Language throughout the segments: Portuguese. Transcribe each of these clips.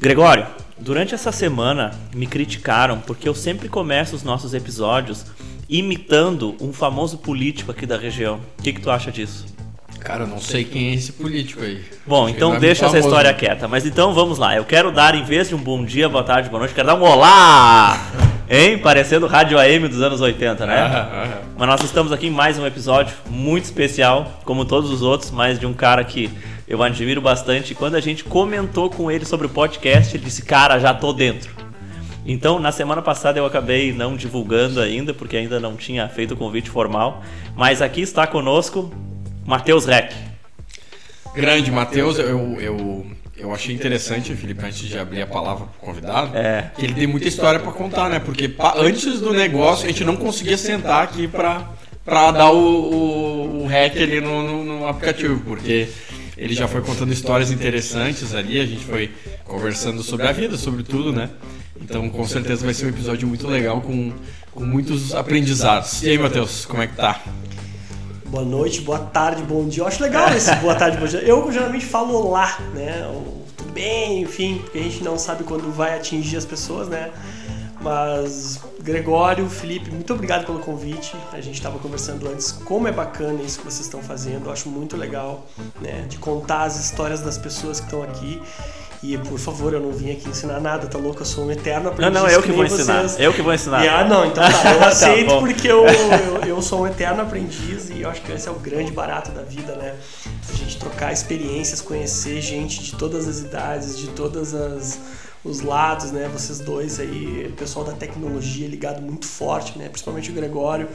Gregório, durante essa semana me criticaram porque eu sempre começo os nossos episódios imitando um famoso político aqui da região. O que, que tu acha disso? Cara, eu não sei quem é esse político aí. Bom, Acho então deixa essa famoso, história quieta. Mas então vamos lá. Eu quero dar, em vez de um bom dia, boa tarde, boa noite, quero dar um olá! Hein? Parecendo Rádio AM dos anos 80, né? Mas nós estamos aqui em mais um episódio muito especial, como todos os outros, mas de um cara que eu admiro bastante. Quando a gente comentou com ele sobre o podcast, ele disse: Cara, já tô dentro. Então, na semana passada eu acabei não divulgando ainda, porque ainda não tinha feito o convite formal. Mas aqui está conosco Matheus Reck. Grande, Matheus, eu, eu, eu achei interessante, Felipe, antes de abrir a palavra pro convidado, É. que ele tem muita história pra contar, né? Porque antes do negócio a gente não conseguia sentar aqui pra, pra dar o, o, o hack ali no, no, no aplicativo, porque ele já foi contando histórias interessantes ali, a gente foi conversando sobre a vida, sobre tudo, né? Então com certeza vai ser um episódio muito legal com, com muitos aprendizados. E aí, Matheus, como é que tá? Boa noite, boa tarde, bom dia. Eu acho legal esse boa tarde, bom dia. Eu geralmente falo olá, né? Ou tudo bem, enfim, porque a gente não sabe quando vai atingir as pessoas, né? Mas, Gregório, Felipe, muito obrigado pelo convite. A gente estava conversando antes como é bacana isso que vocês estão fazendo. Eu acho muito legal, né? De contar as histórias das pessoas que estão aqui. E, por favor, eu não vim aqui ensinar nada, tá louco? Eu sou um eterno Não, aprendiz. não, eu que vou ensinar. vocês. Eu que vou ensinar. E, ah, não, então tá, eu Tá aceito bom. porque eu, eu, eu sou um eterno aprendiz e eu acho que esse é o grande barato da vida, né? A gente trocar experiências, conhecer gente de todas as idades, de todas as os lados, né? Vocês dois aí, pessoal da tecnologia ligado muito forte, né? Principalmente o Gregório,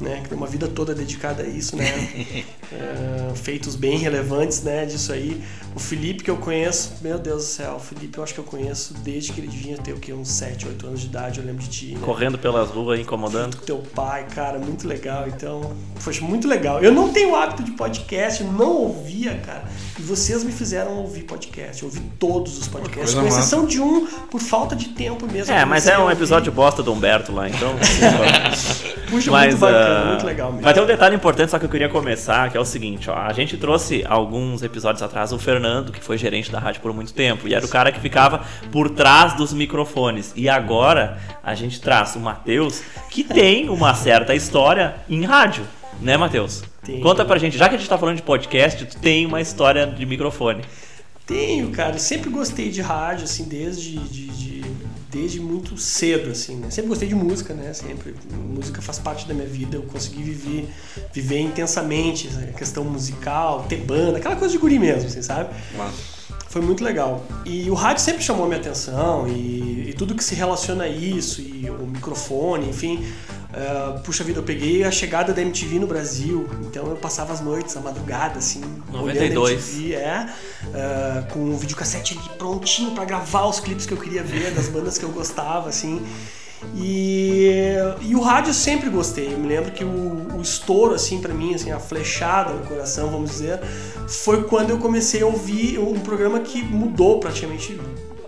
né? Que tem uma vida toda dedicada a isso, né? É, feitos bem relevantes, né? Disso aí. O Felipe que eu conheço, meu Deus do céu, o Felipe eu acho que eu conheço desde que ele devia ter o quê? Uns 7, 8 anos de idade, eu lembro de ti. Né? Correndo pelas ruas, incomodando. com teu pai, cara, muito legal. Então, foi muito legal. Eu não tenho hábito de podcast, não ouvia, cara. E vocês me fizeram ouvir podcast. Eu ouvi todos os podcasts, com massa. exceção de um, por falta de tempo mesmo. É, mas é um ouvir. episódio bosta do Humberto lá, então. Puxa, Mas, muito bacana, ah, muito legal mesmo. Mas tem um detalhe importante só que eu queria começar, que é o seguinte, ó. A gente trouxe alguns episódios atrás o Fernando, que foi gerente da rádio por muito tempo, e era o cara que ficava por trás dos microfones. E agora a gente traz o Matheus, que tem uma certa história em rádio, né, Matheus? Tem. Conta pra gente, já que a gente tá falando de podcast, tu tem uma história de microfone. Tenho, cara. Eu sempre gostei de rádio, assim, desde, de, de- desde muito cedo, assim, né? Sempre gostei de música, né? Sempre. Música faz parte da minha vida. Eu consegui viver, viver intensamente a questão musical, ter banda, aquela coisa de guri mesmo, assim, sabe? Foi muito legal. E o rádio sempre chamou a minha atenção e, e tudo que se relaciona a isso, e o microfone, enfim. Eh, puxa vida, eu peguei a chegada da MTV no Brasil, então eu passava as noites, a madrugada, assim, 92. olhando a MTV, é, eh, com um videocassete ali prontinho pra gravar os clipes que eu queria ver, das bandas que eu gostava, assim. E, e o rádio eu sempre gostei. Eu me lembro que o, o estouro, assim, pra mim, assim, a flechada no coração, vamos dizer, foi quando eu comecei a ouvir um programa que mudou praticamente.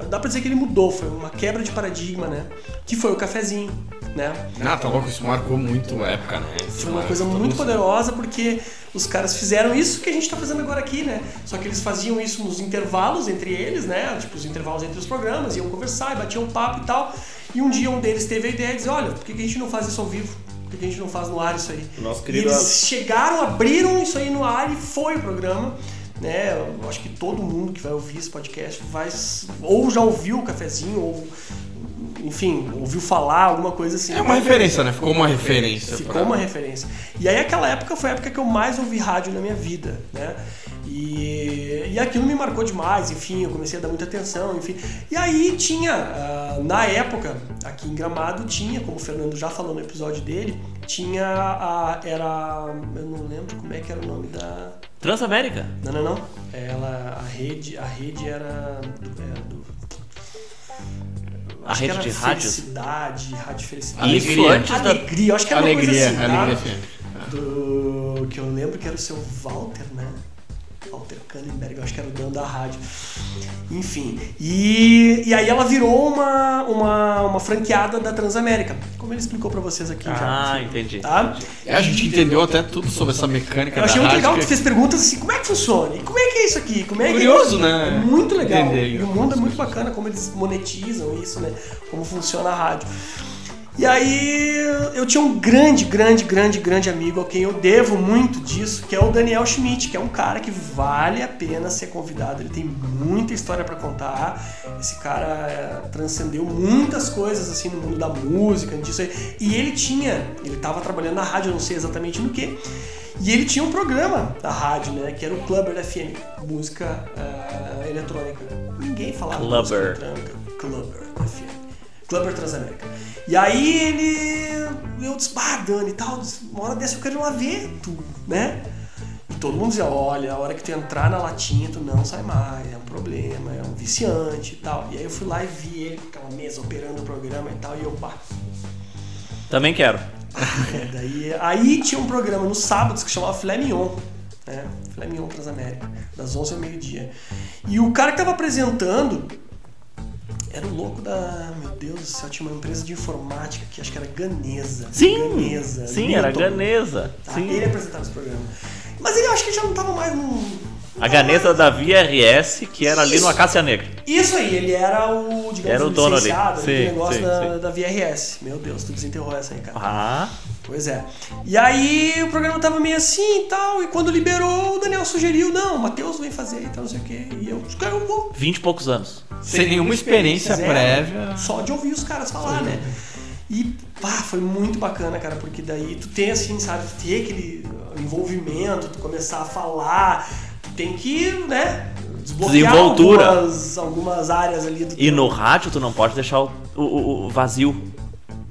Dá pra dizer que ele mudou, foi uma quebra de paradigma, né? Que foi o cafezinho, né? Ah, tá louco, isso marcou muito a época, né? Foi uma coisa muito poderosa porque os caras fizeram isso que a gente tá fazendo agora aqui, né? Só que eles faziam isso nos intervalos entre eles, né? Tipo, os intervalos entre os programas, iam conversar e batiam papo e tal. E um dia um deles teve a ideia de dizer, olha, por que a gente não faz isso ao vivo? Por que a gente não faz no ar isso aí? Nosso E querido eles chegaram, abriram isso aí no ar e foi o programa. Né? Eu acho que todo mundo que vai ouvir esse podcast vai ou já ouviu o cafezinho ou enfim, ouviu falar alguma coisa assim. É uma referência, né? Ficou uma referência. Ficou pra- uma referência. E aí aquela época foi a época que eu mais ouvi rádio na minha vida, né? E, e aquilo me marcou demais, enfim, eu comecei a dar muita atenção, enfim. E aí tinha, ah, na época, aqui em Gramado, tinha, como o Fernando já falou no episódio dele, tinha a. Era. Eu não lembro como é que era o nome da. Transamérica. Não, não, não. Ela. A rede. A rede era. Do, era do- A acho que rede era de rádios? Felicidade, Rádio Felicidade. Isso Alegria. antes da... Alegria, eu acho que era Alegria, uma coisa assim, tá? alegria FM. Do, que eu lembro que era o seu Walter, né? Walter Kallenberg, eu acho que era o dono da rádio. Enfim. E, e aí ela virou uma, uma, uma franqueada da Transamérica. Como ele explicou pra vocês aqui já. Ah, entendi. Tá? É, a gente entendeu até tudo sobre essa mecânica Eu achei muito legal que fez perguntas assim, como é que funciona? E como é que é isso aqui? Como é que Curioso, né? É muito legal. Entender e o mundo é muito bacana como eles monetizam isso, né? Como funciona a rádio. E aí eu tinha um grande, grande, grande, grande amigo a quem eu devo muito disso, que é o Daniel Schmidt, que é um cara que vale a pena ser convidado. Ele tem muita história pra contar. Esse cara é, transcendeu muitas coisas assim no mundo da música, disso aí. E ele tinha, ele tava trabalhando na rádio, eu não sei exatamente no que. E ele tinha um programa da rádio, né? Que era o Clubber FM, música eh, eletrônica. Ninguém falava música Clubber. eletrônica. Clubber FM. Clubber Transamérica. E aí ele. Eu disse, bah, Dani e tal, uma hora dessa eu quero ir lá ver tu, né? E todo mundo dizia, olha, a hora que tu entrar na latinha, tu não sai mais, é um problema, é um viciante e tal. E aí eu fui lá e vi ele com aquela mesa operando o programa e tal, e eu, pá, Também quero. é, daí, aí tinha um programa nos sábados que chamava Filé Mignon, né? Filé Mignon Transamérica, das 11 ao meio-dia. E o cara que tava apresentando era o louco da. Meu Deus do céu, tinha uma empresa de informática que acho que era Ganesa. Sim! Ganesa. Sim, era Milton. Ganesa. Tá? Sim. Ele apresentava esse programa. Mas ele acho que já não tava mais num. A Ganesa da VRS, que era ali no Acácia Negra. Isso aí, ele era o, digamos, Era o dono ali. Sim, negócio sim, da, sim. da VRS. Meu Deus, tu desenterrou essa aí, cara. Ah, Pois é. E aí o programa tava meio assim e tal, e quando liberou, o Daniel sugeriu, não, o Matheus vem fazer e tal, não sei o quê. E eu, cara, eu vou. 20 e poucos anos. Sem nenhuma experiência Zero. prévia. Só de ouvir os caras falar, né? E pá, foi muito bacana, cara, porque daí tu tem assim, sabe, tu ter aquele envolvimento, tu começar a falar, tu tem que, né, desbloquear Desenvoltura. algumas, algumas áreas ali do E teu- no rádio tu não pode deixar o, o- o- o vazio,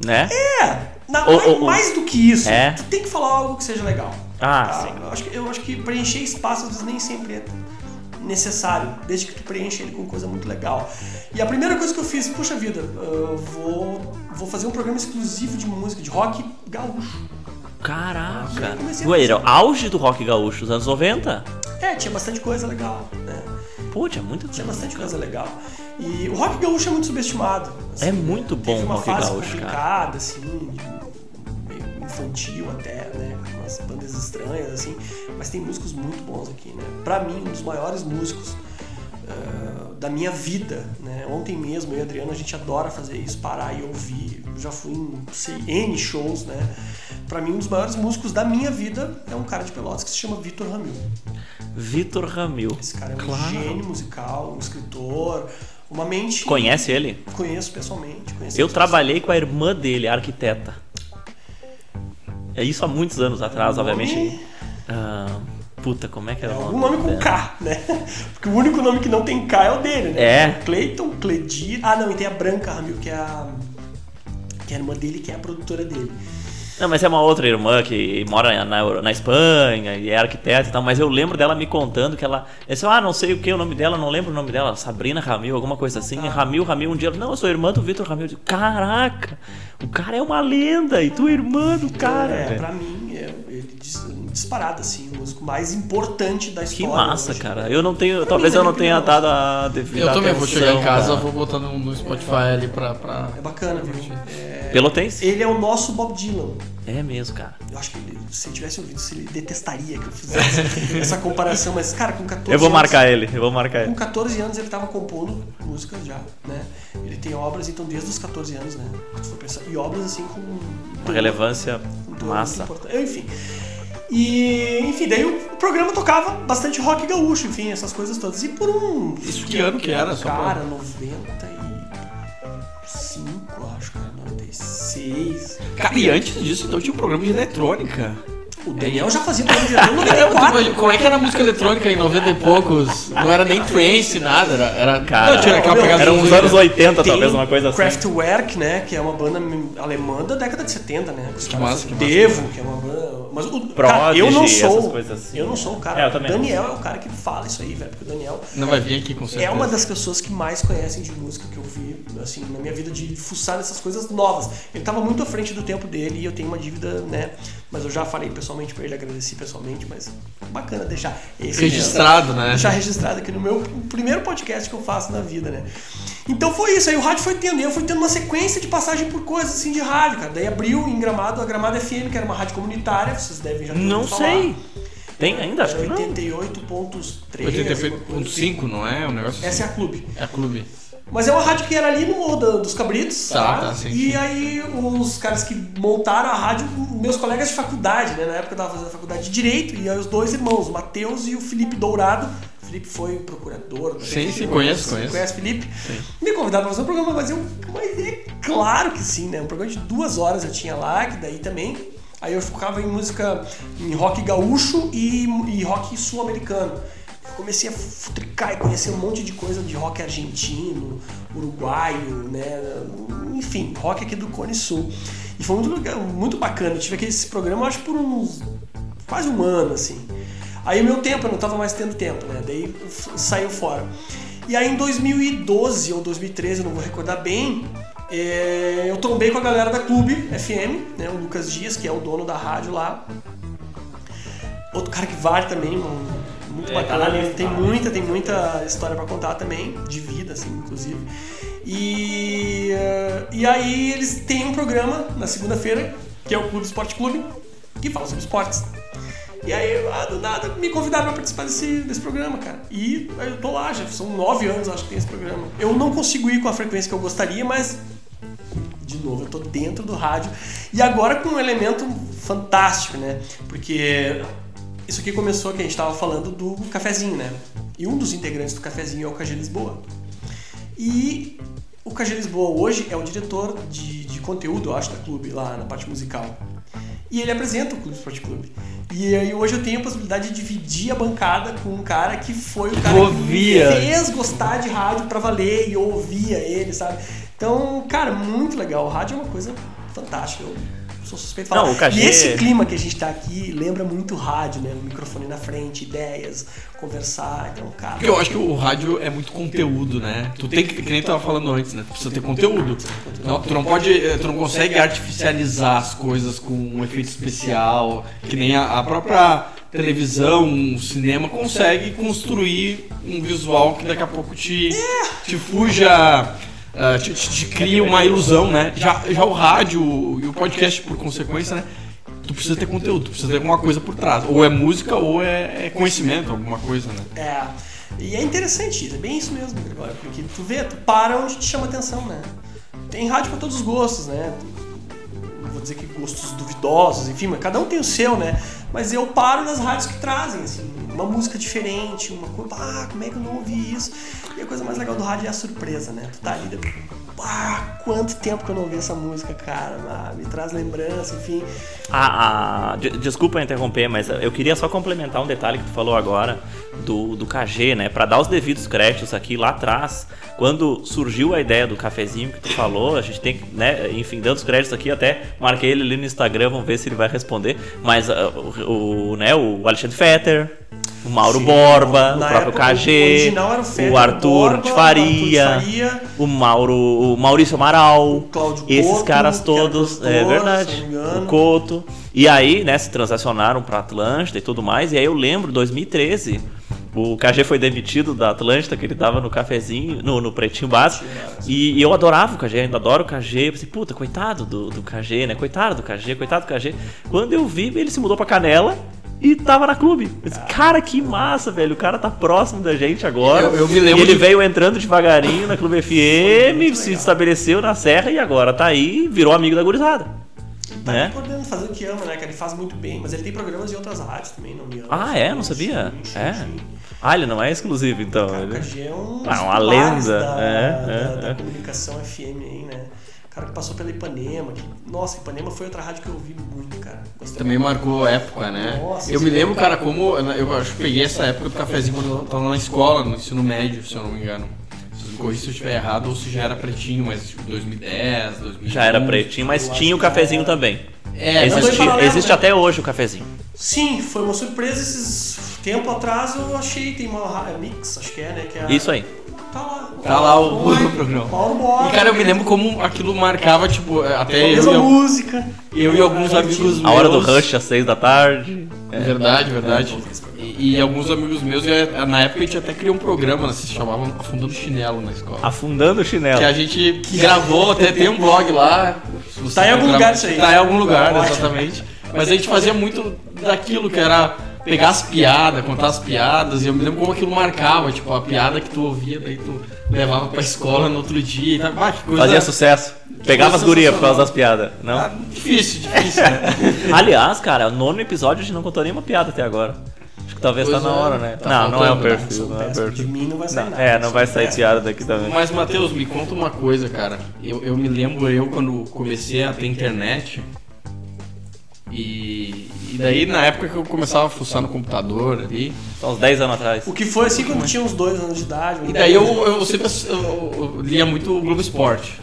né? É, na- mais, mais do que isso, É. tu tem que falar algo que seja legal. Ah, tá? sim. Eu acho, que, eu acho que preencher espaço às vezes nem sempre é necessário, desde que tu preencha ele com coisa muito legal. E a primeira coisa que eu fiz, puxa vida, eu vou, vou fazer um programa exclusivo de música, de rock gaúcho. Caraca. Ué, era o auge do rock gaúcho, os anos 90. É, tinha bastante coisa legal, né? Pô, tinha muita Tinha coisa. bastante coisa legal. E o rock gaúcho é muito subestimado. É muito bom o rock fase gaúcho, cara. assim, infantil até, né? Umas bandas estranhas, assim. Mas tem músicos muito bons aqui, né? Pra mim, um dos maiores músicos ah, da minha vida, né? Ontem mesmo, eu e a Adriana, a gente adora fazer isso, parar e ouvir. Eu já fui em sei, N shows, né? Pra mim, um dos maiores músicos da minha vida é um cara de Pelotas que se chama Vitor Ramil. Vitor Ramil. Esse cara é um Claro. gênio musical, um escritor, uma mente... Conhece ele? Conheço pessoalmente. Conheço Eu pessoalmente. trabalhei com a irmã dele, a arquiteta. É isso há muitos anos atrás, obviamente. Ah, puta, como é que era o Algum nome? nome com dela? K, né? Porque o único nome que não tem K é o dele, né? É. Cleiton, Cledir. Ah, não, e tem a Branca Ramil, que é a. Que é a irmã dele, que é a produtora dele. Não, mas é uma outra irmã que mora na, na Espanha e é arquiteta e tal, mas eu lembro dela me contando que ela. Eu disse, ah, não sei o que o nome dela, não lembro o nome dela, Sabrina Ramil, alguma coisa assim. Tá. Ramil, Ramil, um dia ela, não, eu sou irmã do Vitor Ramil. Eu digo, caraca, o cara é uma lenda e tu é irmã do cara. é, velho." pra mim, é, ele dis- disparado, assim, o músico mais importante da Que história. massa, hoje. cara. Eu não tenho. Pra talvez eu não tenha dado a devida Eu também vou chegar em atenção casa, da- vou botar no, no Spotify ali pra. pra... É bacana, viu? É, Pelotense? ele é o nosso Bob Dylan. É mesmo, cara. Eu acho que ele, se ele tivesse ouvido isso, ele detestaria que eu fizesse essa comparação. Mas, cara, com 14 Eu vou anos- marcar ele, eu vou marcar Com ele. 14 anos ele tava compondo músicas já, né? Ele tem obras, então, desde os 14 anos, né? Se tu for pensar. E obras, assim, com... Uma relevância teor massa. importante. Enfim. E, enfim, daí o programa tocava bastante rock gaúcho, enfim, essas coisas todas. E por um... Isso que ano que era, só pra- Cara, 95, acho, cara, 96. Cara, e antes disso, então tinha um programa de eletrônica. O Daniel já fazia programa de em 94. Como é que era a música eletrônica em 90 e poucos? Não era nem trance, nada. Era, era... Cara, não, tinha aquela meu, pegada Era uns anos 80, Tem talvez, uma coisa assim. Kraftwerk, né? Que é uma banda alemã da década de 70, né? Os Que massa, que massa. Devo, que é uma banda. Mas o Prodigy, cara, eu não essas sou. coisas assim. Eu não sou o cara. É, o não. Daniel é o cara que fala isso aí, velho. Porque o Daniel Não vai vir aqui com certeza. é uma das pessoas que mais conhecem de música que eu vi, assim, na minha vida, de fuçar nessas coisas novas. Ele tava muito à frente do tempo dele e eu tenho uma dívida, né, mas eu já falei pessoalmente pra ele, agradeci pessoalmente, mas bacana deixar esse Registrado, né? Deixar registrado aqui no meu primeiro podcast que eu faço na vida, né? Então foi isso, aí o rádio foi tendo, eu fui tendo uma sequência de passagem por coisas assim de rádio, cara. Daí abriu em Gramado a Gramado FM, que era uma rádio comunitária, vocês devem já ter Não falar. sei. Tem ainda? Acho que não. 88.3. 80.5, não é? Um negócio Essa é assim. a clube. É a clube. Mas é uma rádio que era ali no Morro dos Cabritos. Tá, tá, sim, E sim. aí os caras que montaram a rádio, meus colegas de faculdade, né? Na época eu tava fazendo faculdade de Direito, e aí os dois irmãos, o Matheus e o Felipe Dourado. O Felipe foi procurador. da Sim, prefeitura, sim, conheço, você conheço. Conhece Felipe? Me convidaram pra fazer um programa, mas eu. Mas é claro que sim, né? Um programa de duas horas eu tinha lá, que daí também. Aí eu ficava em música, em rock gaúcho e, e rock sul-americano. Comecei a futricar e conhecer um monte de coisa de rock argentino, uruguaio, né? Enfim, rock aqui do Cone Sul. E foi muito, muito bacana. Eu tive aquele programa, acho, por uns. quase um ano, assim. Aí o meu tempo, eu não tava mais tendo tempo, né? Daí saiu fora. E aí em 2012 ou 2013, eu não vou recordar bem, é, eu trombei com a galera da Clube FM, né? O Lucas Dias, que é o dono da rádio lá. Outro cara que vale também, um- muito É, tá bacana. na lista, tem tá muita, tem muita história pra contar também, de vida, assim, inclusive. E, eh, e aí eles têm um programa na segunda-feira, que é o Clube Esporte Clube, que fala sobre esportes. E aí, ah, do nada, me convidaram pra participar desse, desse programa, cara. E aí eu tô lá, já são nove anos, acho que tem esse programa. Eu não consigo ir com a frequência que eu gostaria, mas de novo, eu tô dentro do rádio. E agora com um elemento fantástico, né? Porque isso aqui começou que a gente tava falando do cafezinho, né? E um dos integrantes do cafezinho é o KG Lisboa. E o KG Lisboa hoje é o diretor de, de conteúdo, eu acho, da clube, lá na parte musical. E ele apresenta o Clube Esporte Clube. E aí hoje eu tenho a possibilidade de dividir a bancada com um cara que foi o cara Ouvia. que me fez gostar de rádio pra valer e eu ouvia ele, sabe? Então, cara, muito legal. O rádio é uma coisa fantástica. Eu sou suspeito falar. Não, o E esse clima que a gente tá aqui lembra muito rádio, né? O microfone na frente, ideias, conversar. Então, cara. Porque eu acho que o rádio é muito conteúdo, né? Tu tem que, que nem tu tava falando antes, né? Tu precisa ter conteúdo. Não, tu não pode, eh, tu não consegue artificializar as coisas com um efeito especial, que nem a, a própria televisão, o cinema consegue construir um visual que daqui a pouco te, te fuja, ah, te, te- cria uma ilusão, né? Já, já o rádio e o podcast, por consequência, né? Tu precisa ter conteúdo, tu precisa ter alguma coisa por trás. Ou é música ou é, é conhecimento, alguma coisa, né? É. E é interessante é bem isso mesmo, Gregório, porque tu vê, tu para onde te chama atenção, né? Tem rádio pra todos os gostos, né? Não vou dizer que gostos duvidosos, enfim, mas cada um tem o seu, né? Mas eu paro nas rádios que trazem, assim, uma música diferente, uma coisa, ah, como é que eu não ouvi isso? E a coisa mais legal do rádio é a surpresa, né? Tu tá ali, ah, quanto tempo que eu não ouvi essa música, cara, ah, me traz lembrança, enfim. Ah, ah, de- desculpa interromper, mas eu queria só complementar um detalhe que tu falou agora do, do KG, né? Pra dar os devidos créditos aqui lá atrás, quando surgiu a ideia do cafezinho que tu falou, a gente tem que, né? Enfim, dando os créditos aqui, até marquei ele ali no Instagram, vamos ver se ele vai responder. Mas ah, o, o, né, o Alexandre Fetter, o Mauro Sim, Borba, o próprio época, KG, o o o Arthur Borba, de o Faria, Arthur Faria, o Mauro, o Maurício Amaral, Cláudio esses Couto, caras todos, é verdade, o Couto. E aí, né, se transacionaram pra Atlântida e tudo mais. E aí eu lembro, 2013, o KG foi demitido da Atlântida, que ele tava no cafezinho, no, no Pretinho Básico. E, e eu adorava o KG, ainda adoro o KG. Eu pensei, puta, coitado do, do KG, né? Coitado do KG, coitado do KG. Quando eu vi, ele se mudou pra Canela. E tava na clube. Disse, cara, que massa, velho. O cara tá próximo da gente agora. Eu- eu me lembro E ele de- veio entrando devagarinho na Clube FM, se estabeleceu na Serra e agora tá aí, virou amigo da gurizada. Tá Né? podendo fazer o que ama, né? Que ele faz muito bem, mas ele tem programas em outras rádios também, não me ama. Ah, é? Não sabia? Sim, sim, É. sim. Ah, ele não é exclusivo, então. Cara, o Ele- KG é um Ah, dos uma lenda. Da, É, da- é, da é. comunicação FM aí, né? O cara que passou pela Ipanema. Que, nossa, Ipanema foi outra rádio que eu ouvi muito, cara. Gostei Também muito. marcou época, né? Nossa, eu me lembro, cara, como. Eu acho que peguei essa época do cafezinho quando eu tava na escola, no ensino médio, se eu não me engano. Corrigem se eu estiver errado ou se já era pretinho, mas tipo 2010, 2011. Já era pretinho, mas tinha o cafezinho era. também. É, Existe, paralelo, existe né? até hoje o cafezinho. Sim, foi uma surpresa esses tempo atrás eu achei, tem uma é Mix, acho que é, né? Que é a- Isso aí. Tá lá. Tá lá o, Oi, o programa. E cara, eu me lembro como aquilo marcava, tipo, até a eu, mesma e música. eu e alguns amigos A hora do rush às seis da tarde. É verdade, verdade. E, e alguns amigos meus, e, na época a gente até criou um programa, né, se chamava Afundando Chinelo na escola. Afundando o chinelo. Que a gente gravou, até tem um blog lá. Tá em algum lugar isso aí. Tá em algum lugar, Ótimo. exatamente. Mas a gente fazia muito daquilo que era pegar as piadas, contar as piadas, e eu me lembro como aquilo marcava, tipo, a piada que tu ouvia, daí tu levava pra escola no outro dia e tal. Ah, que coisa Fazia sucesso. Pegava as gurias por causa das piadas. Não? Ah, difícil, difícil, né? Aliás, cara, o nono episódio a gente não contou nenhuma piada até agora. Acho que talvez Pois tá na é, hora, né? tá não, não é o né? perfil. Não é o péssimo. De perfil. mim não vai sair Não, nada. é, não vai sair piada daqui também. Mas, Matheus, me conta uma coisa, cara. Eu, eu me lembro eu quando comecei a ter internet. E, e daí, na época que eu começava a fuçar no computador ali. Só uns 10 anos atrás. O que foi assim quando tinha uns dois anos de idade. E daí eu, eu sempre eu- eu lia muito o Globo Esporte.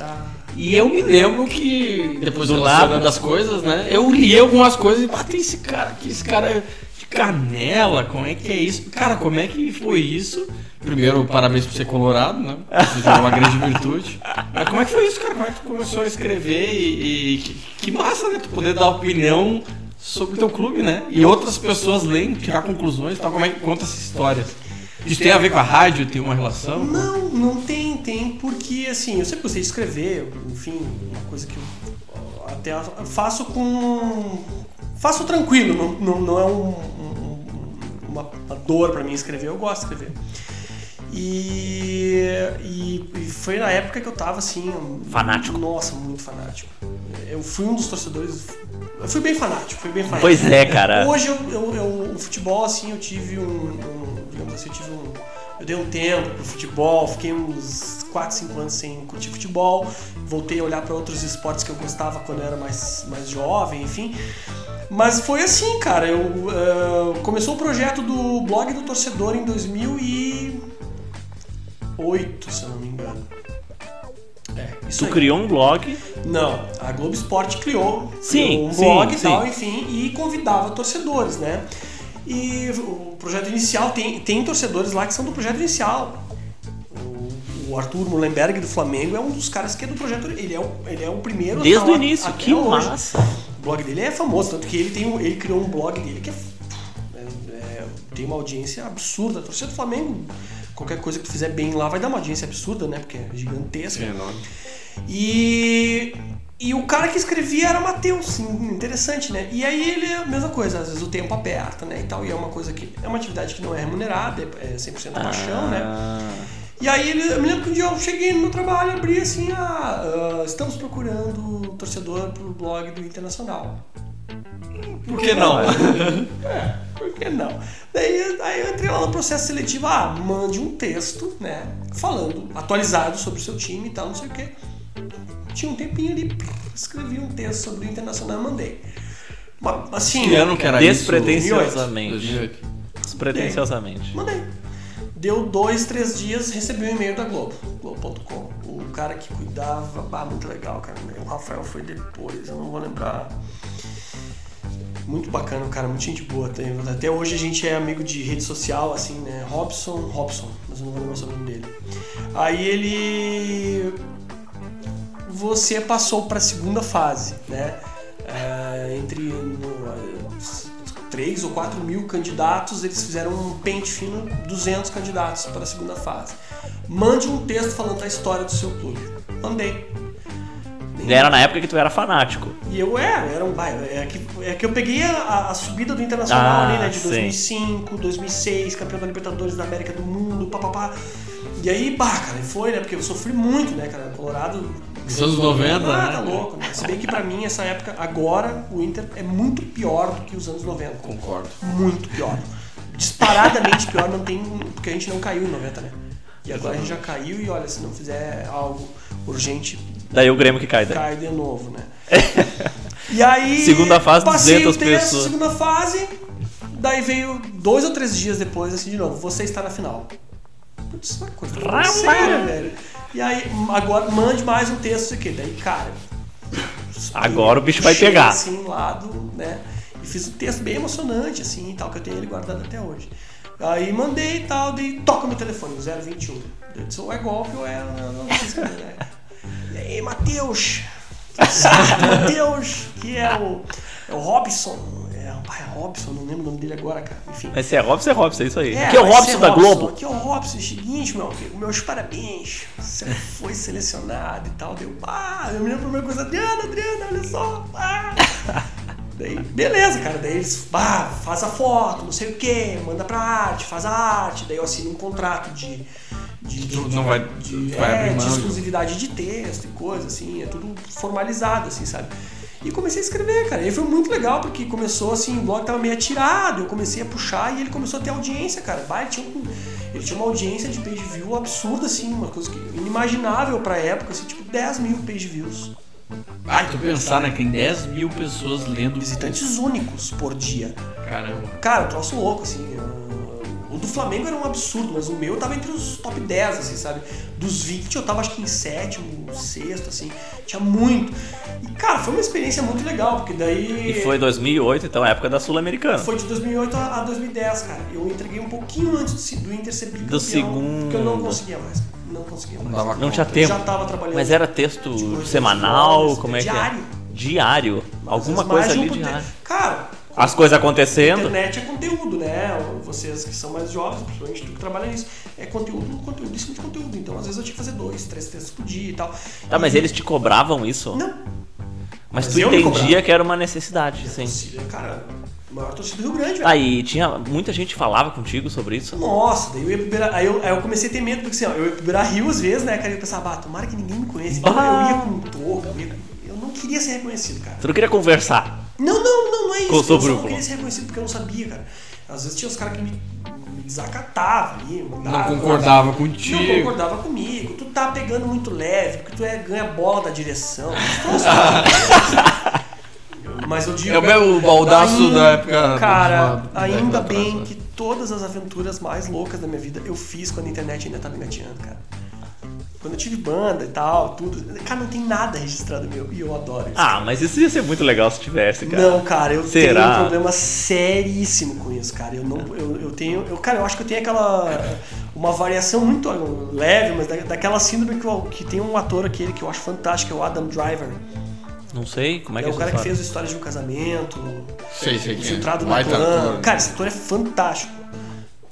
Ah, E eu me lembro que, depois Do relacionando nada. as coisas, né? Eu li algumas coisas e, ah, tem esse cara aqui, esse cara de canela, como é que é isso? Cara, como é que foi isso? Primeiro, parabéns por ser colorado, né? Isso é uma grande virtude. Mas como é que foi isso, cara? Como é que tu começou a escrever e, e que, que massa, né? Tu poder dar opinião sobre o teu clube, né? E outras pessoas leem, tirar conclusões e tal. Como é que conta essas histórias? Isso tem a ver com a rádio? Tem uma relação? Não, não tem, tem, porque assim, eu sempre gostei de escrever, enfim, uma coisa que eu até faço com. Faço tranquilo, não, não, não é um- um- uma, uma dor pra mim escrever, eu gosto de escrever. E, e, e foi na época que eu tava assim. Fanático. Nossa, muito fanático. Eu fui um dos torcedores. Eu fui bem fanático, fui bem fanático. Pois é, cara. Hoje eu, eu, eu- o futebol, assim, eu tive um, um- digamos assim, eu tive um. Eu dei um tempo pro futebol, fiquei uns 4, 5 anos sem curtir futebol, voltei a olhar para outros esportes que eu gostava quando eu era mais, mais jovem, enfim. Mas foi assim, cara. Eu, eh, começou o projeto do blog do torcedor em 2008, se eu não me engano. É, isso Tu aí. criou um blog. Não, a Globo Esporte criou, Sim, criou um sim, blog e tal, enfim, e convidava torcedores, né? E o projeto inicial tem, tem torcedores lá que são do projeto inicial. O, o Arthur Mullenberg do Flamengo é um dos caras que é do projeto. Ele é o, ele é o primeiro. Desde o início, que hoje. massa. O blog dele é famoso, tanto que ele, tem ele criou um blog dele que é, é- tem uma audiência absurda. A torcida do Flamengo, qualquer coisa que tu fizer bem lá vai dar uma audiência absurda, né? Porque é gigantesca. enorme. E, e o cara que escrevia era Matheus, interessante, né? E aí ele é mesma coisa, às vezes o tempo aperta, né? E tal, e é uma coisa que é uma atividade que não é remunerada, é é 100% paixão, né? E aí ele, eu me lembro que um dia eu cheguei no meu trabalho e abri assim, ah, ah, estamos procurando torcedor pro blog do Internacional. Por que não? É, por que não? Daí, aí eu entrei lá no processo seletivo, ah, mande um texto, né, falando, atualizado sobre o seu time e tal, não sei o quê. Tinha um tempinho ali, escrevi um texto sobre o Internacional e mandei. Mas, assim, Que ano que era isso? Despretensiosamente. 2008. Despretensiosamente. mandei. Deu dois, três dias, recebi um e-mail da Globo, Globo.com. O cara que cuidava, bah, muito legal, cara. O Rafael foi depois, eu não vou lembrar. Muito bacana, cara, muito gente boa. Até hoje a gente é amigo de rede social, assim, né? Robson, Robson, mas eu não vou lembrar o sobrenome dele. Aí ele. Você passou para a segunda fase, né? É, entre no, 3 ou 4 mil candidatos, eles fizeram um pente fino, 200 candidatos para a segunda fase. Mande um texto falando da história do seu clube. Mandei. E Era na época que tu era fanático. E eu era, era um bairro. É que, é que eu peguei a, a subida do Internacional Ah, ali, né? De sim. 2005, 2006, campeão da Libertadores da América do Mundo, papapá. E aí, bah, cara, e foi, né? Porque eu sofri muito, né, cara? Colorado. Dos anos 90, ah, né? tá louco, né? Se bem que pra mim, essa época, agora, o Inter é muito pior do que os anos 90. Concordo. Muito pior. Disparadamente pior, não tem. Porque a gente não caiu em 90, né? E agora a gente já caiu e olha, se não fizer algo urgente, Daí o Grêmio que cai daí. cai de novo, né? e aí. Segunda fase, passei 200 o texto, pessoas. Segunda fase, daí veio dois ou três dias depois, assim, de novo, você está na final. Putz, uma coisa Rapaz! séria, velho. E aí, agora mande mais um texto aqui. Daí, cara. Agora o bicho vai pegar. Assim, lado, né? E fiz um texto bem emocionante, assim, e tal, que eu tenho ele guardado até hoje. Aí mandei e tal, daí toca meu telefone, 021. Eu disse, ou é golpe ou é. Não, não sei né? E aí, Matheus? Matheus, que é o, é o Robson. É, pai, é Robson, não lembro o nome dele agora, cara. Enfim. Mas se é Robson, é Robson, é isso aí. É, Aqui é o Robson da Globo. Aqui é o Robson, seguinte, meu amigo, meus parabéns. Você foi selecionado e tal. Deu, ah, eu me lembro a primeira coisa, Adriana, Adriana, olha só. Ah. Daí, beleza, cara. Daí eles, ah, faz a foto, não sei o que, manda pra arte, faz a arte. Daí eu assino um contrato de. de, de não vai- de, vai é, abrir de exclusividade de texto e coisa, assim, é tudo formalizado, assim, sabe? E comecei a escrever, cara. E foi muito legal, porque começou assim, o blog tava meio atirado, eu comecei a puxar e ele começou a ter audiência, cara. Vai, ele, tinha um- ele tinha uma audiência de page view absurda, assim, uma coisa que, inimaginável pra época, assim, tipo 10 mil page views. Ai, tu pensar, né? Tem 10 mil pessoas lendo. Visitantes únicos por dia. Caramba. Cara, um troço louco, assim. uh, O do Flamengo era um absurdo, mas o meu tava entre os top 10, assim, sabe? Dos 20 eu tava acho que em sétimo, sexto, assim. Tinha muito. E, cara, foi uma experiência muito legal, porque daí. E foi 2008, então, época da Sul-Americana. Foi de 2008 a a 2010, cara. Eu entreguei um pouquinho antes do, Inter ser bicampeão. Do segundo. Porque eu não conseguia mais. Não conseguia mais. dava Não tinha tempo. Já tava trabalhando. Mas era texto Tipo, semanal? horas, Como é que diário. é? Diário. Alguma vezes mais coisa de um ali diário. Cara, As coisas a acontecendo. internet é conteúdo, né? Vocês que são mais jovens, principalmente tu que trabalha nisso, é conteúdo, conteúdo em cima de conteúdo. Então, às vezes eu tinha que fazer dois, três textos por dia e tal. Tá, mas E- eles te cobravam isso? Não. Mas, Mas tu entendia que era uma necessidade, sim. Torcida, Cara, a maior torcida do Rio Grande, velho. Aí tinha. Muita gente falava contigo sobre isso. Nossa, daí eu ia pro Beira, aí, eu, aí eu comecei a ter medo, porque assim, ó, eu ia pro Beira Rio às vezes, né, cara, eu pensava, bah, tomara que ninguém me conheça. Então Bah. eu ia com um toco, eu, ia eu não queria ser reconhecido, cara. Tu não queria conversar. Não, não, não, não é isso. Com o eu só não queria ser reconhecido porque eu não sabia, cara. Às vezes tinha os caras que me, me desacatavam ali, Não mandavam- concordava Não contigo. concordava comigo, tu tá pegando muito leve, porque tu é, ganha bola da direção. Mas eu digo. É o meu baldaço da época. Cara, ainda bem atrás, que todas as aventuras mais loucas da minha vida eu fiz quando a internet ainda tava engateando, cara. Quando eu tive banda e tal, tudo. Cara, não tem nada registrado meu e eu adoro isso. Ah, mas isso ia ser muito legal se tivesse, cara. Não, cara, eu Será? tenho um problema seríssimo com isso, cara. Eu não, eu, eu tenho, eu, cara, eu acho que eu tenho aquela uma variação muito leve, mas da, daquela síndrome que, eu- que tem um ator aquele que eu acho fantástico, é o Adam Driver. Não sei como é É, que é o cara que história. fez Histórias de um Casamento, Sei, sei é. Infiltrado no Baita Clã. ator. Cara, esse ator é fantástico.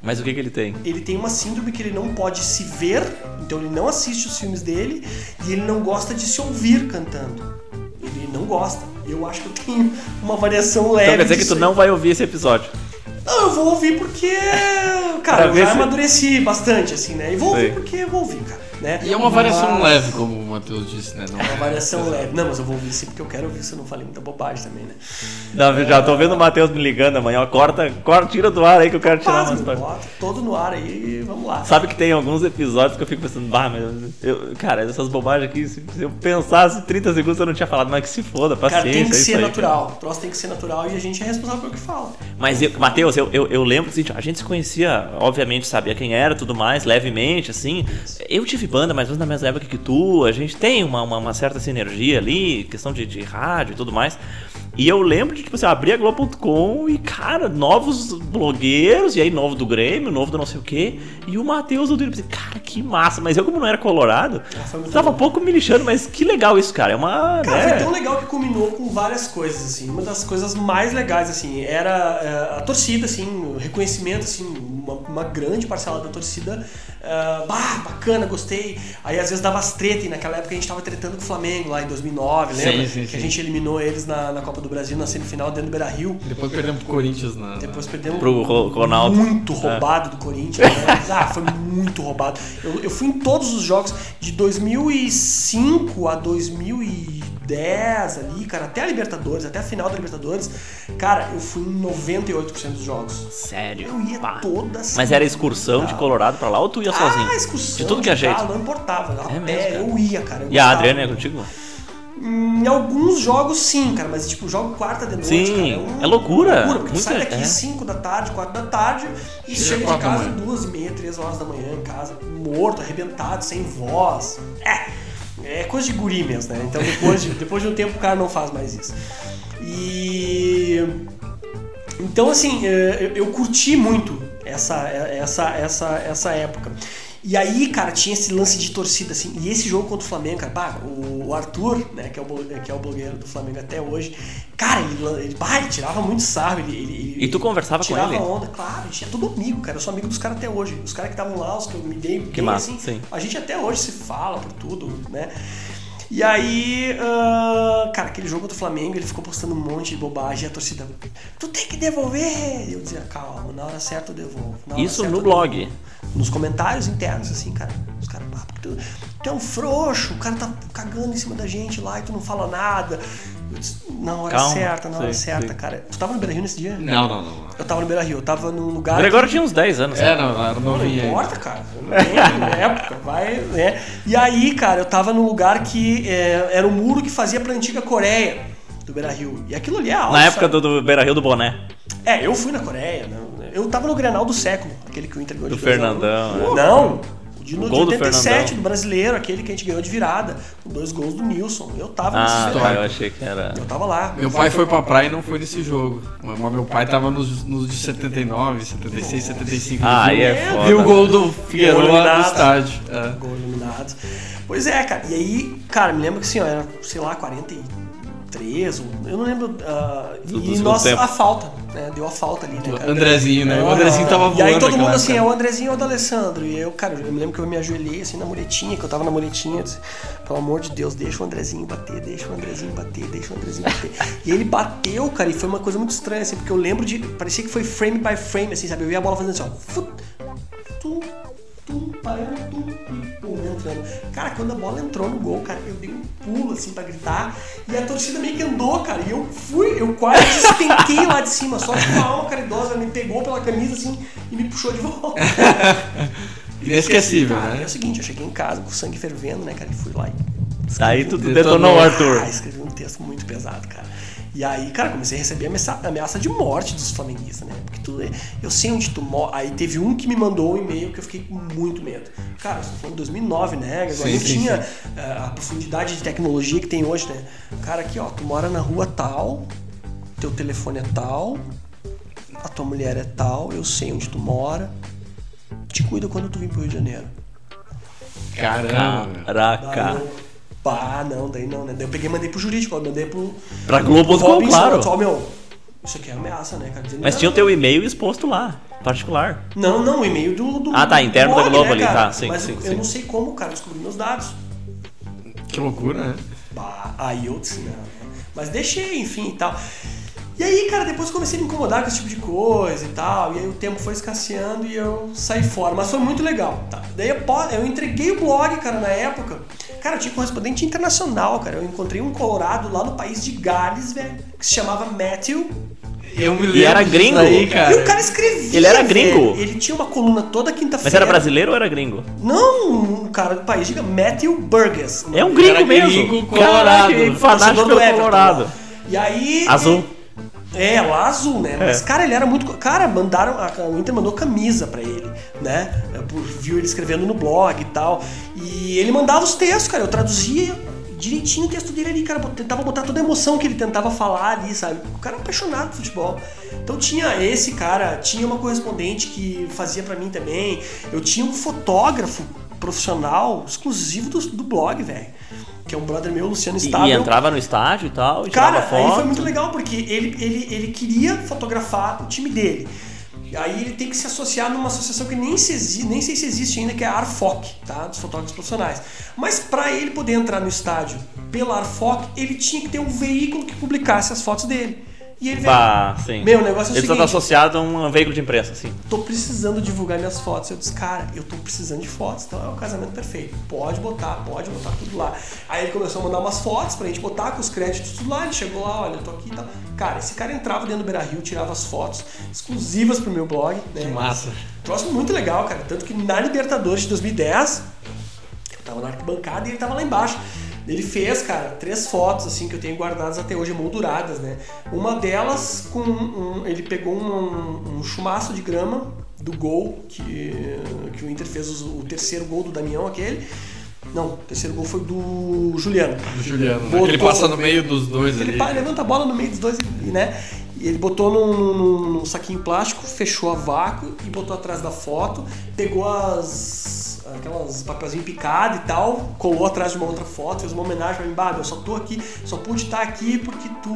Mas o que que ele tem? Ele tem uma síndrome que ele não pode se ver, então ele não assiste os filmes dele e ele não gosta de se ouvir cantando. Ele não gosta. Eu acho que eu tenho uma variação leve. Então quer dizer que tu aí. não vai ouvir esse episódio. Não, eu vou ouvir porque. Cara, eu já se- amadureci bastante, assim, né? E vou ouvir Sei. porque eu vou ouvir, cara. Né? E é uma variação Mas- leve, como o Matheus disse, né? Não É uma variação leve. Não, mas eu vou ouvir sim porque eu quero ouvir se eu não falei muita bobagem também, né? Não, já tô vendo o Matheus me ligando amanhã. ó, Corta, corta, tira do ar aí que eu quero tirar umas partes. bota todo no ar aí e vamos lá. Sabe que tem alguns episódios que eu fico pensando, bah, mas eu, cara, essas bobagens aqui, se, eu pensasse 30 segundos eu não tinha falado, mas que se foda, paciência. Cara, tem que é isso ser aí, natural. O troço tem que ser natural e a gente é responsável pelo que fala. Mas, eu, Matheus, eu, eu, eu lembro assim, a gente se conhecia, obviamente, sabia quem era tudo mais, levemente, assim. Eu tive banda mais ou menos na mesma época que tu, a gente tem uma, uma, uma certa sinergia ali, questão de, de rádio e tudo mais. E eu lembro de, tipo assim, eu abri a Globo.com e, cara, novos blogueiros, e aí novo do Grêmio, novo do não sei o quê, e o Matheus do Twitter, eu pensei, cara, que massa, mas eu como não era colorado, tava bom. um pouco me lixando, mas que legal isso, cara, é uma... Cara, né? foi tão legal que culminou com várias coisas, assim. Uma das coisas mais legais, assim, era eh, a torcida, assim, o reconhecimento, assim, uma, uma grande parcela da torcida. Eh, bah, bacana, gostei. Aí às vezes dava as treta, e naquela época a gente tava tretando com o Flamengo lá em 2009, Sim, lembra? sim, que sim. a gente eliminou eles na, na Copa do Brasil, na semifinal, dentro do Beira Rio. Depois perdemos pro Corinthians na. Depois perdemos Pro Ro- Ronaldo. muito roubado do Corinthians. Né? Ah, foi muito roubado. Eu, eu fui em todos os jogos de 2005 a 2010 ali, cara, até a Libertadores, até a final da Libertadores. Cara, eu fui em 98% dos jogos. Sério. Eu ia Pá. toda Mas era excursão de Colorado pra lá ou tu ia sozinho? Ah, excursão. De tudo que é jeito. carro, Não importava. A É pé, mesmo, eu ia, cara. eu E a. Adriana é contigo? Em alguns jogos sim, cara, mas tipo, jogo quarta de noite, Sim, cara, um- é loucura. loucura porque tu Muita- sai daqui é. 5 da tarde, 4 da tarde e Chega chega de casa. 2 e meia, 3 horas da manhã em casa, morto, arrebentado, sem voz. É, é coisa de guri mesmo, né? Então depois de, depois de um tempo o cara não faz mais isso. E Então, assim, eh, eu, eu curti muito essa, essa, essa, essa época. E aí, cara, tinha esse lance de torcida, assim. E esse jogo contra o Flamengo, cara, bah, o Arthur, né, que é o, blo- que é o blogueiro do Flamengo até hoje, cara, ele, ele, bah, ele tirava muito sarro. Ele, ele- E tu conversava com tirava ele? onda, claro, a gente é todo amigo, cara. Eu sou amigo dos caras até hoje. Os caras que estavam lá, os que eu me dei Que bem, massa, assim, sim. a gente até hoje se fala por tudo, né? E aí, ah, cara, aquele jogo contra o Flamengo, ele ficou postando um monte de bobagem e a torcida, tu tem que devolver! E eu dizia, calma, na hora certa eu devolvo. Isso no eu devolvo." blog. Nos comentários internos, assim, cara. Os caras, ah, porque tu, tu é um frouxo, o cara tá cagando em cima da gente lá e tu não fala nada. Na hora Calma, certa, na hora certa, sim. cara. Tu tava no Beira Rio nesse dia? Não, não, não. Eu tava no Beira Rio, eu tava num lugar. O Gregório tinha uns 10 anos. É, né? não, era Não novinho aí. importa, cara. Não tem época, vai, né? E aí, cara, eu tava num lugar que é, era o muro que fazia pra antiga Coreia do Beira Rio. E aquilo ali é alto. Na época sabe? do, do Beira Rio do Boné. É, eu fui na Coreia. Né? Eu tava no Grenal do século, aquele que o Inter ganhou Do de 2 a 1. Fernandão, né? Não, de, no, 87, do, do, brasileiro, aquele que a gente ganhou de virada, com dois gols do Nilson. Eu tava ah, nesse Ah, tá, eu achei que era. Eu tava lá. Meu, meu pai, pai, foi pra praia e não foi nesse jogo. Meu pai tava nos, nos de 79, 76, 75. Ah, é foda. Viu o gol do Figueiredo no estádio. É. Gol eliminado. Pois é, cara. E aí, cara, me lembro que assim, ó, era, sei lá, 40 e eu não lembro. Uh, e nós, tempo. a falta, né? Deu a falta ali, né, cara? Andrezinho, né? O ah, Andrezinho tava voando. E aí todo mundo assim, é o Andrezinho ou o Alessandro E eu, cara, eu me lembro que eu me ajoelhei assim na muretinha, que eu tava na muretinha, disse, pelo amor de Deus, deixa o Andrezinho bater, deixa o Andrezinho bater, deixa o Andrezinho bater. e ele bateu, cara, e foi uma coisa muito estranha, assim, porque eu lembro de. Parecia que foi frame by frame, assim, sabe? Eu vi a bola fazendo assim, ó tum, parando, tum, tum, pum, entrando. Cara, quando a bola entrou no gol, cara, eu dei um pulo assim pra gritar e a torcida meio que andou, cara. E eu fui, eu quase despenquei lá de cima. Só que uma alma caridosa me pegou pela camisa assim e me puxou de volta. Inesquecível, Cara, É né? o seguinte, eu cheguei em casa com o sangue fervendo, né, cara, e fui lá e Aí tu Detonou. detonou o Arthur. ah, escrevi um texto muito pesado, cara. E aí, cara, comecei a receber ameaça, ameaça de morte dos flamenguistas, né? Porque tu, eu sei onde tu mora. Aí teve um que me mandou um e-mail que eu fiquei com muito medo. Cara, você tá falando de 2009, né? Agora Sim, não sim, tinha eh, a profundidade de tecnologia que tem hoje, né? Cara, aqui, ó, tu mora na rua tal, teu telefone é tal, a tua mulher é tal, eu sei onde tu mora. Te cuida quando tu vir pro Rio de Janeiro. Caramba. Daí Caraca. eu, pá, não, daí não, né? Daí eu peguei e mandei pro jurídico, ó, mandei pro. Pra Globo.com, pro Robinson, claro. Ó, meu, isso aqui é ameaça, né, cara? Dizendo, Mas tinha o teu e-mail exposto lá, particular. Não, não, o e-mail do, do. Ah, tá, do interno da blog, Globo né, ali, cara? tá, sim, Mas sim, eu, sim. eu não sei como, cara, descobri meus dados. Que loucura, né? Bah, aí eu disse, não, né? Mas deixei, enfim e tal. E aí, cara, depois comecei a me incomodar com esse tipo de coisa e tal. E aí o tempo foi escasseando e eu saí fora. Mas foi muito legal, tá? Daí eu, entreguei o blog, cara, na época. Cara, eu tinha correspondente internacional, cara. Eu encontrei um colorado lá no país de Gales, velho, que se chamava Matthew. Eu me lembro. E era gringo? Aí, cara. E o cara escrevia. Ele era velho. gringo? Ele tinha uma coluna toda quinta-feira. Mas era brasileiro ou era gringo? Não, um cara do país, diga Matthew Burgess. É um gringo Era mesmo. gringo, colorado. Caraca, fanático torcedor do Everton, Colorado. lá. E aí. Azul. É, o azul, né? Mas, É. cara, ele era muito. Cara, mandaram. A, o Inter mandou camisa pra ele, né? Por, viu ele escrevendo no blog e tal. E ele mandava os textos, cara. Eu traduzia direitinho o texto dele ali, cara. Tentava botar toda a emoção que ele tentava falar ali, sabe? O cara é apaixonado por futebol. Então tinha esse cara, tinha uma correspondente que fazia pra mim também. Eu tinha um fotógrafo profissional exclusivo do, do blog, velho. Que é um brother meu, Luciano E, Stável. e entrava no estádio e tal, e Cara, foto. aí foi muito legal porque ele, ele, ele queria fotografar o time dele. E Aí ele tem que se associar numa associação que nem, se nem sei se existe ainda, que é a Arfoc, tá? Dos fotógrafos profissionais. Mas para ele poder entrar no estádio pela Arfoc, ele tinha que ter um veículo que publicasse as fotos dele. E ele veio. Bah, sim. Meu, o negócio é o Ele tá seguinte- associado a um veículo de imprensa, assim. tô precisando divulgar minhas fotos. Eu disse, cara, eu tô precisando de fotos, então é o casamento perfeito. Pode botar, pode botar tudo lá. Aí ele começou a mandar umas fotos pra gente botar com os créditos tudo lá. Ele chegou lá, olha, eu tô aqui e tal. Cara, esse cara entrava dentro do Beira Rio, tirava as fotos exclusivas pro meu blog. Né? Que massa. Troço muito legal, cara. Tanto que na Libertadores de 2010, eu tava na arquibancada e ele tava lá embaixo. Ele fez, cara, três fotos assim que eu tenho guardadas até hoje, molduradas, né? Uma delas com um, ele pegou um, um chumaço de grama do gol que, que o Inter fez o, o terceiro gol do Damião aquele. Não, o terceiro gol foi do Juliano. Do Juliano. né? Botou- ele passa no meio dos dois Ele ali. levanta a bola no meio dos dois né? Ele botou num, num- num saquinho plástico, fechou a vácuo e botou atrás da foto, pegou as. Aquelas papelzinho picado e tal, colou atrás de uma outra foto, fez uma homenagem pra mim, bah, eu só tô aqui, só pude estar aqui porque tu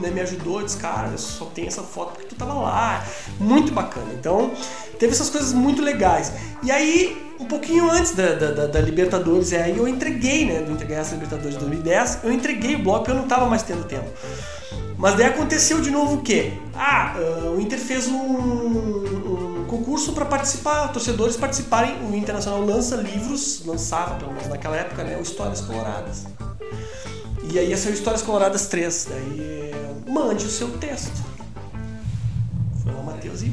né, me ajudou, disse, cara, eu só tenho essa foto porque tu tava lá. Muito bacana. Então, teve essas coisas muito legais. E aí, um pouquinho antes da, da, da- Libertadores, é aí eu entreguei, né? Eu entreguei essa Libertadores de 2010, eu entreguei o bloco eu não tava mais tendo tempo. Mas daí aconteceu de novo o quê? Ah, ah, o Inter fez um, um concurso para participar, torcedores participarem. O Internacional lança livros, lançava pelo menos naquela época, né? O Histórias Coloradas. E aí ia ser o Histórias Coloradas 3. Daí mande o seu texto. Foi lá o Matheus e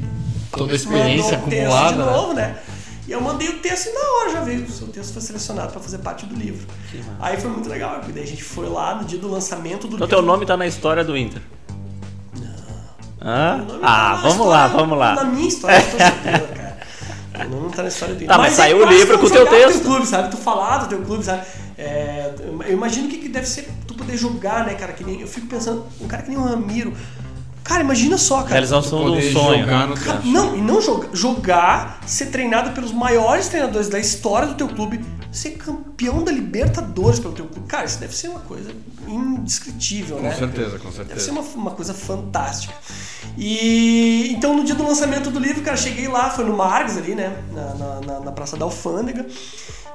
Toda a experiência mandou o texto acumulada. de né? novo, né? E eu mandei o texto e na hora já veio. O seu texto foi selecionado para fazer parte do livro. Aí foi muito legal, porque daí a gente foi lá no dia do lançamento do Então livro. teu nome tá na história do Inter. Hã? Ah, na vamos história- lá, vamos Na lá. minha história de torcedor, cara. Meu nome não tá na história do Tá, mas é saiu o livro com o teu texto. clube, sabe? Tu falar do teu clube, sabe? É, eu imagino o que, que deve ser tu poder jogar, né, cara? Que nem, eu fico pensando, um cara que nem o Ramiro. Cara, imagina só, cara. Realização um Poder sonho. jogar no Cara, não, e não jogar, jogar, ser treinado pelos maiores treinadores da história do teu clube, ser campeão da Libertadores pelo teu clube. Cara, isso deve ser uma coisa indescritível, Com né? certeza, com Deve ser certeza. uma, uma coisa fantástica. E então no dia do lançamento do livro, cara, cheguei lá, foi no Margs ali, né? Na, na, na- na Praça da Alfândega.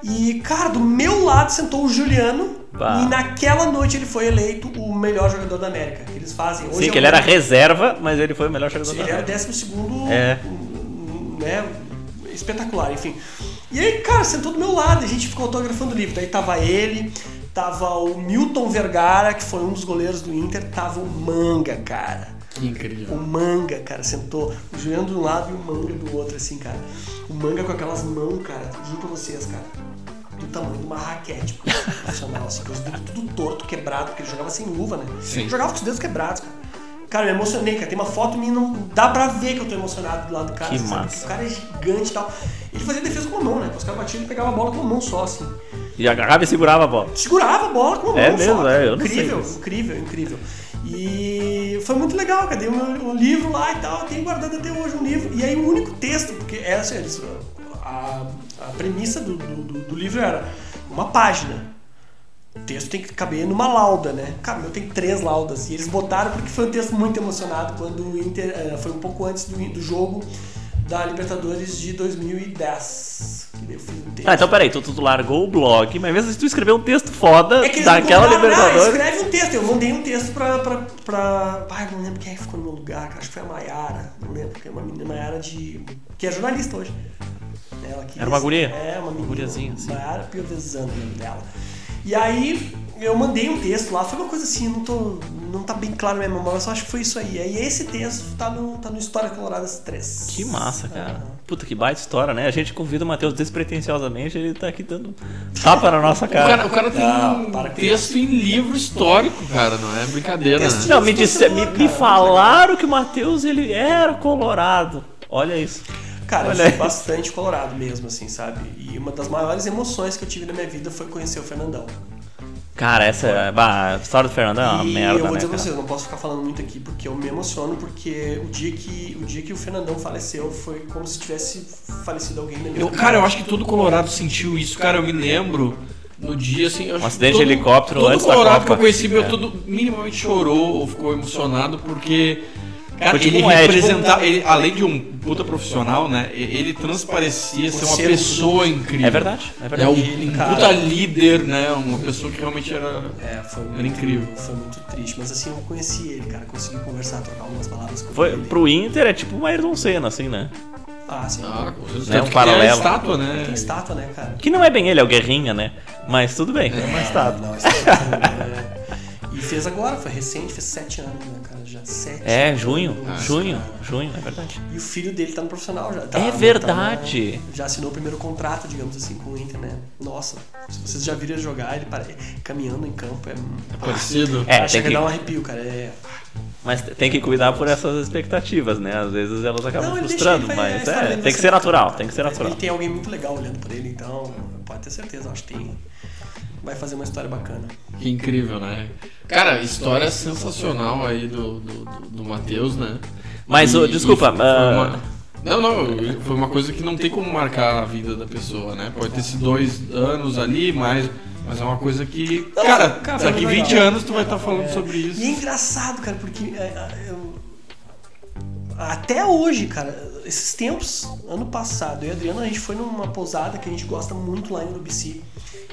E, cara, do meu lado sentou o Juliano. Bah. E naquela noite ele foi eleito o melhor jogador da América. Que eles fazem. Hoje Sim, é que o- ele era reserva, mas ele foi o melhor jogador da ele era América. décimo segundo, É. né, espetacular, enfim. E aí, cara, sentou do meu lado, a gente ficou autografando o livro. Daí tava ele, tava o Milton Vergara, que foi um dos goleiros do Inter, tava o Manga, cara. Que incrível. O Manga, cara, sentou, o Juliano de um lado e o Manga do outro, assim, cara. O Manga com aquelas mãos, cara, juro pra vocês, cara, do tamanho de uma raquete profissional, assim, com os dedos tudo torto, quebrado, porque ele jogava sem luva, né? Sim. Jogava com os dedos quebrados, cara. Cara, eu me emocionei, cara. Tem uma foto minha, não dá pra ver que eu tô emocionado do lado do cara. Que sabe? massa. O cara é gigante e tal. Ele fazia defesa com a mão, né? Os caras batiam e pegava a bola com a mão só, assim. E agarrava e segurava a bola. Segurava a bola com a mão É só. mesmo, cara. é, eu não sei incrível, incrível, incrível. E foi muito legal, cara. Dei o meu o livro lá e tal. Eu tenho guardado até hoje um livro. E aí o único texto, porque era assim, eles- a, a premissa do, do, do- livro era uma página. O texto tem que caber numa lauda, né? Cara, eu tenho três laudas. E eles botaram porque foi um texto muito emocionado quando o Inter. eh, Foi um pouco antes do, do jogo da Libertadores de 2010. Que daí eu fiz um. Ah, então peraí, tu, tu largou o blog, mas mesmo assim tu escreveu um texto foda É daquela "Ah, Libertadores. escreve um texto. Eu mandei um texto pra. pra, pra... Ai, não lembro quem é ficou no meu lugar. Acho que foi a Mayara. Não lembro, porque é uma menina Mayara de. que é jornalista hoje. Ela Era uma guria? É, uma menina. guriazinha, assim. Mayara Piovesan, o nome dela. E aí eu mandei um texto lá, foi uma coisa assim, não tô. não tá bem claro na minha memória, eu acho que foi isso aí. Aí esse texto tá no, tá no História Coloradas 3. Que massa, cara. Puta, que baita história, né? A gente convida o Matheus despretensiosamente, ele tá aqui dando tapa na nossa O cara, cara. o cara tem um com texto em livro histórico, cara, não é brincadeira, Texto né? Não, me, disse, me, Cara, me falaram que o Matheus ele era colorado. Olha isso. Cara, eu bastante colorado mesmo, assim, sabe? E uma das maiores emoções que eu tive na minha vida foi conhecer o Fernandão. Cara, essa é. Bah, a história do Fernando é uma e merda, eu vou né? dizer pra cara? vocês, não posso ficar falando muito aqui porque eu me emociono, porque o dia que o, dia que o Fernandão faleceu foi como se tivesse falecido alguém na minha Eu, vida. cara, eu acho que todo Colorado sentiu isso, cara. Eu me lembro no dia assim. Um que acidente todo- de helicóptero todo antes da Colorado Copa. que eu conheci, meu, todo minimamente chorou ou ficou emocionado porque. Cara, tipo ele um Ed, representava, ele, além de um puta profissional, né? Ele transparecia ser uma um- pessoa incrível. É verdade, é É verdade. um, E, um cara- puta líder, né? Uma pessoa que realmente era. É, foi muito, Era incrível. Foi muito triste, mas assim, eu conheci ele, cara, consegui conversar, trocar algumas palavras com Foi, ele. pro Inter é tipo uma Ayrton Senna, assim, né? Ah, sim. Ah, com certeza. É um que paralelo. Tem estátua, né? Tem estátua, né, cara? Que não é bem ele, é o Guerrinha, né? Mas tudo bem, é uma estátua. Não, isso é- E fez agora, foi recente, fez sete anos, né, cara? Já sete É, anos, junho, cara. junho, junho, é verdade. E o filho dele tá no profissional já. Tá, É tá verdade. na- já assinou o primeiro contrato, digamos assim, com o Inter, né? Nossa, se vocês já viram ele jogar, ele pare- caminhando em campo, é. Parecido. É, Ah, tem que- a dar um arrepio, cara. É. Mas tem que cuidar por essas expectativas, né? Às vezes elas acabam Não, frustrando, vai- mas é, dele tem que ser natural, tem que ser natural. Ele tem alguém muito legal olhando por ele, então pode ter certeza, acho que tem. Vai fazer uma história bacana. Que incrível, né? Cara, história sensacional aí do, do, do, do Matheus, né? Mas, E- desculpa, e ah, uma- Não, não, foi uma coisa que não tem como marcar a vida da pessoa, né? Pode ter sido dois anos ali, mas, mas é uma coisa que. Não, Cara, cara, daqui legal. 20 anos tu vai estar falando sobre isso. E é engraçado, cara, porque é, é, eu- até hoje, cara, esses tempos, ano passado, eu e a Adriana, a gente foi numa pousada que a gente gosta muito lá em Urubici,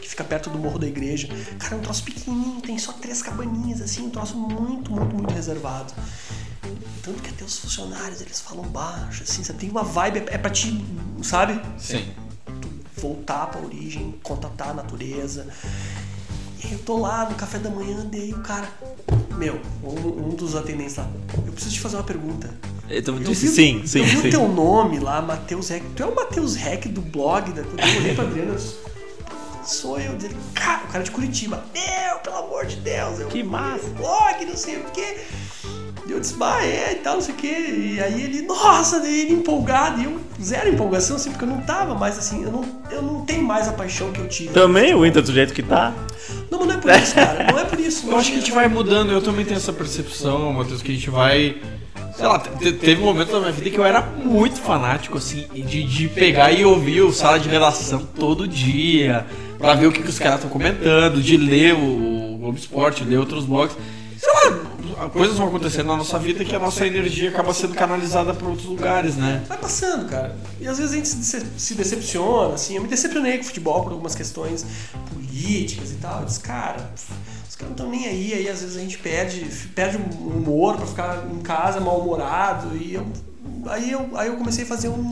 que fica perto do Morro da Igreja. Cara, é um troço pequenininho, tem só três cabaninhas, assim, um troço muito, muito, muito reservado. Tanto que até os funcionários, eles falam baixo, assim, sabe? Tem uma vibe, é pra ti, sabe? Sim. voltar pra origem, contatar a natureza. E eu tô lá no café da manhã, daí o cara, meu, um, um dos atendentes lá, eu preciso te fazer uma pergunta. Eu Eu disse vi- sim, sim, eu vi sim. o teu nome lá, Matheus Rec. Tu é o Matheus Rec do blog da. Quando eu olhei pra Adriana, sou eu. Dele, cara, o cara de Curitiba. Meu, pelo amor de Deus, eu Que massa. blog, não sei o quê. E eu disse, bah, é, e tal, não sei o quê. E aí ele, nossa, daí ele empolgado. E eu, zero empolgação, assim, porque eu não tava mais assim, eu não, eu não tenho mais a paixão que eu tive. Também o Inter do jeito que tá. Não, mas não é por isso, cara. Não é por isso. Eu acho que a gente vai mudando, eu também tenho essa percepção, Matheus, que a gente vai. Sei lá, te- teve um momento da minha vida que eu era muito fanático, assim, de, de pegar e ouvir o sala de redação todo dia, pra ver o que, que os caras estão comentando, de ler o Globo Esporte, ler outros blogs. Coisas vão acontecendo na nossa vida que a nossa energia acaba sendo canalizada pra outros lugares, né? Vai passando, cara. E às vezes a gente se, dece- se decepciona, assim. Eu me decepcionei com o futebol por algumas questões políticas e tal. Eu disse, cara, os caras não estão nem aí. Aí às vezes a gente perde, perde o humor pra ficar em casa mal-humorado. E eu, aí, eu, aí eu comecei a fazer um,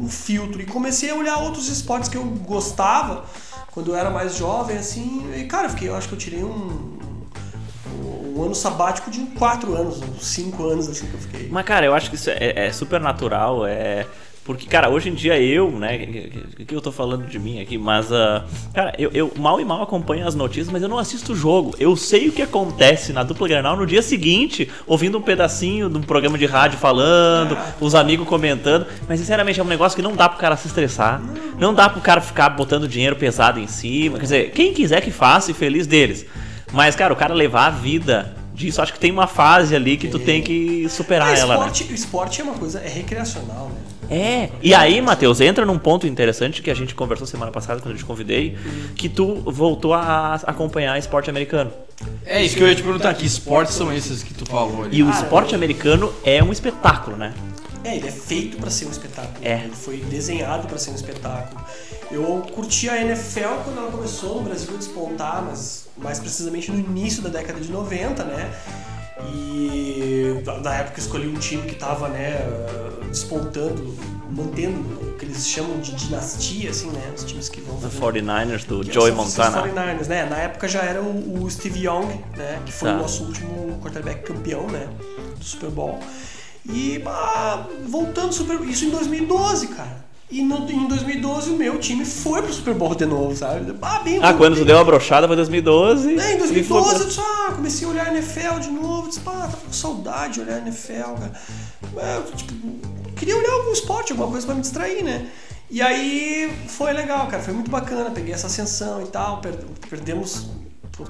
um filtro. E comecei a olhar outros esportes que eu gostava quando eu era mais jovem, assim. E, cara, eu fiquei, eu acho que eu tirei um. Um ano sabático de quatro anos, uns cinco anos assim que eu fiquei. Mas, cara, eu acho que isso é, é super natural, é... Porque, cara, hoje em dia eu, né, o que eu tô falando de mim aqui, mas, ah, cara, eu, eu mal e mal acompanho as notícias, mas eu não assisto o jogo. Eu sei o que acontece na dupla Granal no dia seguinte, ouvindo um pedacinho de um programa de rádio falando, os amigos comentando, mas, sinceramente, é um negócio que não dá pro cara se estressar, não dá pro cara ficar botando dinheiro pesado em cima, quer dizer, quem quiser que faça e feliz deles. Mas, cara, o cara levar a vida disso, acho que tem uma fase ali que tu tem que superar Ah, ela, né? esporte, o esporte é uma coisa, é recreacional, né? É, e aí, Matheus, entra num ponto interessante que a gente conversou semana passada quando eu te convidei, que tu voltou a acompanhar esporte americano. É isso que eu ia te perguntar, que esportes são esses que tu falou ali? E o esporte americano é um espetáculo, né? É, ele é feito pra ser um espetáculo. É. Ele foi desenhado pra ser um espetáculo. Eu curti a NFL quando ela começou no Brasil a despontar, mas mais precisamente no início da década de 90, né? E na época eu escolhi um time que tava, né, despontando, mantendo o que eles chamam de dinastia, assim, né? Os times que vão fazer 49ers, do que Joey são os Montana. 49ers, né? Na época já era o, o Steve Young, né? Que foi Tá. o nosso último quarterback campeão, né? Do Super Bowl. E ah, voltando Super isso em 2012, cara. E no- em 2012 o meu time foi pro Super Bowl de novo, sabe? Ah, bem, Ah, quando tu bem- deu a brochada foi 2012. é, em e foi 2012 pra- eu disse, ah, comecei a olhar a NFL de novo, disse, pá, tava com saudade de olhar a NFL, cara. É, eu, tipo, queria olhar algum esporte, alguma coisa pra me distrair, né? E aí foi legal, cara, foi muito bacana, peguei essa ascensão e tal, per- perdemos por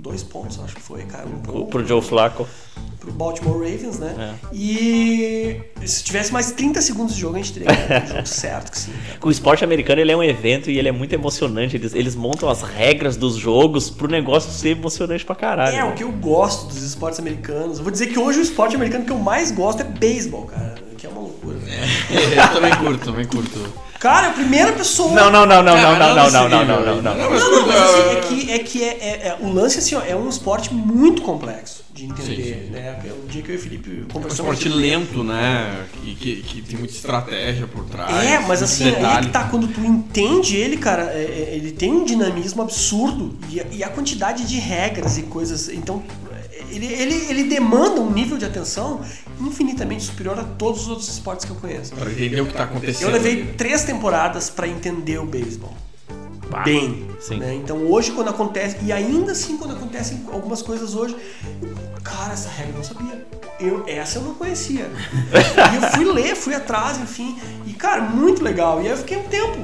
dois pontos, acho que foi, cara. Um Pro, pro, Joe Flacco. Pro Baltimore Ravens, né? É. E se tivesse mais 30 segundos de jogo, a gente teria ganhado o jogo certo, que sim, cara. O esporte americano ele é um evento e ele é muito emocionante. Eles, eles montam as regras dos jogos pro negócio ser emocionante pra caralho. É, o que eu gosto dos esportes americanos. Eu vou dizer que hoje o esporte americano que eu mais gosto é beisebol, cara. Que é uma loucura. eu também curto, também curto. Cara, a primeira pessoa. Não, não, não, não, não, Cara, não, não, não, não, nível não, não, não. Não, mas Não, mas assim, é que, é que é, é- é- o lance assim, ó, é um esporte muito complexo de entender, Sim, sim. né? O dia que eu e o Felipe É um conversamos. esporte lento, né? Que, que, que tem muita estratégia por trás. É, mas assim, aí é detalhe. que tá, quando tu entende ele, cara, é- é- ele tem um dinamismo absurdo e a, e a quantidade de regras e coisas, então ele, ele, ele demanda um nível de atenção infinitamente superior a todos os outros esportes que eu conheço. Pra entender o que tá acontecendo. Eu levei três temporadas pra entender o beisebol. Bem. sim. né? Então hoje quando acontece, e ainda assim quando acontecem algumas coisas hoje, cara, essa regra eu não sabia. Eu, essa eu não conhecia. e eu fui ler, fui atrás, enfim. E cara, muito legal. E aí eu fiquei um tempo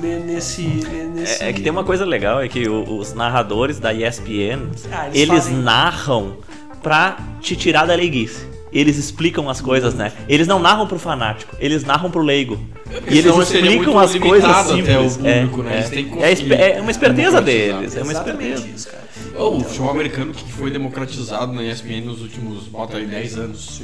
ne- nesse. ne- nesse... É, é que tem uma coisa legal, é que os narradores da ESPN, Ah, eles eles, fazem- narram pra te tirar da leiguice. Eles explicam as coisas, né? Eles não narram pro fanático, eles narram pro leigo. E eles explicam as coisas limitado até o simples. público, é, né? Eles têm que é, é, espe- é uma esperteza democratizar. deles, é uma esperteza. isso, cara. O futebol americano que foi democratizado na ESPN nos últimos, bota aí, 10 anos.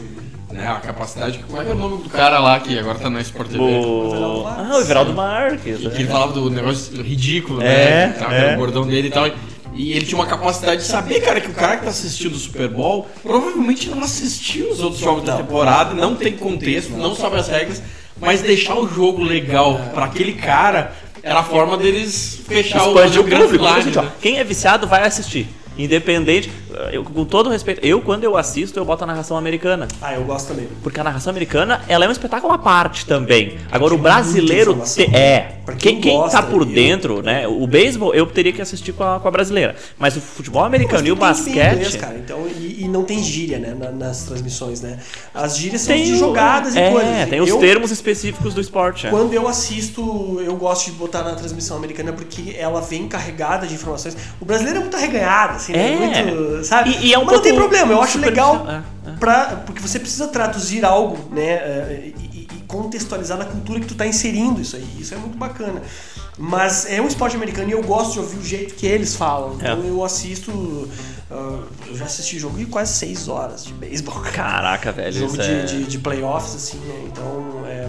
Né? A capacidade. Como é que é o nome do cara lá que agora tá na Sport TV? O... Ah, o Everaldo Marques. Que é. ele falava do negócio ridículo, É, né? Tava é. O bordão dele e tal. E ele tinha uma capacidade de saber, cara, que o cara que tá assistindo o Super Bowl provavelmente não assistiu os outros jogos da temporada, não tem contexto, não sabe as regras, mas deixar o jogo legal pra aquele cara era a forma deles fechar o, Expande o grande público. Gente, ó, né? quem é viciado vai assistir. Independente, eu, com todo respeito, eu quando eu assisto, eu boto a narração americana. Ah, eu gosto também. Porque a narração americana, ela é um espetáculo à parte também. Agora, o Tem brasileiro te- é. Pra quem Quem, quem gosta, tá por eu- dentro, né? O beisebol eu teria que assistir com a, com a brasileira. Mas o futebol americano e o tem basquete. inglês, cara, então, e, e não tem gíria, né, na- nas transmissões, né? As gírias são tem de jogadas é, e coisas. tem os Eu- termos específicos do esporte. é. Quando eu assisto, eu gosto de botar na transmissão americana porque ela vem carregada de informações. O brasileiro é muito arreganhado, assim, né? É. Muito, sabe? E- e é um Mas não tem problema, eu acho legal é, é. pra, porque você precisa traduzir algo, né? eh, E, e- contextualizar na cultura que tu tá inserindo isso aí. Isso é muito bacana. Mas é um esporte americano e eu gosto de ouvir o jeito que eles falam. Então É. eu assisto. ah, eu já assisti jogo de quase seis horas de beisebol. cara. Caraca, velho. Jogo de, é... de, de playoffs, assim, né? Então, é,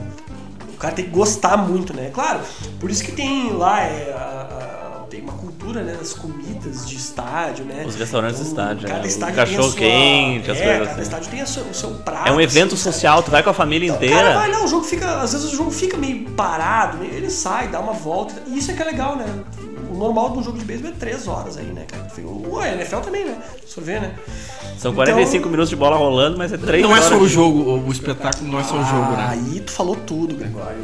o cara tem que gostar muito, né? Claro, por isso que tem lá é, a- a- tem uma cultura, né? Das comidas de estádio, né? Os restaurantes do estádio, Cada né? O estádio cachorro tem a sua, quente, as é, coisas cada assim. estádio tem sua- o seu prato. É um evento assim, sabe? social, tu vai com a família Então, inteira. cara vai lá, o jogo fica. Às vezes o jogo fica meio parado, meio- ele sai, dá uma volta. E isso é que é legal, né? O normal de um jogo de beisebol é três horas aí, né, cara? O NFL também, né? Se for ver, né? São 45 Então- minutos de bola rolando, mas é 3 Não é horas. só o jogo, o, o espetáculo não é só o jogo, né? Aí tu falou tudo, Gregório.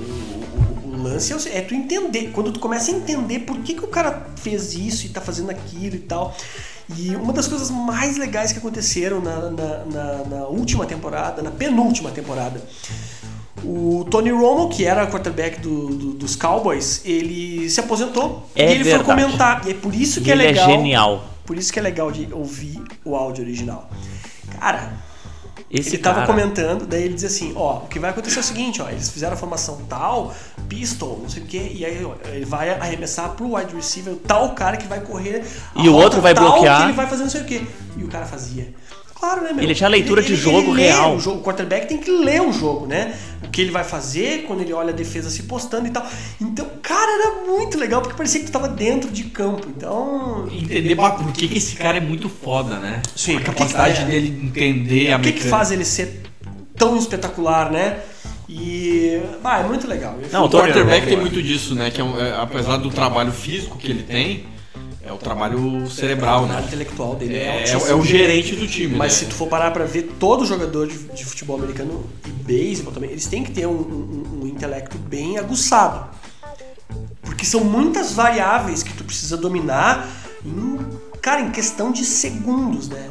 Lance é, é tu entender. Quando tu começa a entender por que, que o cara fez isso e tá fazendo aquilo e tal. E uma das coisas mais legais que aconteceram na, na, na- na última temporada, na penúltima temporada, o Tony Romo, que era quarterback do- do- dos Cowboys, ele se aposentou É e ele verdade. foi comentar. E é por isso que é ele é legal. genial. Por isso que é legal de ouvir o áudio original. Cara, Esse ele tava cara- comentando, daí ele dizia assim, ó, o que vai acontecer é o seguinte, ó, eles fizeram a formação tal, pistol, não sei o quê, e aí ele vai arremessar pro wide receiver, tal cara que vai correr E o outro vai tal bloquear. que ele vai fazer não sei o quê. E o cara fazia. Claro, né, meu? Ele tinha leitura de jogo lê real. O, jogo, o quarterback tem que ler o jogo, né? O que ele vai fazer quando ele olha a defesa se postando e tal. Então, cara, era muito legal, porque parecia que tu tava dentro de campo. Então, Entender por que, que esse cara é muito foda, né? Sim, A por que que- capacidade é. dele entender a o que, que faz ele ser tão espetacular, né? E. Ah, é muito legal. Não, O o quarterback tem é. muito disso, né? Que é um- é, apesar do trabalho físico que ele tem, é o trabalho cerebral, o né? intelectual dele é, É, é, é o gerente do time, Mas né? se tu for parar pra ver todo jogador de, de futebol americano e beisebol também, eles têm que ter um, um- um intelecto bem aguçado. Porque são muitas variáveis que tu precisa dominar em, cara, em questão de segundos, né?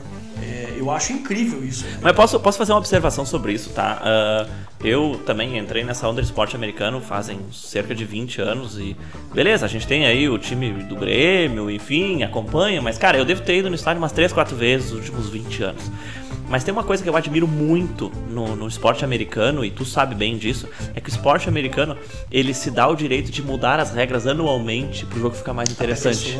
Eu acho incrível isso. Mas posso, posso fazer uma observação sobre isso, tá? Ah, eu também entrei nessa onda de esporte americano fazem cerca de 20 anos e beleza, a gente tem aí o time do Grêmio, enfim, acompanha, mas cara, eu devo ter ido no estádio umas 3, 4 vezes nos últimos 20 anos. Mas tem uma coisa que eu admiro muito no, no esporte americano, e tu sabe bem disso, é que o esporte americano ele se dá o direito de mudar as regras anualmente pro jogo ficar mais interessante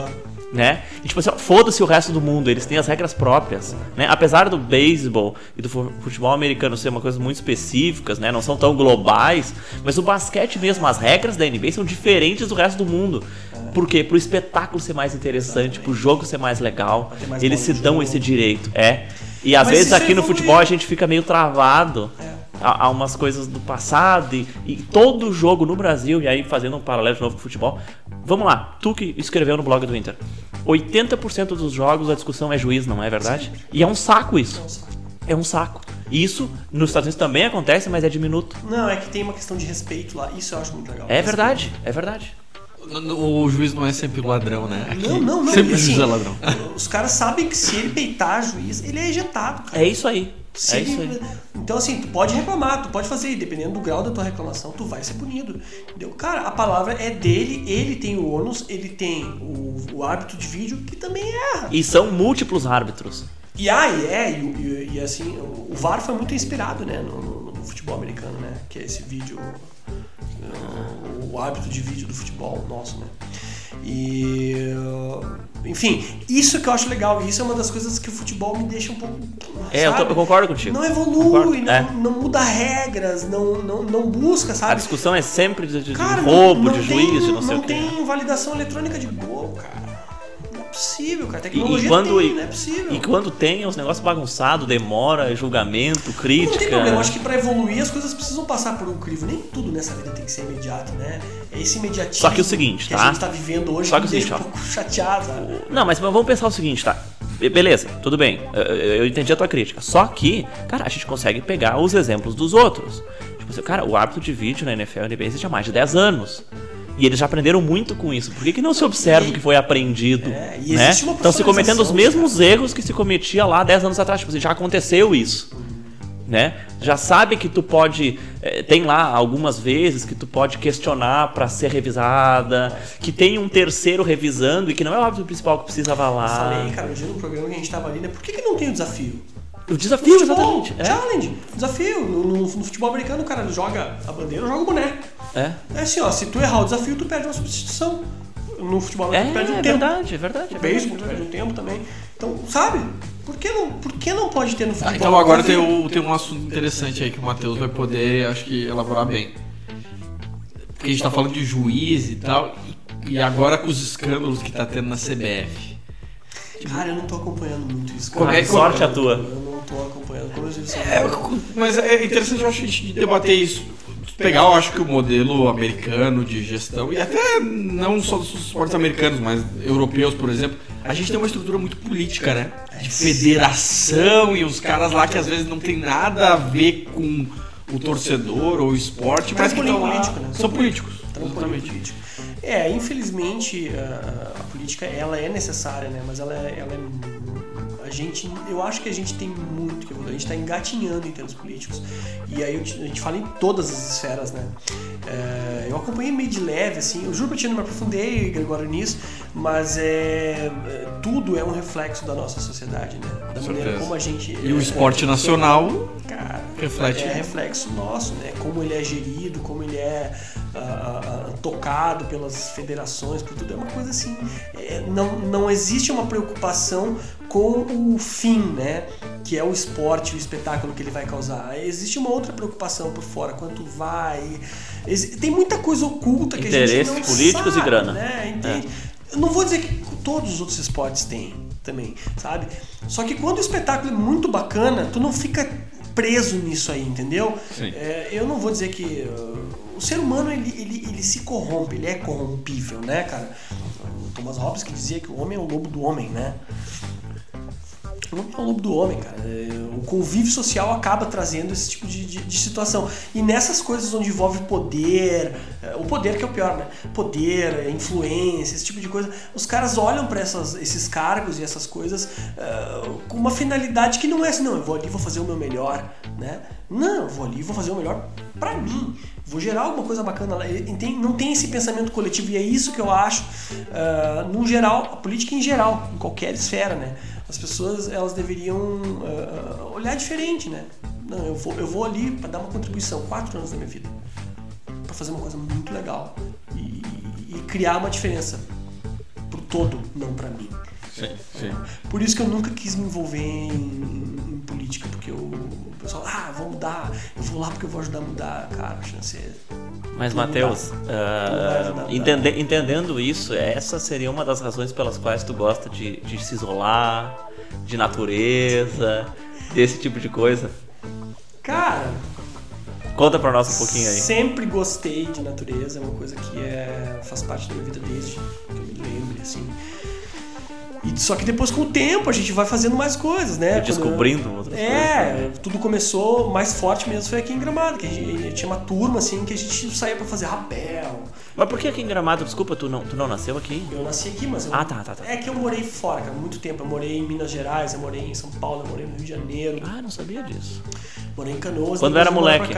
né? E tipo assim, foda-se o resto do mundo, eles têm as regras próprias, né? Apesar do beisebol e do fu- futebol americano ser uma coisa muito específicas, né? Não são tão globais, mas o basquete mesmo, as regras da NBA são diferentes do resto do mundo. Por quê? Pro espetáculo ser mais interessante, pro jogo ser mais legal, mais eles se dão jogo. esse direito, é. E às Mas vezes isso aqui no futebol a gente fica meio travado É. a, a umas coisas do passado e, e todo jogo no Brasil, e aí fazendo um paralelo de novo com o futebol. Vamos lá, tu que escreveu no blog do Inter. 80% dos jogos a discussão é juiz, não é verdade? E é um saco isso. É um saco. Isso nos Estados Unidos também acontece, mas é diminuto. Não, é que tem uma questão de respeito lá. Isso eu acho muito legal. É verdade, é verdade. O, o juiz não é sempre o ladrão, né? Aqui, Não, não, não. Sempre e o juiz assim, é ladrão. Os caras sabem que se ele peitar juiz, ele é ejetado, cara. É isso aí. Se É ele-. Então, assim, tu pode reclamar, tu pode fazer, dependendo do grau da tua reclamação, tu vai ser punido. Entendeu? Cara, a palavra é dele, ele tem o ônus, ele tem o, o árbitro de vídeo que também erra. E são múltiplos árbitros. E aí, é, e, e- e, assim, o VAR foi muito inspirado, né, no, no- no futebol americano, né, que é esse vídeo, uh, o hábito de vídeo do futebol nosso, né. E, enfim, isso que eu acho legal, e isso é uma das coisas que o futebol me deixa um pouco. É, eu, tô- eu concordo contigo. Não evolui, não, é. não muda regras, não, não, não busca, A sabe? discussão é sempre de, de- de Cara, não- roubo, não de tem- juiz, de não sei não o quê. tem validação eletrônica de gol, cara. É possível, cara. Tecnologia e quando, tem, e, não é possível. e quando tem é os negócios bagunçados, demora, julgamento, Não tem crítica. problema, acho que pra evoluir as coisas precisam passar por um crivo. Nem tudo nessa vida tem que ser imediato, né? É esse imediatismo Só que o seguinte, que tá? a gente tá vivendo hoje Só que que me o deixa um pouco chateado, sabe? Não, mas vamos pensar o seguinte, tá? Be- Beleza, tudo bem. Eu entendi a tua crítica. Só que, cara, a gente consegue pegar os exemplos dos outros. Tipo assim, cara, o árbitro de vídeo na NFL e NBA existe há mais de 10 anos. E eles já aprenderam muito com isso. Por que, que não se observa o que foi aprendido? É, né? Estão se cometendo os mesmos erros que se cometia lá 10 anos atrás. Tipo assim, já aconteceu isso. Né? Já sabe que tu pode. eh, tem lá algumas vezes que tu pode questionar pra ser revisada, que tem um terceiro revisando e que não é o árbitro principal que precisa avalar. Falei, cara, um dia no programa que a gente tava ali, né? Por que, que não tem o desafio? O desafio, Futebol, exatamente. É. challenge, desafio. No, no- no futebol americano, o cara joga a bandeira, joga o boné. É, É assim, ó, se tu errar o desafio, tu perde uma substituição. No futebol é, americano, tu perde um é tempo. verdade, é verdade. No é verdade, beisebol, tu perde um tempo também. Então, sabe? Por que não, por que não pode ter no futebol? Ah, então agora tem, o- tem um assunto interessante aí que o Matheus vai poder, acho que, elaborar bem. Porque a gente tá falando de juiz e tal, e, e agora com os escândalos que tá tendo na CBF. Cara, eu não tô acompanhando muito isso. Como cara. é que- sorte a tua. Tô acompanhando. É, mas é interessante, eu acho, a gente debater isso. Pegar, eu acho que o modelo americano de gestão, e até não só dos esportes americanos, mas europeus, por exemplo, a gente tem uma estrutura muito política, né? De federação e os caras lá que às vezes não tem nada a ver com o torcedor ou o esporte, mas que estão lá, político, né? são políticos. Exatamente. político. É, infelizmente a, a política ela é necessária, né? Mas ela, é- ela é a gente, eu acho que a gente tem muito que evoluir. A gente está engatinhando em termos políticos. E aí a gente fala em todas as esferas, né? É, eu acompanhei meio de leve, assim. Eu juro que eu não me aprofundei, Gregório, nisso, mas é, é, tudo é um reflexo da nossa sociedade, né? Da maneira certeza. como a gente. E o é, esporte nacional Cara, reflete. é reflexo nosso, né? Como ele é gerido, como ele é ah, ah, tocado pelas federações, por tudo. É uma coisa assim. é, não, não existe uma preocupação com o fim, né? Que é o esporte, o espetáculo que ele vai causar. Existe uma outra preocupação por fora, quanto vai. Tem muita coisa oculta que a gente não políticos e sabe, grana. Né? Entende? Eu não vou dizer que todos os outros esportes têm também, sabe? Só que quando o espetáculo é muito bacana, tu não fica preso nisso aí, entendeu? Sim. É, eu não vou dizer que uh, o ser humano ele, ele, ele se corrompe, ele é corrompível, né, cara? O Thomas Hobbes que dizia que o homem é o lobo do homem, né? O homem é o lobo do homem, cara. É, O convívio social acaba trazendo esse tipo de, de- de situação. E nessas coisas onde envolve poder, é, o poder que é o pior, né? Poder, influência, esse tipo de coisa. Os caras olham para esses cargos e essas coisas é, com uma finalidade que não é assim, não, eu vou ali vou fazer o meu melhor, né? Não, eu vou ali vou fazer o melhor para mim. Vou gerar alguma coisa bacana lá. Não tem esse pensamento coletivo e é isso que eu acho, é, no geral, a política em geral, em qualquer esfera, né? As pessoas elas deveriam uh, olhar diferente, né? Não, eu vou, eu vou ali para dar uma contribuição, quatro anos da minha vida, para fazer uma coisa muito legal e, e criar uma diferença pro todo, não para mim. Sim, sim. Por isso que eu nunca quis me envolver em, em política, porque eu, o pessoal, ah, vou mudar, eu vou lá porque eu vou ajudar a mudar, cara, a chance é Mas, Matheus, dá. ah, entende- entendendo isso, essa seria uma das razões pelas quais tu gosta de, de se isolar, de natureza, desse tipo de coisa. Cara, Conta pra nós um pouquinho aí. Sempre gostei de natureza, é uma coisa que é, faz parte da minha vida desde que eu me lembro, assim. E, só que depois, com o tempo, a gente vai fazendo mais coisas, né? E descobrindo outras é, coisas. tudo começou mais forte mesmo foi aqui em Gramado, que a gente tinha uma turma assim que a gente saía pra fazer rapel. Mas por que aqui em Gramado? Desculpa, tu não, tu não nasceu aqui? Eu nasci aqui, mas eu, Ah, tá, tá, tá. É que eu morei fora, cara, muito tempo. Eu morei em Minas Gerais, eu morei em São Paulo, eu morei no Rio de Janeiro, Ah, não sabia disso. morei em Canoas. Quando era moleque?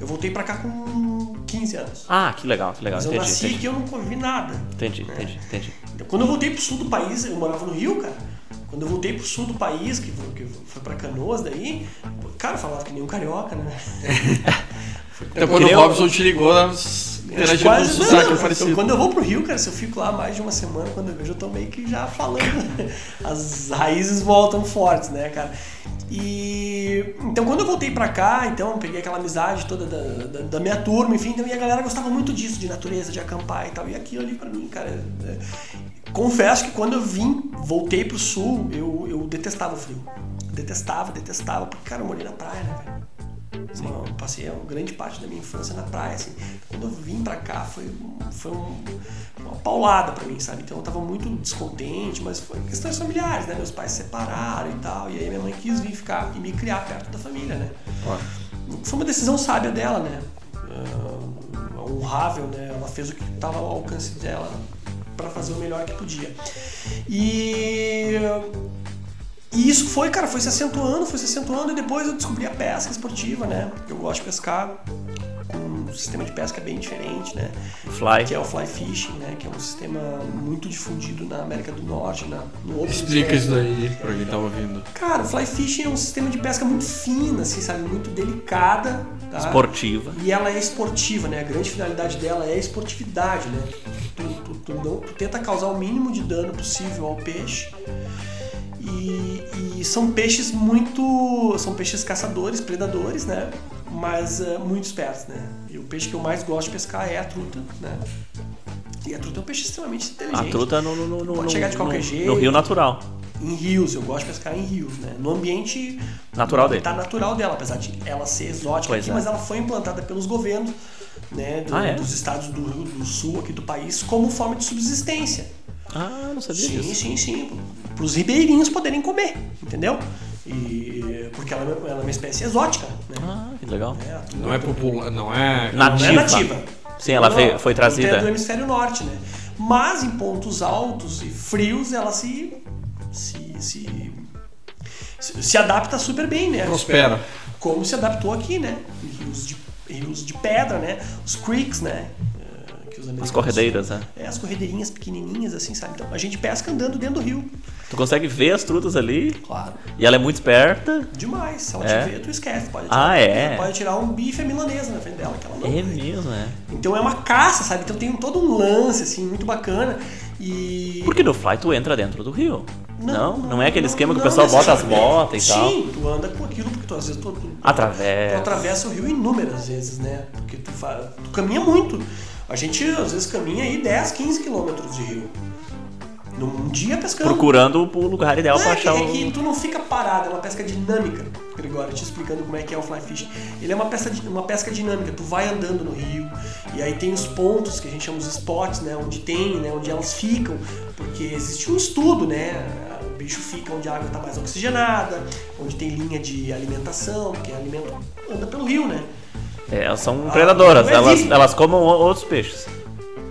Eu voltei pra cá com 15 anos. Ah, que legal, que legal. Mas eu Entendi, nasci entendi. aqui eu não convivi nada. Entendi, entendi, entendi. Então, quando eu voltei pro sul do país, eu morava no Rio, cara. Quando eu voltei pro sul do país, que, foi- que foi pra Canoas daí, cara, eu falava que nem um carioca, né? Então quando o eu- Robson te ligou, nós interagindo com o Quase, não, sotaque não, parecido. eu- quando eu vou pro Rio, cara, se eu fico lá mais de uma semana, quando eu vejo, eu tô meio que já falando. As raízes voltam fortes, né, cara? E então quando eu voltei pra cá, então peguei aquela amizade toda da, da, da minha turma, enfim, então, e a galera gostava muito disso, de natureza, de acampar e tal. E aquilo ali pra mim, cara. é- Confesso que quando eu vim, voltei pro sul, eu, eu detestava o frio. Detestava, detestava, porque, cara, eu morei na praia, né, velho? Eu passei uma grande parte da minha infância na praia, assim. Quando eu vim pra cá foi, foi um- uma paulada pra mim, sabe? Então eu tava muito descontente, mas foi questões familiares, né? Meus pais se separaram e tal, e aí minha mãe quis vir ficar e me criar perto da família, né? Foi uma decisão sábia dela, né? Ah, honrável, né? Ela fez o que estava ao alcance dela pra fazer o melhor que podia. E e isso foi, cara, foi se acentuando, foi se acentuando e depois eu descobri a pesca esportiva, né? Eu gosto de pescar com um sistema de pesca bem diferente, né? Fly. Que é o fly fishing, né? Que é um sistema muito difundido na América do Norte, na, no outro Explica isso daí pra quem tá ouvindo. Cara, o fly fishing é um sistema de pesca muito fino, assim, sabe? Muito delicada. Tá? Esportiva. E ela é esportiva, né? A grande finalidade dela é a esportividade, né? Tu, tu- tu não- tu tenta causar o mínimo de dano possível ao peixe. E, e são peixes muito. São peixes caçadores, predadores, né? Mas eh, muito espertos, né? E o peixe que eu mais gosto de pescar é a truta, né? E a truta é um peixe extremamente inteligente. A truta no, no, no, no, Pode chegar de qualquer no- jeito. no rio natural. Em rios, eu gosto de pescar em rios, né? No ambiente Natural dele. Tá natural dela, apesar de ela ser exótica Pois aqui, é. mas ela foi implantada pelos governos né, do- Ah, é? dos estados do Rio do Sul aqui do país como forma de subsistência. Ah, não sabia Sim, disso. sim, sim. Para os ribeirinhos poderem comer, entendeu? E porque ela, é- ela é uma espécie exótica, né? Ah, que legal. É, Não é popular, não é. Na- não é nativa. nativa. Sim, ela Não, foi truta trazida. É do hemisfério norte, né? Mas em pontos altos e frios ela se se, se, se, se adapta super bem, né? Prospera. como se adaptou aqui, né? Rios de, rios de pedra, né? Os creeks, né? Eh, que os As americanos- corredeiras, né? É, as corredeirinhas pequenininhas, assim, sabe? Então, a gente pesca andando dentro do rio. Tu consegue ver as trutas ali Claro. e ela é muito esperta. Demais. Se ela É? te ver, tu esquece. Pode Ah, é? Pode tirar um bife milanesa na frente dela, que ela não É mesmo, é. Então é uma caça, sabe? Então tem todo um lance, assim, muito bacana. E... Porque no fly tu entra dentro do rio. Não, não, é aquele não, esquema que o não pessoal bota as botas e tal. Sim, tu anda com aquilo porque tu às vezes tu, tu, Atravessa. tu atravessa o rio inúmeras vezes, né? Porque tu, tu caminha muito. A gente às vezes caminha aí 10, 15 quilômetros de rio. Num dia pescando. Procurando o lugar ideal pra é, que, é que tu não fica parado, é uma pesca dinâmica, Gregório, te explicando como é que é o fly fishing. Ele é uma pesca, uma pesca dinâmica, tu vai andando no rio, e aí tem os pontos que a gente chama os spots, né, onde tem, né, onde elas ficam, porque existe um estudo, né, o bicho fica onde a água está mais oxigenada, onde tem linha de alimentação, porque alimento anda pelo rio, né. É, elas são Ah, predadoras, é elas, elas comem outros peixes.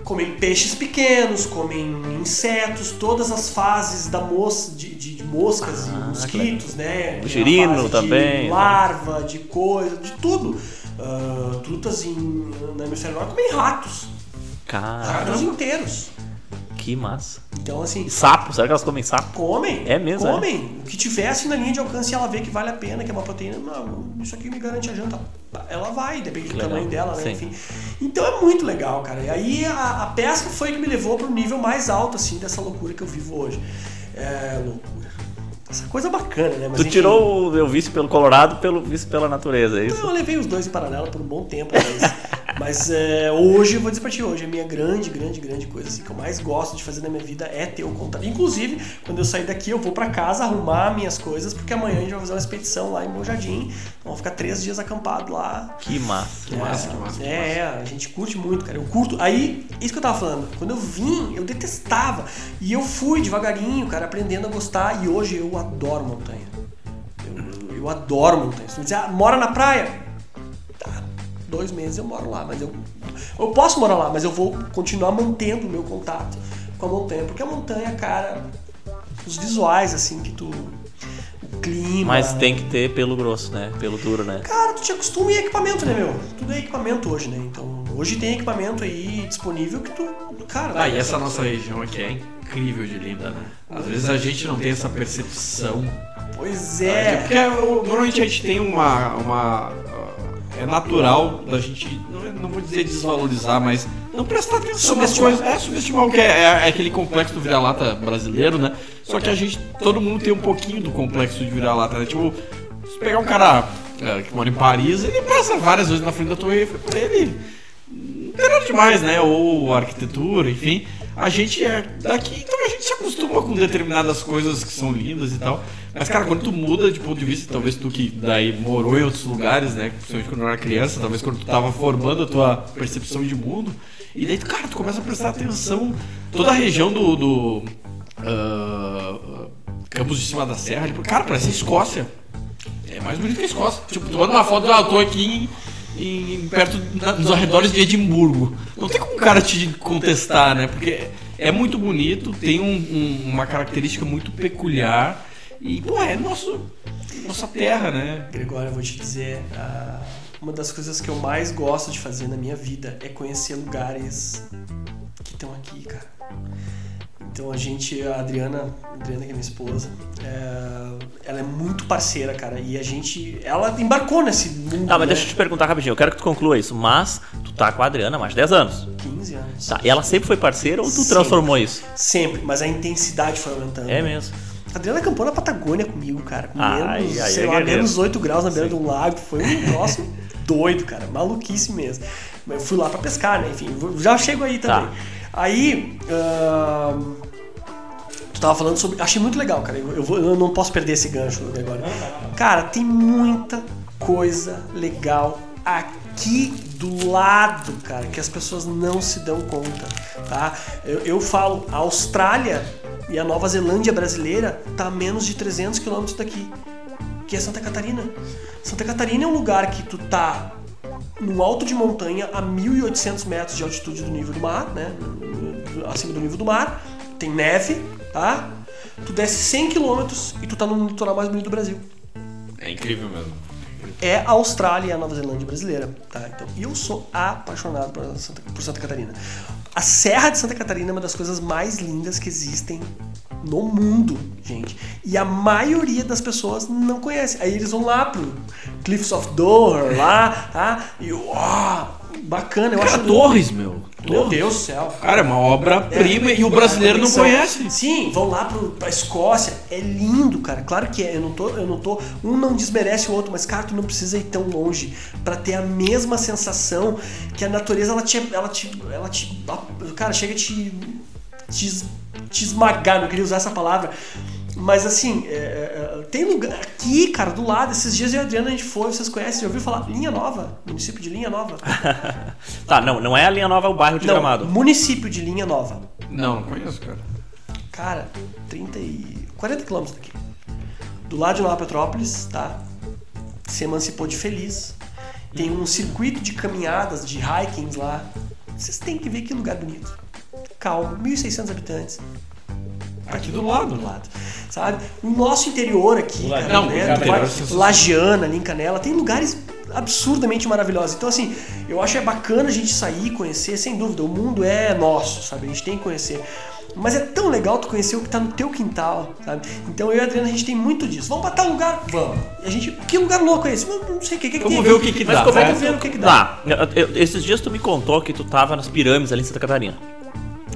comem peixes pequenos, comem insetos, todas as fases da mos de, de- de moscas Ah, e mosquitos, né? Tem a girino também, De larva, de coisa, de tudo. Ah, trutas em, na hemisfério norte comem ratos. Ratos Cara, inteiros. que massa. Então, assim, E sapo, será que elas comem sapo? comem. É mesmo, Comem. O que tivesse na linha de alcance e ela vê que vale a pena, que é uma proteína, não, isso aqui me garante a janta. Ela vai, depende do legal. tamanho dela, né? Enfim. Então é muito legal, cara. E aí a, a pesca foi que me levou pro nível mais alto, assim, dessa loucura que eu vivo hoje. É loucura. Essa coisa bacana, né? Mas, Tu enfim, tirou o meu vício pelo Colorado pelo vício pela natureza, é isso? Eu levei os dois em paralelo por um bom tempo, mas Mas é, hoje, eu vou dizer pra ti, hoje a minha grande, grande, grande coisa assim, que eu mais gosto de fazer na minha vida é ter o contato. Inclusive, quando eu sair daqui, eu vou pra casa arrumar minhas coisas, porque amanhã a gente vai fazer uma expedição lá em Bom Jardim. Vamos ficar três dias acampado lá. Que massa. Que massa, que massa. que É, é, a gente curte muito, cara. Eu curto. Aí, isso que eu tava falando. Quando eu vim, eu detestava. E eu fui devagarinho, cara, aprendendo a gostar. E hoje eu adoro montanha. Eu, eu adoro montanha. Se tu dizer, ah, mora na praia? Dois meses eu moro lá, mas eu. Eu posso morar lá, mas eu vou continuar mantendo o meu contato com a montanha. Porque a montanha, cara, os visuais, assim, que tu. O clima. Mas tem que ter pelo grosso, né? Pelo duro, né? Cara, tu te acostuma em equipamento, né, meu? Tudo é equipamento hoje, né? Então, hoje tem equipamento aí disponível que tu. Cara, Ah, e essa nossa região aqui é incrível de linda, né? Às vezes a gente não tem essa percepção. Pois É. é. Porque normalmente a gente tem uma. uma ah, é natural da gente, não, vou dizer desvalorizar, mas não prestar atenção nas Subestimar. coisas. É, subestimar o que é, é- é aquele complexo do vira-lata brasileiro, né? Só que a gente, todo mundo tem um pouquinho do complexo de vira-lata, né? Tipo, se pegar um cara é, que mora em Paris, ele passa várias vezes na frente da torre Eiffel, pra ele não tem nada demais, né? Ou arquitetura, enfim. A gente é daqui, então acostuma com determinadas coisas que são lindas e tal. Mas, cara, quando tu muda de ponto de vista, talvez tu que daí morou em outros lugares, né? Principalmente quando era criança, talvez quando tu tava formando a tua percepção de mundo. E daí, cara, tu começa a prestar atenção. Toda a região do. do ah, Campos de Cima da Serra, tipo, cara, parece Escócia. É mais bonito que a Escócia. Tipo, tu manda uma foto, ah, eu tô aqui em, em- perto na- nos arredores de Edimburgo. Não tem como o cara te contestar, né? Porque é muito bonito, tem um- um- uma característica muito peculiar e, pô, é nosso, nossa terra, né? Gregório, eu vou te dizer, uma das coisas que eu mais gosto de fazer na minha vida é conhecer lugares que estão aqui, cara. Então a gente, a Adriana, a Adriana que é minha esposa, é, ela é muito parceira, cara. E a gente, ela embarcou nesse mundo. Tá, mas né? deixa eu te perguntar rapidinho. Eu quero que tu conclua isso. Mas tu tá com a Adriana há mais de 10 anos. 15 anos. Tá. E ela sempre foi parceira ou tu Sempre. transformou isso? Sempre, mas a intensidade foi aumentando. É mesmo. A Adriana acampou na Patagônia comigo, cara. Com Ai, menos, ai, sei é lá, menos 8 graus na beira de um lago. Foi um troço doido, cara. Maluquice mesmo. Mas Eu fui lá pra pescar, né? Enfim, já chego aí também. Tá. Aí. ahn, tu tava falando sobre. Achei muito legal, cara. Eu, vou- eu não posso perder esse gancho agora. Cara, tem muita coisa legal aqui do lado, cara, que as pessoas não se dão conta, tá? Eu, eu falo, a Austrália e a Nova Zelândia brasileira tá a menos de 300 quilômetros daqui, que é Santa Catarina. Santa Catarina é um lugar que tu tá no alto de montanha a 1.800 metros de altitude do nível do mar, né? Acima do nível do mar. Tem neve, tá? Tu desce 100 quilômetros e tu tá no litoral mais bonito do Brasil É incrível mesmo. é a Austrália e a Nova Zelândia brasileira, tá? Então, eu sou apaixonado por Santa, por Santa Catarina. A Serra de Santa Catarina é uma das coisas mais lindas que existem no mundo, gente. E a maioria das pessoas não conhece. Aí eles vão lá pro Cliffs of Dover, lá, tá? E, ó, bacana, eu Cara, acho... Torres, meu. Meu. Deus do céu. Cara, é uma obra-prima e o brasileiro não São- conhece. Sim, vão lá pro, pra Escócia. É lindo, cara. Claro que é. Eu não tô, eu não tô. Um não desmerece o outro, mas, cara, tu não precisa ir tão longe pra ter a mesma sensação que a natureza ela te. Ela te. Ela te cara, chega a te. te, te esmagar, não queria usar essa palavra. Mas assim, é, é, é, tem lugar. Aqui, cara, do lado, esses dias eu e a Adriana a gente foi, vocês conhecem, já ouviu falar? Linha Nova, município de Linha Nova. Tá, não, não é a linha nova, é o bairro de Não, Gramado. município de Linha Nova. Não, não conheço, cara. Cara, 30 e. 40 quilômetros daqui. Do lado de Nova Petrópolis, tá? Se emancipou de Feliz. Tem um circuito de caminhadas, de hikings lá. Vocês têm que ver que lugar bonito. Calmo, 1.600 habitantes. Aqui do lado. Do lado. Sabe? O nosso interior aqui, cara, Não, né? interior vai- sensacional. Lagiana, ali em Canela, tem lugares absurdamente maravilhosos. Então, assim, eu acho é bacana a gente sair, conhecer, sem dúvida. O mundo é nosso, sabe? A gente tem que conhecer. Mas é tão legal tu conhecer o que tá no teu quintal, sabe? Então eu e a Adriana, a gente tem muito disso. Vamos pra tal lugar? Vamos. E a gente, que lugar louco é esse? Não, não sei o que, que, que Vamos ver o que que Mas dá. como é que Vamos ver o que que dá. Tá, esses dias tu me contou que tu tava nas pirâmides ali em Santa Catarina.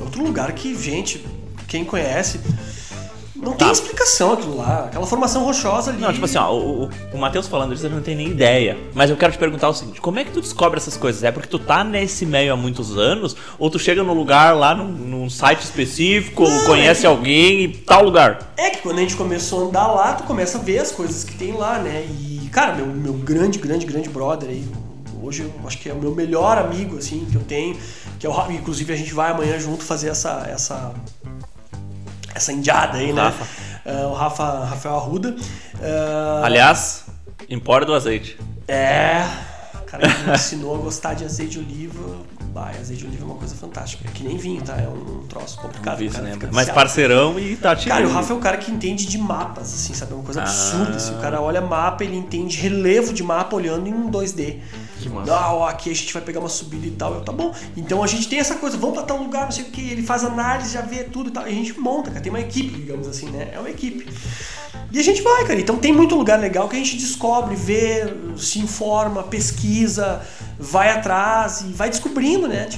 Outro lugar que, gente, quem conhece, Não Tá. tem explicação aquilo lá. Aquela formação rochosa ali. Não, tipo assim, ó, o, o, Matheus falando isso, eu não tenho nem ideia. Mas eu quero te perguntar o seguinte: como é que tu descobre essas coisas? É porque tu tá nesse meio há muitos anos? Ou tu chega num lugar lá, num, num site específico, ou Não, conhece é que- alguém e tal lugar? É que quando a gente começou a andar lá, tu começa a ver as coisas que tem lá, né? E, cara, meu, meu grande, grande, grande brother aí, hoje eu acho que é o meu melhor amigo, assim, que eu tenho, que é o. Inclusive a gente vai amanhã junto fazer essa. essa essa indiada aí, né? Rafa. Ah, o Rafa, Rafael Arruda. Ah, Aliás, embora do azeite. É, o cara que me ensinou a gostar de azeite de oliva. Bah, azeite de oliva é uma coisa fantástica. É que nem vinho, tá? É um troço complicado. O cara né? Mas viciado. parceirão e tá tirando. Cara, o Rafa é o cara que entende de mapas, assim, sabe? É uma coisa Ah. absurda. Assim. O cara olha mapa, ele entende relevo de mapa olhando em um 2D. Que massa. Ah, aqui a gente vai pegar uma subida e tal. Eu, tá bom. Então a gente tem essa coisa, vamos pra tal lugar, não sei o que. Ele faz análise, já vê tudo e tal. E a gente monta, cara. Tem uma equipe, digamos assim, né? É uma equipe. E a gente vai, cara. Então tem muito lugar legal que a gente descobre, vê, se informa, pesquisa, vai atrás e vai descobrindo, né?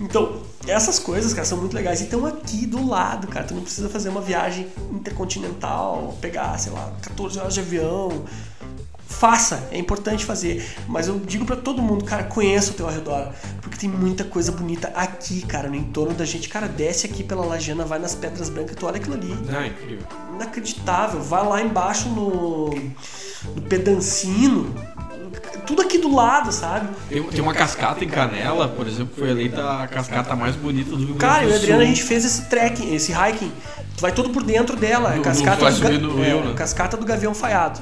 Então, essas coisas, cara, são muito legais. E estão aqui do lado, cara. Tu não precisa fazer uma viagem intercontinental, pegar, sei lá, 14 horas de avião. Faça, é importante fazer. Mas eu digo pra todo mundo, cara, conheça o teu arredor. Porque tem muita coisa bonita aqui, cara, no entorno da gente. Cara, desce aqui pela Lajana, vai nas Pedras Brancas, tu olha aquilo ali Ah, incrível. inacreditável. Vai lá embaixo no, no Pedancino, tudo aqui do lado, sabe? Tem, tem uma cascata em Canela, por exemplo, foi eleita a cascata mais bonita do Rio Grande Cara, eu do e a Adriana a gente fez esse trekking, esse hiking. Tu vai todo por dentro dela, é Do- do cascata do, Ga- subindo o é, rio, né? cascata do Gavião Falhado.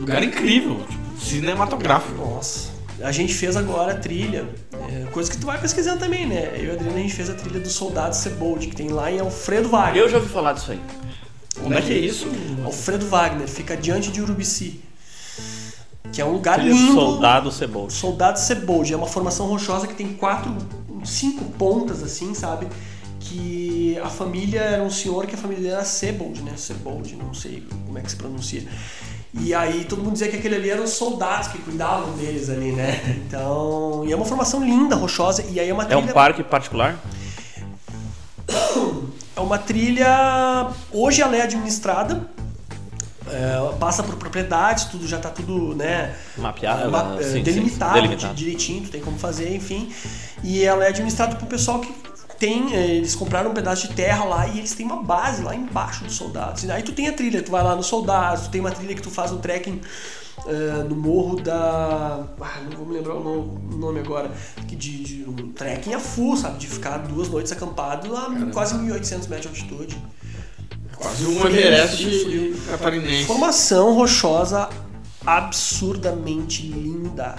Lugar incrível, tipo, cinematográfico. Nossa. A gente fez agora a trilha, é, coisa que tu vai pesquisando também, né? Eu e a Adriana a gente fez a trilha do Soldado Sebold, que tem lá em Alfredo Wagner. Eu já ouvi falar disso aí. Onde é que é isso? Alfredo Wagner, fica diante de Urubici. Que é um lugar Aquele lindo. soldado cebola. Soldado Sebold é uma formação rochosa que tem quatro, cinco pontas assim, sabe? Que a família era um senhor que a família dele era Sebold, né? Sebold, não sei como é que se pronuncia. E aí todo mundo dizia que aquele ali eram os soldados que cuidavam deles ali, né? Então, e é uma formação linda, rochosa, e aí é uma É trilha um parque particular? é uma trilha. Hoje ela é administrada. é, passa por propriedades, tudo já tá tudo, né? Mapeado, ma- sim, é, sim, delimitado, delimitado. di- direitinho, tu tem como fazer, enfim. E ela é administrada por pessoal que tem. é, Eles compraram um pedaço de terra lá e eles têm uma base lá embaixo dos soldados. E aí tu tem a trilha, tu vai lá nos soldados, tu tem uma trilha que tu faz um trekking. é, no morro da. Ah, não vou me lembrar o no- o nome agora. Que de, de um trekking a full, sabe? De ficar duas noites acampado a quase 1.800 metros de altitude. Quase um Everest catarinense. Formação rochosa absurdamente linda.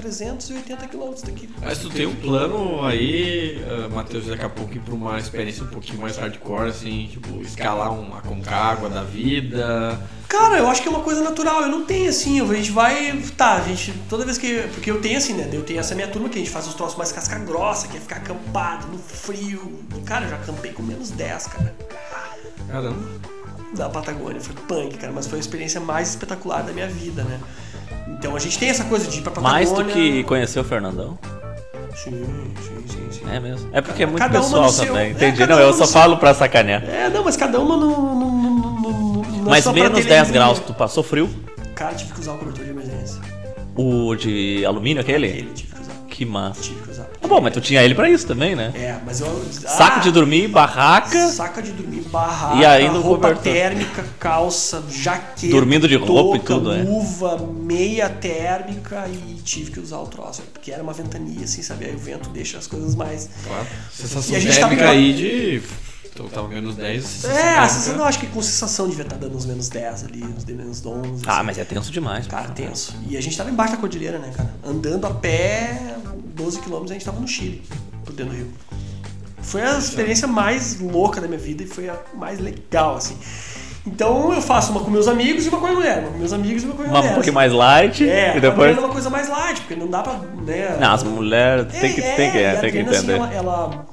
380 quilômetros daqui. Mas tu tem um plano aí, ah, Matheus, daqui a pouco ir pra uma experiência um pouquinho mais hardcore, assim, tipo, escalar uma concagua da vida. Cara, eu acho que é uma coisa natural. Eu não tenho assim. A gente vai. Tá, a gente. Toda vez que. Porque eu tenho assim, né? Eu tenho essa minha turma que a gente faz os troços mais casca grossa, que é ficar acampado no frio. Cara, eu já acampei com menos 10, cara. Caramba. Da Patagônia. Foi punk, cara. Mas foi a experiência mais espetacular da minha vida, né? Então a gente tem essa coisa de ir pra Patagônia. Mais do que conhecer o Fernandão? Sim, sim, sim, sim. É mesmo. É porque é muito Cada pessoal no seu- também. é, Entendi. cada não, eu só seu- falo pra sacanear. É, não, mas cada uma no. no, no, no- Mas menos prateleirinha. 10 graus, tu passou frio? Cara, tive que usar o cobertor de emergência. O de alumínio aquele? Ele tive que usar. Que massa. Tive que bom, mas tu tinha ele pra isso também, né? É, mas eu. Saco Ah, de dormir, barraca. Saca de dormir, barraca, E ainda roupa cobertor. térmica, calça, jaqueta. Dormindo de roupa e tudo, é. luva, meia térmica e tive que usar o troço. Porque era uma ventania, assim, sabe? Aí o vento deixa as coisas mais. Claro. Sensação E a gente térmica tava- aí de. Então tava menos 10. sensação É, a térmica. sensação, não, acho que com sensação devia estar dando uns menos 10 ali, uns de menos 11. Ah, assim. mas é tenso demais. Cara, tenso. E a gente tava embaixo da cordilheira, né, cara? Andando a pé 12 quilômetros, a gente tava no Chile, por dentro do rio. Foi a experiência mais louca da minha vida e foi a mais legal, assim. Então eu faço uma com meus amigos e uma com a mulher. Uma com meus amigos e uma com a minha Uma mulher. um pouquinho mais light É, e depois. a é uma coisa mais light, porque não dá pra. Né, Não, as mulheres tem que, é, tem que, é, a tem que assim, entender. ela, ela,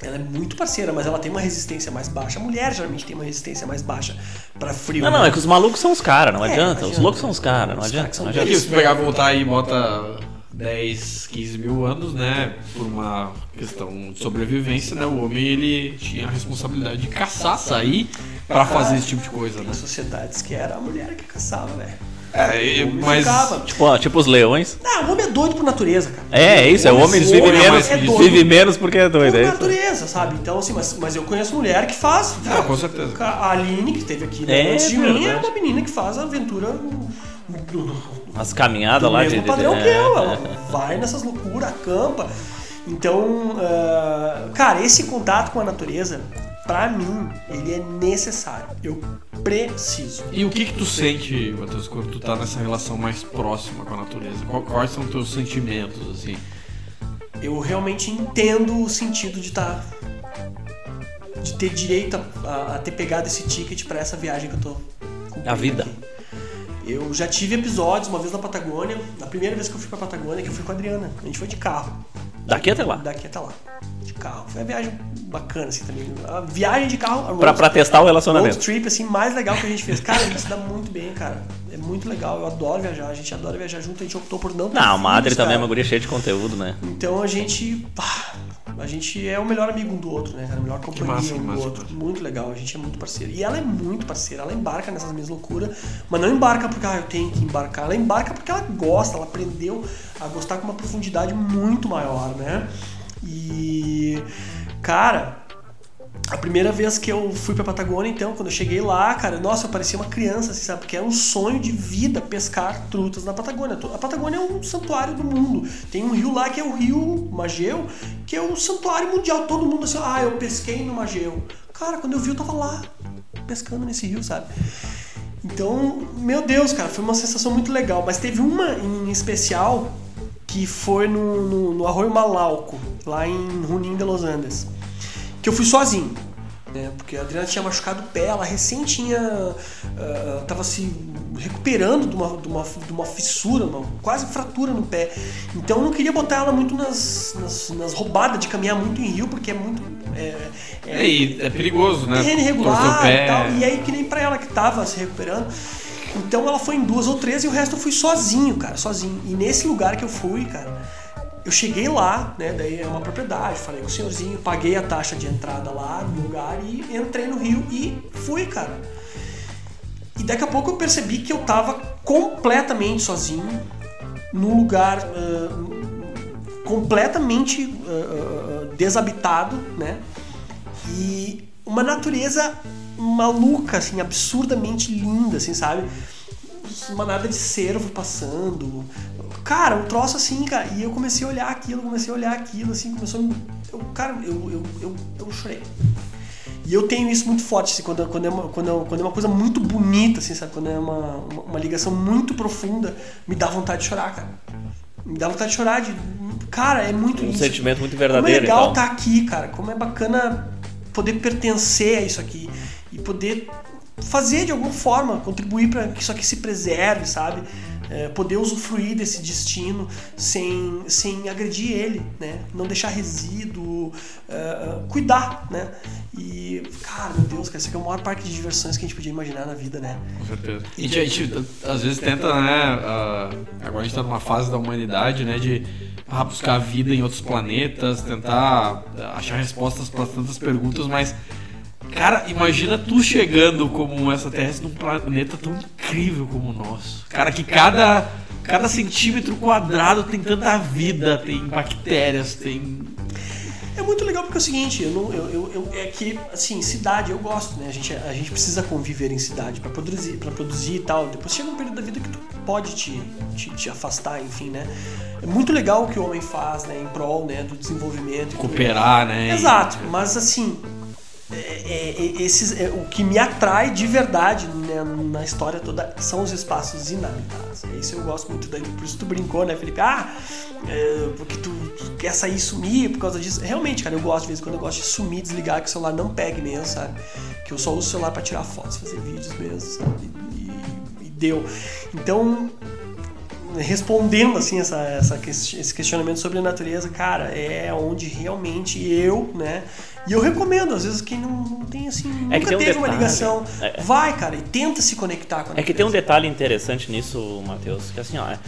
ela é muito parceira, mas ela tem uma resistência mais baixa. A mulher geralmente tem uma resistência mais baixa pra frio. Não, não, né? é que os malucos são os caras, não É, adianta. não Os loucos são os caras, não adianta. Não E adianta. se pegar, voltar aí e bota 10, 15 mil anos, né? Por uma questão de sobrevivência, né? O homem ele tinha a responsabilidade de caçar, sair pra fazer esse tipo de coisa, né? Sociedades que era a mulher que caçava, velho. É, homem mas. ficava. Tipo, ó, tipo os leões. Não, o homem é doido por natureza, cara. É, é isso, é o homem, eles homem vivem é menos, doido. vive menos porque é doido, por é isso? natureza, sabe? Então, assim, mas, mas eu conheço mulher que faz. Ah, com certeza. A Aline, que esteve aqui né, É antes de mim, é uma menina que faz aventura no, no, As caminhadas do lá mesmo de. padrão é, que eu. é. Ela vai nessas loucuras, acampa. Então, ah, cara, esse contato com a natureza, pra mim, ele é necessário. Eu preciso. E o que que tu sente, Matheus, quando tu tá nessa relação mais próxima com a natureza? Quais são os teus sentimentos, assim? Eu realmente entendo o sentido de estar. de ter direito a, a- a ter pegado esse ticket pra essa viagem que eu tô. A vida. aqui. Eu já tive episódios, uma vez na Patagônia, na primeira vez que eu fui pra Patagônia, que eu fui com a Adriana. A gente foi de carro. Daqui até lá. Daqui até lá. De carro. Foi uma viagem bacana, assim, também. A viagem de carro. a Pra, road- pra testar o road relacionamento. trip, assim, mais legal que a gente fez. Cara, a gente se dá muito bem, cara. É muito legal. Eu adoro viajar. A gente adora viajar junto. A gente optou por não ter Não, a Madre filhos, também é uma guria cheia de conteúdo, né? Então a gente. pá, a gente é o melhor amigo um do outro, né? cara? A melhor companhia massa, um do massa, outro. massa. Muito legal, a gente é muito parceiro. E ela é muito parceira, ela embarca nessas minhas loucuras, mas não embarca porque ah, eu tenho que embarcar, ela embarca porque ela gosta, ela aprendeu a gostar com uma profundidade muito maior, né? E. Cara, a primeira vez que eu fui pra Patagônia, então, quando eu cheguei lá, cara, nossa, eu parecia uma criança, assim, sabe? Porque era um sonho de vida pescar trutas na Patagônia. A Patagônia é um santuário do mundo. Tem um rio lá que é o Rio Mageu, que é o santuário mundial. Todo mundo assim, ah, eu pesquei no Mageu. Cara, quando eu vi, eu tava lá, pescando nesse rio, sabe? Então, meu Deus, cara, foi uma sensação muito legal. Mas teve uma em especial que foi no, no, no Arroio Malauco, lá em Junín de Los Andes que eu fui sozinho. Né? Porque a Adriana tinha machucado o pé, ela recém tinha. ah, tava se recuperando de uma, de uma, de uma fissura, uma quase fratura no pé. Então eu não queria botar ela muito nas, nas, nas roubadas de caminhar muito em rio, porque é muito. É, É, e é perigoso, né? terreno irregular e tal. E aí, que nem pra ela que tava se recuperando. Então ela foi em duas ou três e o resto eu fui sozinho, cara, sozinho. E nesse lugar que eu fui, cara, eu cheguei lá, né? Daí é uma propriedade, falei com o senhorzinho, paguei a taxa de entrada lá no lugar e entrei no rio e fui, cara. E daqui a pouco eu percebi que eu tava completamente sozinho, num lugar ah, completamente ah, ah, desabitado, né? E uma natureza maluca, assim, absurdamente linda, assim, sabe? Uma nada de cervo passando. Cara, um troço assim, cara. E eu comecei a olhar aquilo, comecei a olhar aquilo, assim, começou eu, Cara, eu, eu, eu, eu chorei. E eu tenho isso muito forte, assim, quando, quando, é uma, quando, é, quando é uma coisa muito bonita, assim, sabe? Quando é uma, uma, uma ligação muito profunda, me dá vontade de chorar, cara. Me dá vontade de chorar, de... Cara, é muito Um lindo. sentimento muito Como é verdadeiro. legal então. estar aqui, cara. Como é bacana poder pertencer a isso aqui e poder fazer de alguma forma, contribuir para que isso aqui se preserve, sabe? É, poder usufruir desse destino sem, sem agredir ele, né? Não deixar resíduo, é, cuidar, né? E, cara, meu Deus, cara, esse aqui é o maior parque de diversões que a gente podia imaginar na vida, né? Com certeza. E a gente, a gente, às vezes tenta, né? ah, agora a gente tá numa fase da humanidade, né? De ah, buscar vida em outros planetas, tentar achar respostas para tantas perguntas, mas. Cara, imagina tu chegando como um extraterrestre num planeta tão incrível como o nosso. Cara, que cada, cada centímetro quadrado tem tanta vida, tem bactérias, tem. É muito legal porque é o seguinte, eu não, eu, eu, eu- é que, assim, cidade eu gosto, né? A gente, a gente precisa conviver em cidade para produzir, para produzir e tal. Depois chega um período da vida que tu pode te, te, te afastar, enfim, né? É muito legal o que o homem faz, né? Em prol, né? Do desenvolvimento. Cooperar, né? Exato, mas assim, esses, é, o que me atrai de verdade né, na história toda são os espaços inabitados. É isso eu gosto muito daí. Por isso tu brincou, né, Felipe? Ah, é, porque tu, tu quer sair e sumir por causa disso. Realmente, cara, eu gosto de vez em quando eu gosto de sumir, desligar, que o celular não pegue mesmo, sabe? Que eu só uso o celular pra tirar fotos, fazer vídeos mesmo, sabe? E, e deu. Então, respondendo assim essa, essa esse questionamento sobre a natureza, cara, é onde realmente eu, né? E eu recomendo, às vezes quem não, não tem assim, É que nunca tem um teve uma detalhe. ligação, É. vai, cara, e tenta se conectar com a É que tem um detalhe interessante nisso, Matheus, que assim, ó, é,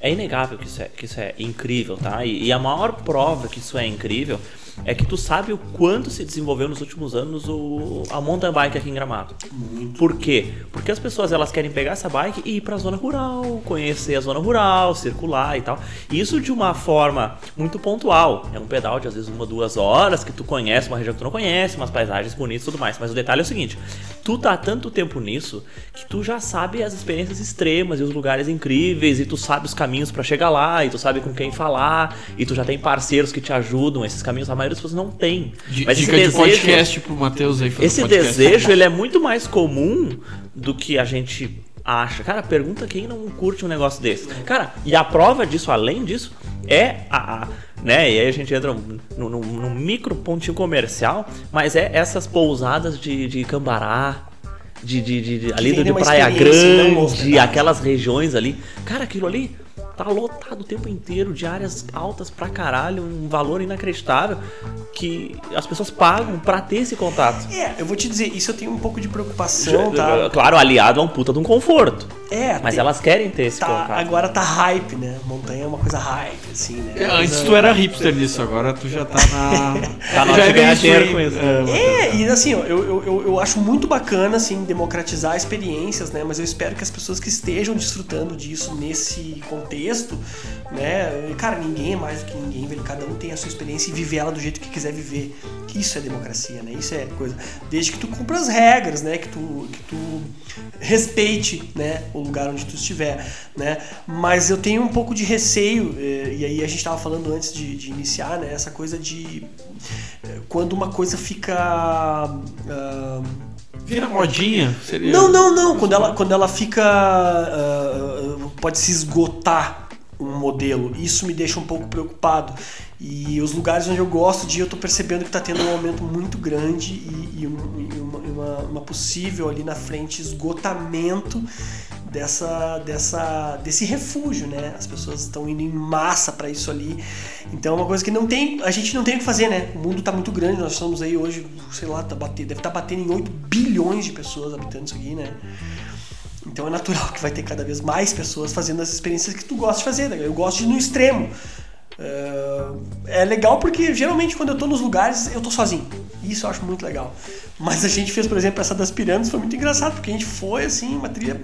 é inegável que isso é, que isso é incrível, tá? E, e a maior prova que isso é incrível é que tu sabe o quanto se desenvolveu nos últimos anos o, a mountain bike aqui em Gramado. Muito. Por quê? Porque as pessoas elas querem pegar essa bike e ir pra zona rural, conhecer a zona rural, circular e tal. Isso de uma forma muito pontual. É um pedal de às vezes uma, duas horas que tu conhece uma região que tu não conhece, umas paisagens bonitas e tudo mais. Mas o detalhe é o seguinte: tu tá há tanto tempo nisso que tu já sabe as experiências extremas e os lugares incríveis, e tu sabe os caminhos para chegar lá, e tu sabe com quem falar, e tu já tem parceiros que te ajudam. Esses caminhos a maioria das pessoas não tem. Mas esse Dica de desejo, podcast pro Matheus aí. fazer esse podcast. desejo ele é muito mais comum do que a gente acha. Cara, pergunta quem não curte um negócio desse. Cara, e a prova disso, além disso, é a. a- né? E aí a gente entra num, num- num micro pontinho comercial, mas é essas pousadas de, de Cambará. De, de, de- de- ali do, de Praia uma Grande, hospedagem. aquelas regiões ali. Cara, aquilo ali tá lotado o tempo inteiro de áreas altas pra caralho, um valor inacreditável que as pessoas pagam pra ter esse contato. É, eu vou te dizer, isso eu tenho um pouco de preocupação, tá? Claro, aliado a um puta de um conforto. É, Mas tem- elas querem ter esse tá, contato. agora tá hype, né? Montanha é uma coisa hype, assim, né? É, Antes tu era hipster nisso, agora tu já tá na. Tá na já de é ganhar dinheiro com isso. É, Matheus. É, e assim, ó, eu, eu, eu, eu acho muito bacana, assim, democratizar experiências, né? Mas eu espero que as pessoas que estejam desfrutando disso nesse contexto, né? Cara, ninguém é mais do que ninguém, velho. Cada um tem a sua experiência e vive ela do jeito que quiser viver. Isso é democracia, né? Isso é coisa. Desde que tu cumpra as regras, né? Que tu, que tu respeite, né? O lugar onde tu estiver, né? Mas eu tenho um pouco de receio, eh, e aí a gente tava falando antes de, de iniciar, né? Essa coisa de eh, quando uma coisa fica ah, Vira modinha. Seria... não, não, não. Quando ela, quando ela fica. ah, pode se esgotar um modelo. Isso me deixa um pouco preocupado. E os lugares onde eu gosto de ir, eu tô percebendo que tá tendo um aumento muito grande e, e um- e uma- uma possível ali na frente esgotamento dessa, dessa, desse refúgio, né? As pessoas estão indo em massa para isso ali. Então é uma coisa que não tem, a gente não tem o que fazer, né? O mundo tá muito grande, nós estamos aí hoje, sei lá, tá bater, deve estar batendo em 8 bilhões de pessoas habitando isso aqui, né? Então é natural que vai ter cada vez mais pessoas fazendo as experiências que tu gosta de fazer. né? Eu gosto de ir no extremo. É, é legal porque geralmente quando eu tô nos lugares eu tô sozinho. Isso eu acho muito legal. Mas a gente fez, por exemplo, essa das pirâmides, foi muito engraçado, porque a gente foi assim, uma trilha.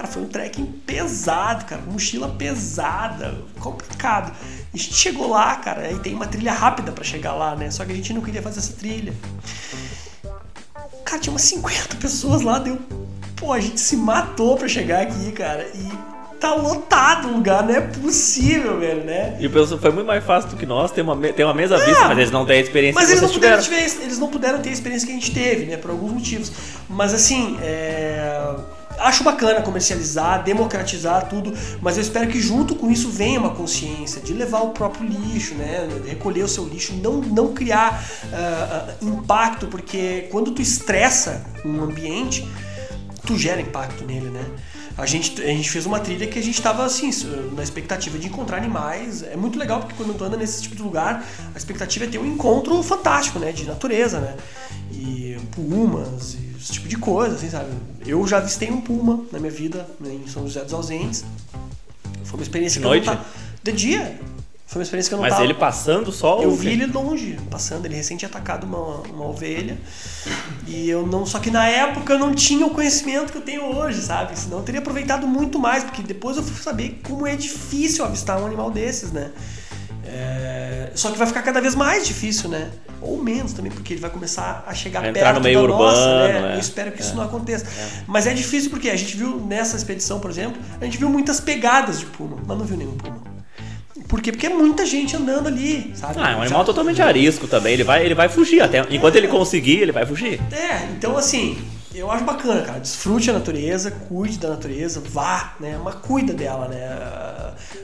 Cara, foi um trekking pesado, cara, mochila pesada, complicado. A gente chegou lá, cara, aí tem uma trilha rápida pra chegar lá, né? Só que a gente não queria fazer essa trilha. Cara, tinha umas 50 pessoas lá, deu. Pô, a gente se matou pra chegar aqui, cara. E tá lotado o lugar, não é possível, velho, né? E o pessoal foi muito mais fácil do que nós, tem uma, tem uma mesa vista, mas eles não têm a experiência Mas que eles não, puderam tiveram. tiver- eles não puderam ter a experiência que a gente teve, né? Por alguns motivos. Mas assim, é, acho bacana comercializar, democratizar tudo, mas eu espero que junto com isso venha uma consciência de levar o próprio lixo, né? Recolher o seu lixo, não, não criar ah, impacto, porque quando tu estressa um ambiente, tu gera impacto nele, né? A gente, a gente fez uma trilha que a gente estava assim, na expectativa de encontrar animais. É muito legal porque quando tu anda nesse tipo de lugar, a expectativa é ter um encontro fantástico, né? De natureza, né? E pumas, e esse tipo de coisa, assim, sabe? Eu já avistei um puma na minha vida, né, em São José dos Ausentes. Foi uma experiência De que noite? eu não tava... De dia. Foi uma experiência que eu não Mas tava... ele passando o sol. Eu vi ele longe, passando. Ele recém tinha atacado uma, uma ovelha. E eu não. Só que na época eu não tinha o conhecimento que eu tenho hoje, sabe? Senão eu teria aproveitado muito mais, porque depois eu fui saber como é difícil avistar um animal desses, né? É, Só que vai ficar cada vez mais difícil, né? Ou menos também, porque ele vai começar a chegar perto no meio da nossa, urbano, né? é. Eu espero que isso não aconteça. Mas é difícil porque a gente viu nessa expedição, por exemplo, a gente viu muitas pegadas de puma, mas não viu nenhum puma. Por quê? Porque é muita gente andando ali, sabe? Ah, é um animal totalmente arisco também. Ele vai, ele vai fugir até. Enquanto ele conseguir, ele vai fugir. É, então assim, eu acho bacana, cara. Desfrute a natureza, cuide da natureza, vá, né? Mas cuida dela, né? Ah,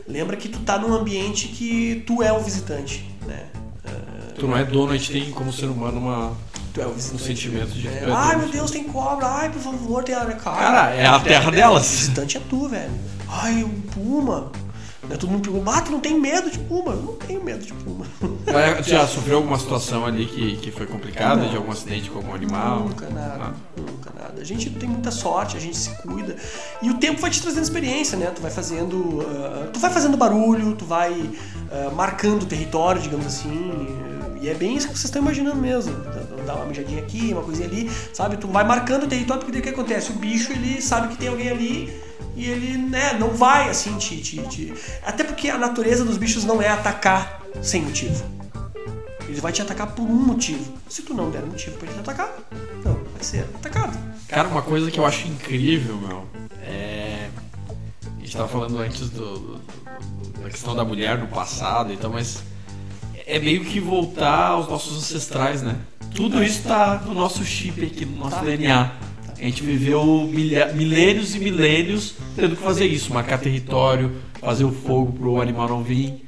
Lembra que tu tá num ambiente que tu é o visitante, né? Tu não é dono, a gente tem como ser humano uma, é o um sentimento de. É, Ai meu Deus, tem cobra, ai por favor, tem área. Cara, Cara, é a terra O delas. visitante é tu, velho. Ai, um puma. Né? Todo mundo pergunta, ah, tu não tem medo de puma? Eu não tenho medo de puma. Mas já sofreu alguma situação ali que, que foi complicada, de algum acidente com algum animal? Nunca nada, Ah. nunca nada. A gente tem muita sorte, a gente se cuida. E o tempo vai te trazendo experiência, né? Tu vai fazendo. ah, tu vai fazendo barulho, tu vai ah, marcando o território, digamos assim. E é bem isso que vocês estão imaginando mesmo. Dá uma mijadinha aqui, uma coisinha ali, sabe? Tu vai marcando o território, porque daí o que acontece? O bicho, ele sabe que tem alguém ali e ele, né, não vai assim te, te, te... Até porque a natureza dos bichos não é atacar sem motivo. Ele vai te atacar por um motivo. Se tu não der motivo pra ele te atacar, não, vai ser atacado. Cara, uma coisa que eu acho incrível, meu, é. A gente tava falando antes do, do- da questão da mulher no passado e tal, mas é meio que voltar aos nossos ancestrais, né? Tudo isso tá no nosso chip aqui, no nosso Tá. DNA. A gente viveu milênios e milênios tendo que fazer isso, marcar território, fazer o fogo pro animal não vir,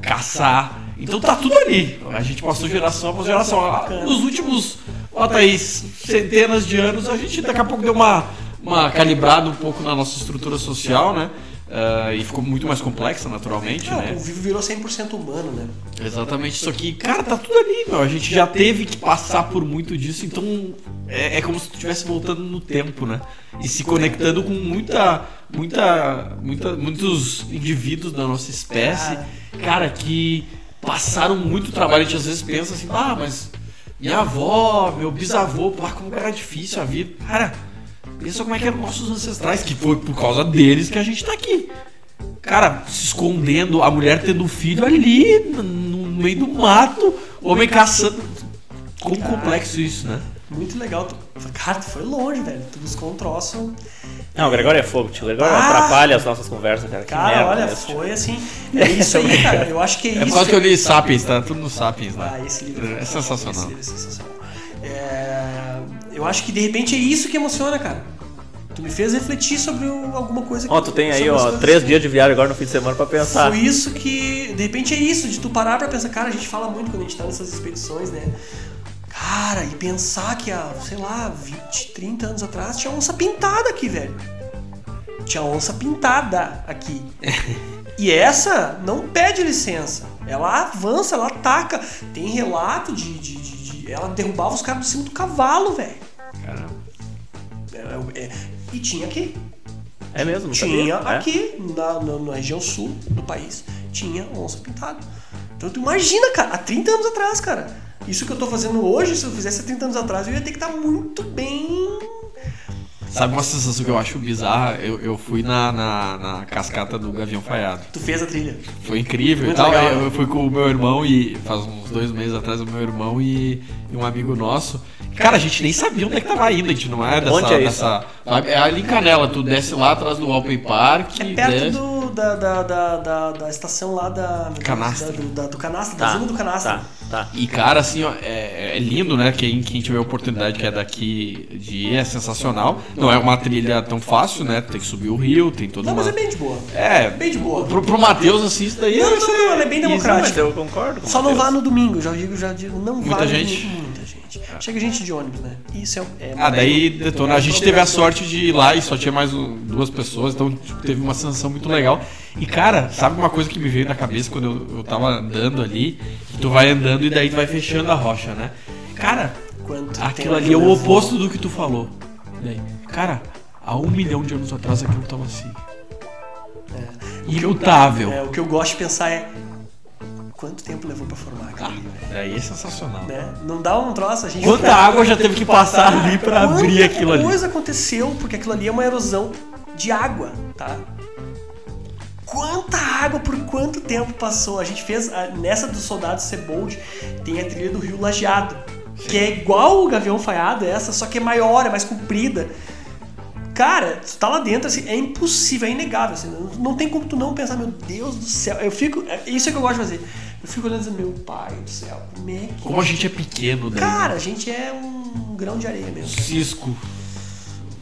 caçar. Então tá tudo ali. A gente passou geração após geração. Nos últimos, bota aí, centenas de anos, a gente daqui a pouco deu uma, uma calibrada um pouco na nossa estrutura social, né? Ah, e ficou muito mais complexa, naturalmente, Não, né? o vivo virou 100% humano, né? Exatamente isso aqui. Cara, tá tudo ali, meu. A gente já teve que passar por muito disso, então é, é como se tu estivesse voltando no tempo, né? E se conectando com muita, muita, muita, muitos indivíduos da nossa espécie, cara, que passaram muito trabalho. A gente às vezes pensa assim, ah, mas minha avó, meu bisavô, pá, como era difícil a vida. Cara, pensa como é que eram nossos ancestrais, que foi por causa deles que a gente tá aqui cara se escondendo, a mulher tendo filho ali no meio do mato, o homem caçando. Como complexo isso, né? Muito legal. Cara, tu foi longe, velho. Tu buscou um troço. Não, o Gregório é fogo, tio. O Gregório Ah! atrapalha as nossas conversas, cara. Que Cara, merda olha, tio. foi assim. É isso aí, cara. Eu acho que é, É isso. por causa que eu li Sapiens, tá tudo no Sapiens Ah, lá. esse livro É sensacional. Esse livro é sensacional. É, Eu acho que de repente é isso que emociona, cara. Tu me fez refletir sobre alguma coisa Ó, tu tem aí, ó, três dias de viagem agora no fim de semana pra pensar. Foi isso que. De repente é isso, de tu parar pra pensar, cara, a gente fala muito quando a gente tá nessas expedições, né? Cara, e pensar que há, sei lá, 20, 30 anos atrás tinha onça pintada aqui, velho. Tinha onça pintada aqui. E essa não pede licença. Ela avança, ela ataca. Tem relato de- de- de- ela derrubava os caras do cima do cavalo, velho. Caramba. É, é, e tinha aqui. É mesmo? Tinha sabia? É? aqui, na, na- na região sul do país, tinha onça pintada. Então tu imagina, cara, há 30 anos atrás, cara. Isso que eu tô fazendo hoje, se eu fizesse há 30 anos atrás, eu ia ter que estar muito bem. Sabe uma sensação que eu acho bizarra? Eu, eu fui na, na, na cascata do Gavião Falhado. Tu fez a trilha. Foi incrível e Muito tal. legal. Eu, fui com o meu irmão e faz uns dois meses atrás o meu irmão e, e um amigo nosso. Cara, a gente nem sabia onde é que tava indo, a gente não é dessa. Onde é isso? dessa- é ali em Canela, tu desce lá atrás do Alpen Park. É perto desce- do, da, da, da, da, da estação lá da. Canastra. Da, do, da- do canastra, da Tá, zona do canastra. tá, tá. E cara, assim, ó, é, é lindo, né? Quem, quem tiver a oportunidade que é daqui de ir é sensacional. Não é uma trilha tão fácil, né? Tem que subir o rio, tem toda Não, uma. mas é bem de boa. É, Bem de boa. pro, pro Matheus, assim, isso daí Não, vai não, não, ela é bem. Mas eu concordo Só não vá no domingo, já digo, já digo, não Muita vá no gente. domingo. Muita gente. Chega gente de ônibus, né? Isso é. é Ah, daí detona. A gente teve a sorte de ir lá e só tinha mais duas pessoas, então tipo, teve uma sensação muito legal. E cara, sabe uma coisa que me veio na cabeça quando eu, eu tava andando ali? Que tu vai andando e daí tu vai fechando a rocha, né? Cara, Quanto aquilo ali é o oposto do que tu falou. Daí, cara, há um milhão de anos atrás aquilo tava assim. Imutável. É, o que eu gosto de pensar é quanto tempo levou pra formar aquilo ali, velho? Daí é sensacional. né? Não dá um troço, a gente. Quanta água já teve que passar ali pra Quanta abrir aquilo ali? coisa aconteceu, porque aquilo ali é uma erosão de água, tá? Quanta água por quanto tempo passou? A gente fez a- nessa do Soldado Sebold tem a trilha do Rio Lajeado, que é igual o Gavião Falhado, essa, só que é maior, é mais comprida. Cara, tu tá lá dentro, assim, é impossível, é inegável. Assim, não, não tem como tu não pensar, meu Deus do céu. Eu fico. é Isso é que eu gosto de fazer. Eu fico olhando e dizendo, meu pai do céu, como é que. Como a gente é pequeno, daí. Cara, a gente é um grão de areia mesmo. Cisco.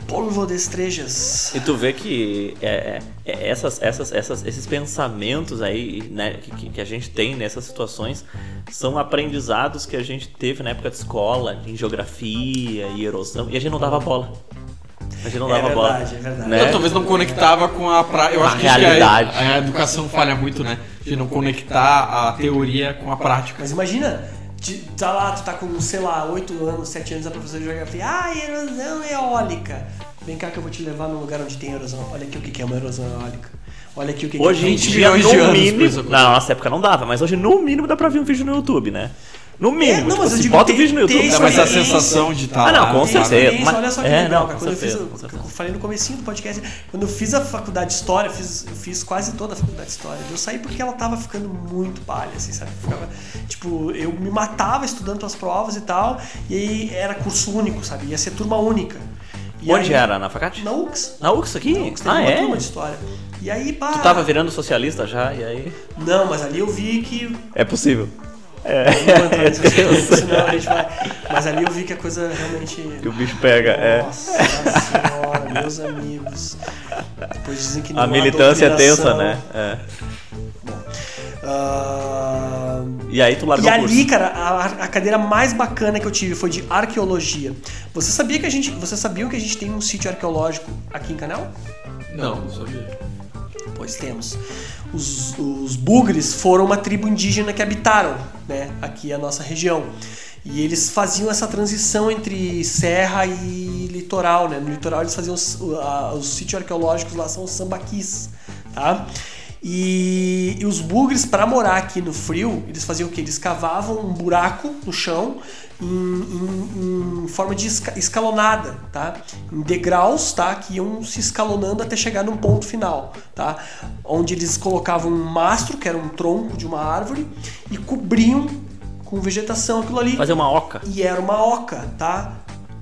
Polvo de estrejas. E tu vê que é, é, é, essas, essas, essas, esses pensamentos aí né, que, que- a gente tem nessas situações são aprendizados que a gente teve na época de escola, em geografia e erosão, e a gente não dava bola. A gente não É dava bola. verdade, é verdade. Né? Eu, talvez não conectava com a prática. Eu A acho que realidade. A, a educação falha muito, né? De não conectar a teoria com a prática. Mas imagina, tá lá, tu tá com, sei lá, 8 anos, 7 anos, a professora de geografia, ah, erosão eólica. Vem cá que eu vou te levar num lugar onde tem erosão. Olha aqui o que é uma erosão eólica. Olha aqui o que que Hoje é 20 dia, milhões de no anos mínimo, na nossa época não dava, mas hoje no mínimo dá pra ver um vídeo no YouTube, né? No mínimo. É, não, tipo, mas eu digo, bota o vídeo no YouTube. Não, isso mas a sensação de estar Ah, não, com certeza. mas- olha só que é, legal, não, Quando eu, fiz, certeza, com certeza. eu falei no comecinho do podcast, quando eu fiz a faculdade de História, eu fiz, eu fiz quase toda a faculdade de História. Eu saí porque ela tava ficando muito palha, assim, sabe? Ficava, tipo, eu me matava estudando as provas e tal, e aí era curso único, sabe? Ia ser turma única. E Onde aí- era? Na Facate? Na UX. Na UX aqui? Na UX, teve ah, uma é? turma de História. E aí, pá... Tu tava virando socialista já, e aí... Não, mas ali eu vi que É possível. gente vai. Mas ali eu vi que a coisa realmente. Que o bicho pega, é. Nossa senhora, meus amigos. Depois dizem que não A militância é tensa, né? É. Ah, E aí tu largou E o curso. ali, cara, a, a cadeira mais bacana que eu tive foi de arqueologia. Você sabia que a gente. Você sabia que a gente tem um sítio arqueológico aqui em Canal? Não, não sabia. Pois temos. Os, os bugres foram uma tribo indígena que habitaram né, aqui a nossa região. E eles faziam essa transição entre serra e litoral. Né? No litoral eles faziam os, os sítios arqueológicos lá, são os sambaquis. Tá? E, e os bugres, para morar aqui no frio, eles faziam o quê? Eles cavavam um buraco no chão em, em- em forma de esca- escalonada, tá? Em degraus, tá? Que iam se escalonando até chegar num ponto final, tá? Onde eles colocavam um mastro, que era um tronco de uma árvore, e cobriam com vegetação aquilo ali. Fazer uma oca. E era uma oca, tá?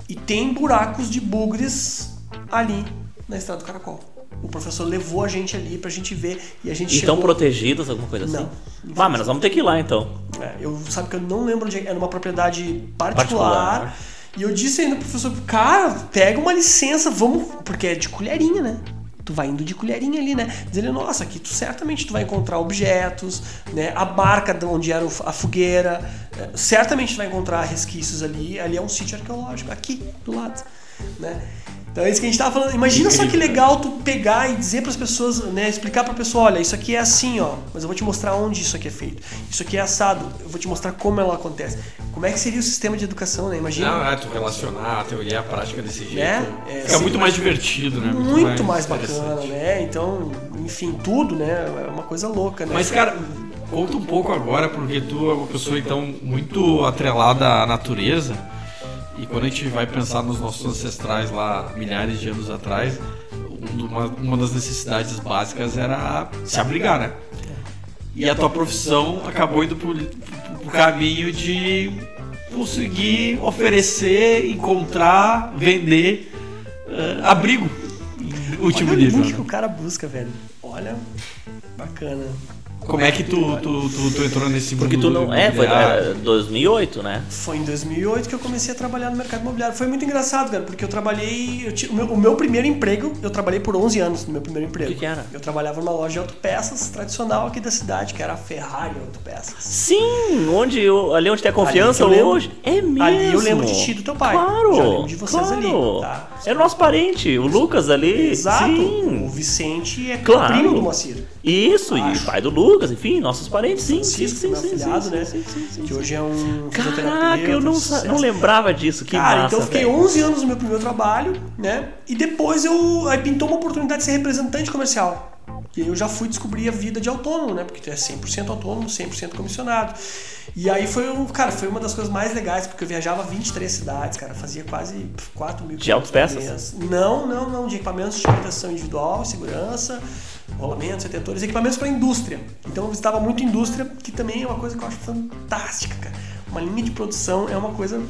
E tem buracos de bugres ali na Estrada do Caracol. O professor levou a gente ali pra gente ver e a gente estão chegou... protegidos, alguma coisa assim? Não. Ah, mas nós vamos ter que ir lá então. É, eu sabe que eu não lembro onde é, era uma propriedade particular. Particular. E eu disse ainda pro professor, cara, pega uma licença, vamos, porque é de colherinha, né? Tu vai indo de colherinha ali, né? Diz ele, nossa, aqui tu certamente tu vai encontrar objetos, né? A marca de onde era a fogueira, é, certamente tu vai encontrar resquícios ali. Ali é um sítio arqueológico, aqui do lado, né? Então é isso que a gente tava falando. Imagina só que legal tu pegar e dizer para as pessoas, né, explicar para a pessoa, olha, isso aqui é assim, ó, mas eu vou te mostrar onde isso aqui é feito. Isso aqui é assado, eu vou te mostrar como ela acontece. Como é que seria o sistema de educação, né? Imagina. Não, é tu relacionar a teoria e a prática desse jeito. Né? É, fica muito mais divertido, né? muito mais, interessante. bacana, né? Então, enfim, tudo, né? É uma coisa louca, né? Mas, cara, conta um pouco agora, porque tu é uma pessoa, então, muito atrelada à natureza. E quando a gente vai pensar nos nossos ancestrais lá, milhares de anos atrás, uma, uma das necessidades básicas era se abrigar, né? E a tua profissão acabou indo pro, pro- pro caminho de conseguir oferecer, encontrar, vender eh, abrigo. Último Olha o nível. link né? que o cara busca, velho. Olha, bacana. Como é que tu, tu, tu, tu entrou nesse Porque mundo tu não. É, foi imobiliário? é, 2008, né? Foi em 2008 que eu comecei a trabalhar no mercado imobiliário. Foi muito engraçado, cara, porque eu trabalhei. eu ti- o, meu, o meu primeiro emprego, eu trabalhei por 11 anos no meu primeiro emprego. O que que era? Eu trabalhava numa loja de autopeças tradicional aqui da cidade, que era a Ferrari Autopeças. Sim, onde eu- ali onde tem a confiança Ali que eu lembro. hoje. É mesmo. Ali eu lembro de ti do teu pai. Claro. Já lembro de vocês claro. ali, tá? Era o nosso parente, o Lucas ali. Exato. Sim. O Vicente é Claro. primo do Moacir. Isso, e Acho. pai do Lucas, enfim, nossos parentes, sim. sim, sim, sim, afilhado, sim, né? sim, sim, sim, Que sim. hoje é um Caraca, eu não, não lembrava disso, que Cara, massa. então eu fiquei velho. 11 anos no meu primeiro trabalho, né? E depois eu aí pintou uma oportunidade de ser representante comercial. E aí eu já fui descobrir a vida de autônomo, né? Porque tu é 100% autônomo, 100% comissionado. E aí foi, um, cara, foi uma das coisas mais legais, porque eu viajava 23 cidades, cara, fazia quase 4 mil De autopeças? Não, não, não, de equipamentos de proteção individual, segurança, rolamentos, detentores, equipamentos para indústria. Então eu visitava muito indústria, que também é uma coisa que eu acho fantástica, cara. Uma linha de produção é uma coisa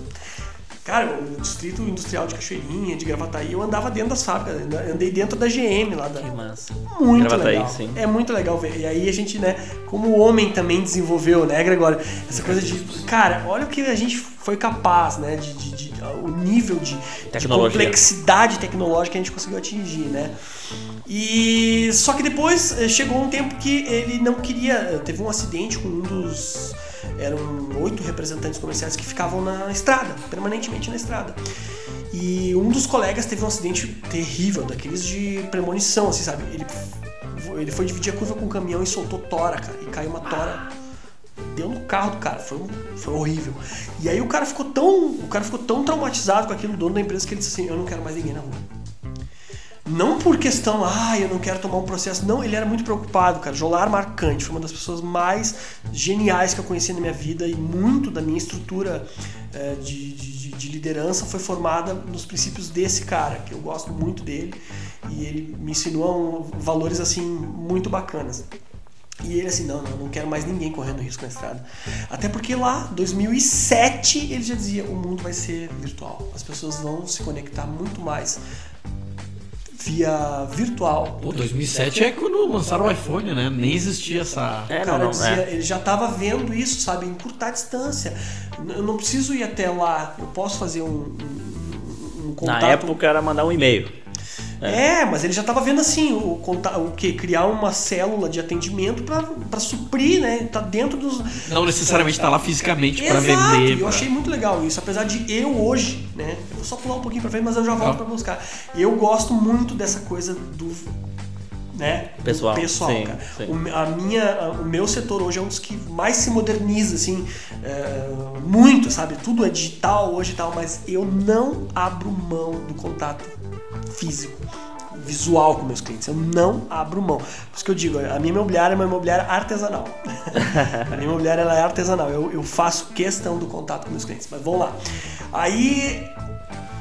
Cara, o distrito industrial de Cachoeirinha, de Gravataí, eu andava dentro das fábricas, andei dentro da GM lá da. Que massa. Muito Gravataí, legal. sim. É muito legal ver. E aí a gente, né, como o homem também desenvolveu, né, Gregório? Essa coisa de. Cara, olha o que a gente foi capaz, né? De, de- de- o nível de, de complexidade tecnológica que a gente conseguiu atingir, né? E só que depois eh, chegou um tempo que ele não queria. eh, Teve um acidente com um dos. Eram oito representantes comerciais que ficavam na estrada, permanentemente na estrada. E um dos colegas teve um acidente terrível, daqueles de premonição, assim, sabe? Ele, ele foi dividir a curva com um caminhão e soltou tora, cara. E caiu uma tora. Deu no carro do cara, foi, foi horrível. E aí o cara ficou tão. O cara ficou tão traumatizado com aquilo, o dono da empresa, que ele disse assim, eu não quero mais ninguém na rua. Não por questão, ah, eu não quero tomar um processo. Não, ele era muito preocupado, cara. Jolar Marcante foi uma das pessoas mais geniais que eu conheci na minha vida e muito da minha estrutura é, de, de, de, liderança foi formada nos princípios desse cara, que eu gosto muito dele e ele me ensinou valores assim muito bacanas. E ele assim, não, não, não quero mais ninguém correndo risco na estrada. Até porque lá, 2007, ele já dizia, o mundo vai ser virtual. As pessoas vão se conectar muito mais via virtual. Pô, 2007 é quando lançaram o iPhone, né? Nem existia essa. É, cara, não, dizia, é. ele já estava vendo isso, sabe? Encurtar distância. Eu não preciso ir até lá. Eu posso fazer um, um, um contato. Na época era mandar um e-mail. É. é, mas ele já estava vendo assim, o, o que? Criar uma célula de atendimento para suprir, né? Tá dentro dos. Não necessariamente estar tá lá fisicamente para vender. Eu pra... achei muito legal isso, apesar de eu hoje, né? Eu vou só pular um pouquinho para frente, mas eu já volto para buscar. Eu gosto muito dessa coisa do né? Pessoal, pessoal sim. Sim. O, a minha, o meu setor hoje é um dos que mais se moderniza, assim, é, muito, sabe? Tudo é digital hoje e tal, mas eu não abro mão do contato físico visual com meus clientes. Eu não abro mão. Por isso que eu digo, a minha imobiliária é uma imobiliária artesanal. a minha imobiliária ela é artesanal. Eu, eu faço questão do contato com meus clientes. Mas vamos lá. Aí,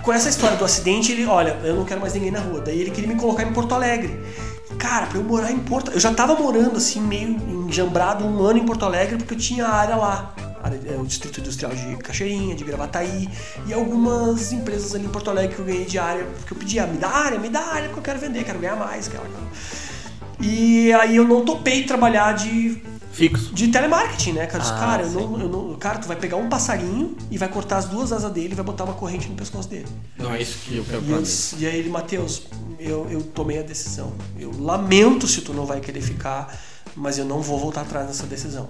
com essa história do acidente, ele, olha, eu não quero mais ninguém na rua. Daí ele queria me colocar em Porto Alegre. Cara, pra eu morar em Porto... Eu já tava morando, assim, meio enjambrado um ano em Porto Alegre, porque eu tinha área lá. É, o Distrito Industrial de Cachoeirinha, de Gravataí e algumas empresas ali em Porto Alegre que eu ganhei de área, porque eu pedia, me dá área, me dá área, porque eu quero vender, quero ganhar mais. E aí eu não topei trabalhar de fixo. De telemarketing, né, cara? Ah, cara, eu não, eu não, cara, tu vai pegar um passarinho e vai cortar as duas asas dele e vai botar uma corrente no pescoço dele. Não é isso que eu quero e, e aí ele, Matheus, eu, eu tomei a decisão. Eu lamento se tu não vai querer ficar mas eu não vou voltar atrás nessa decisão.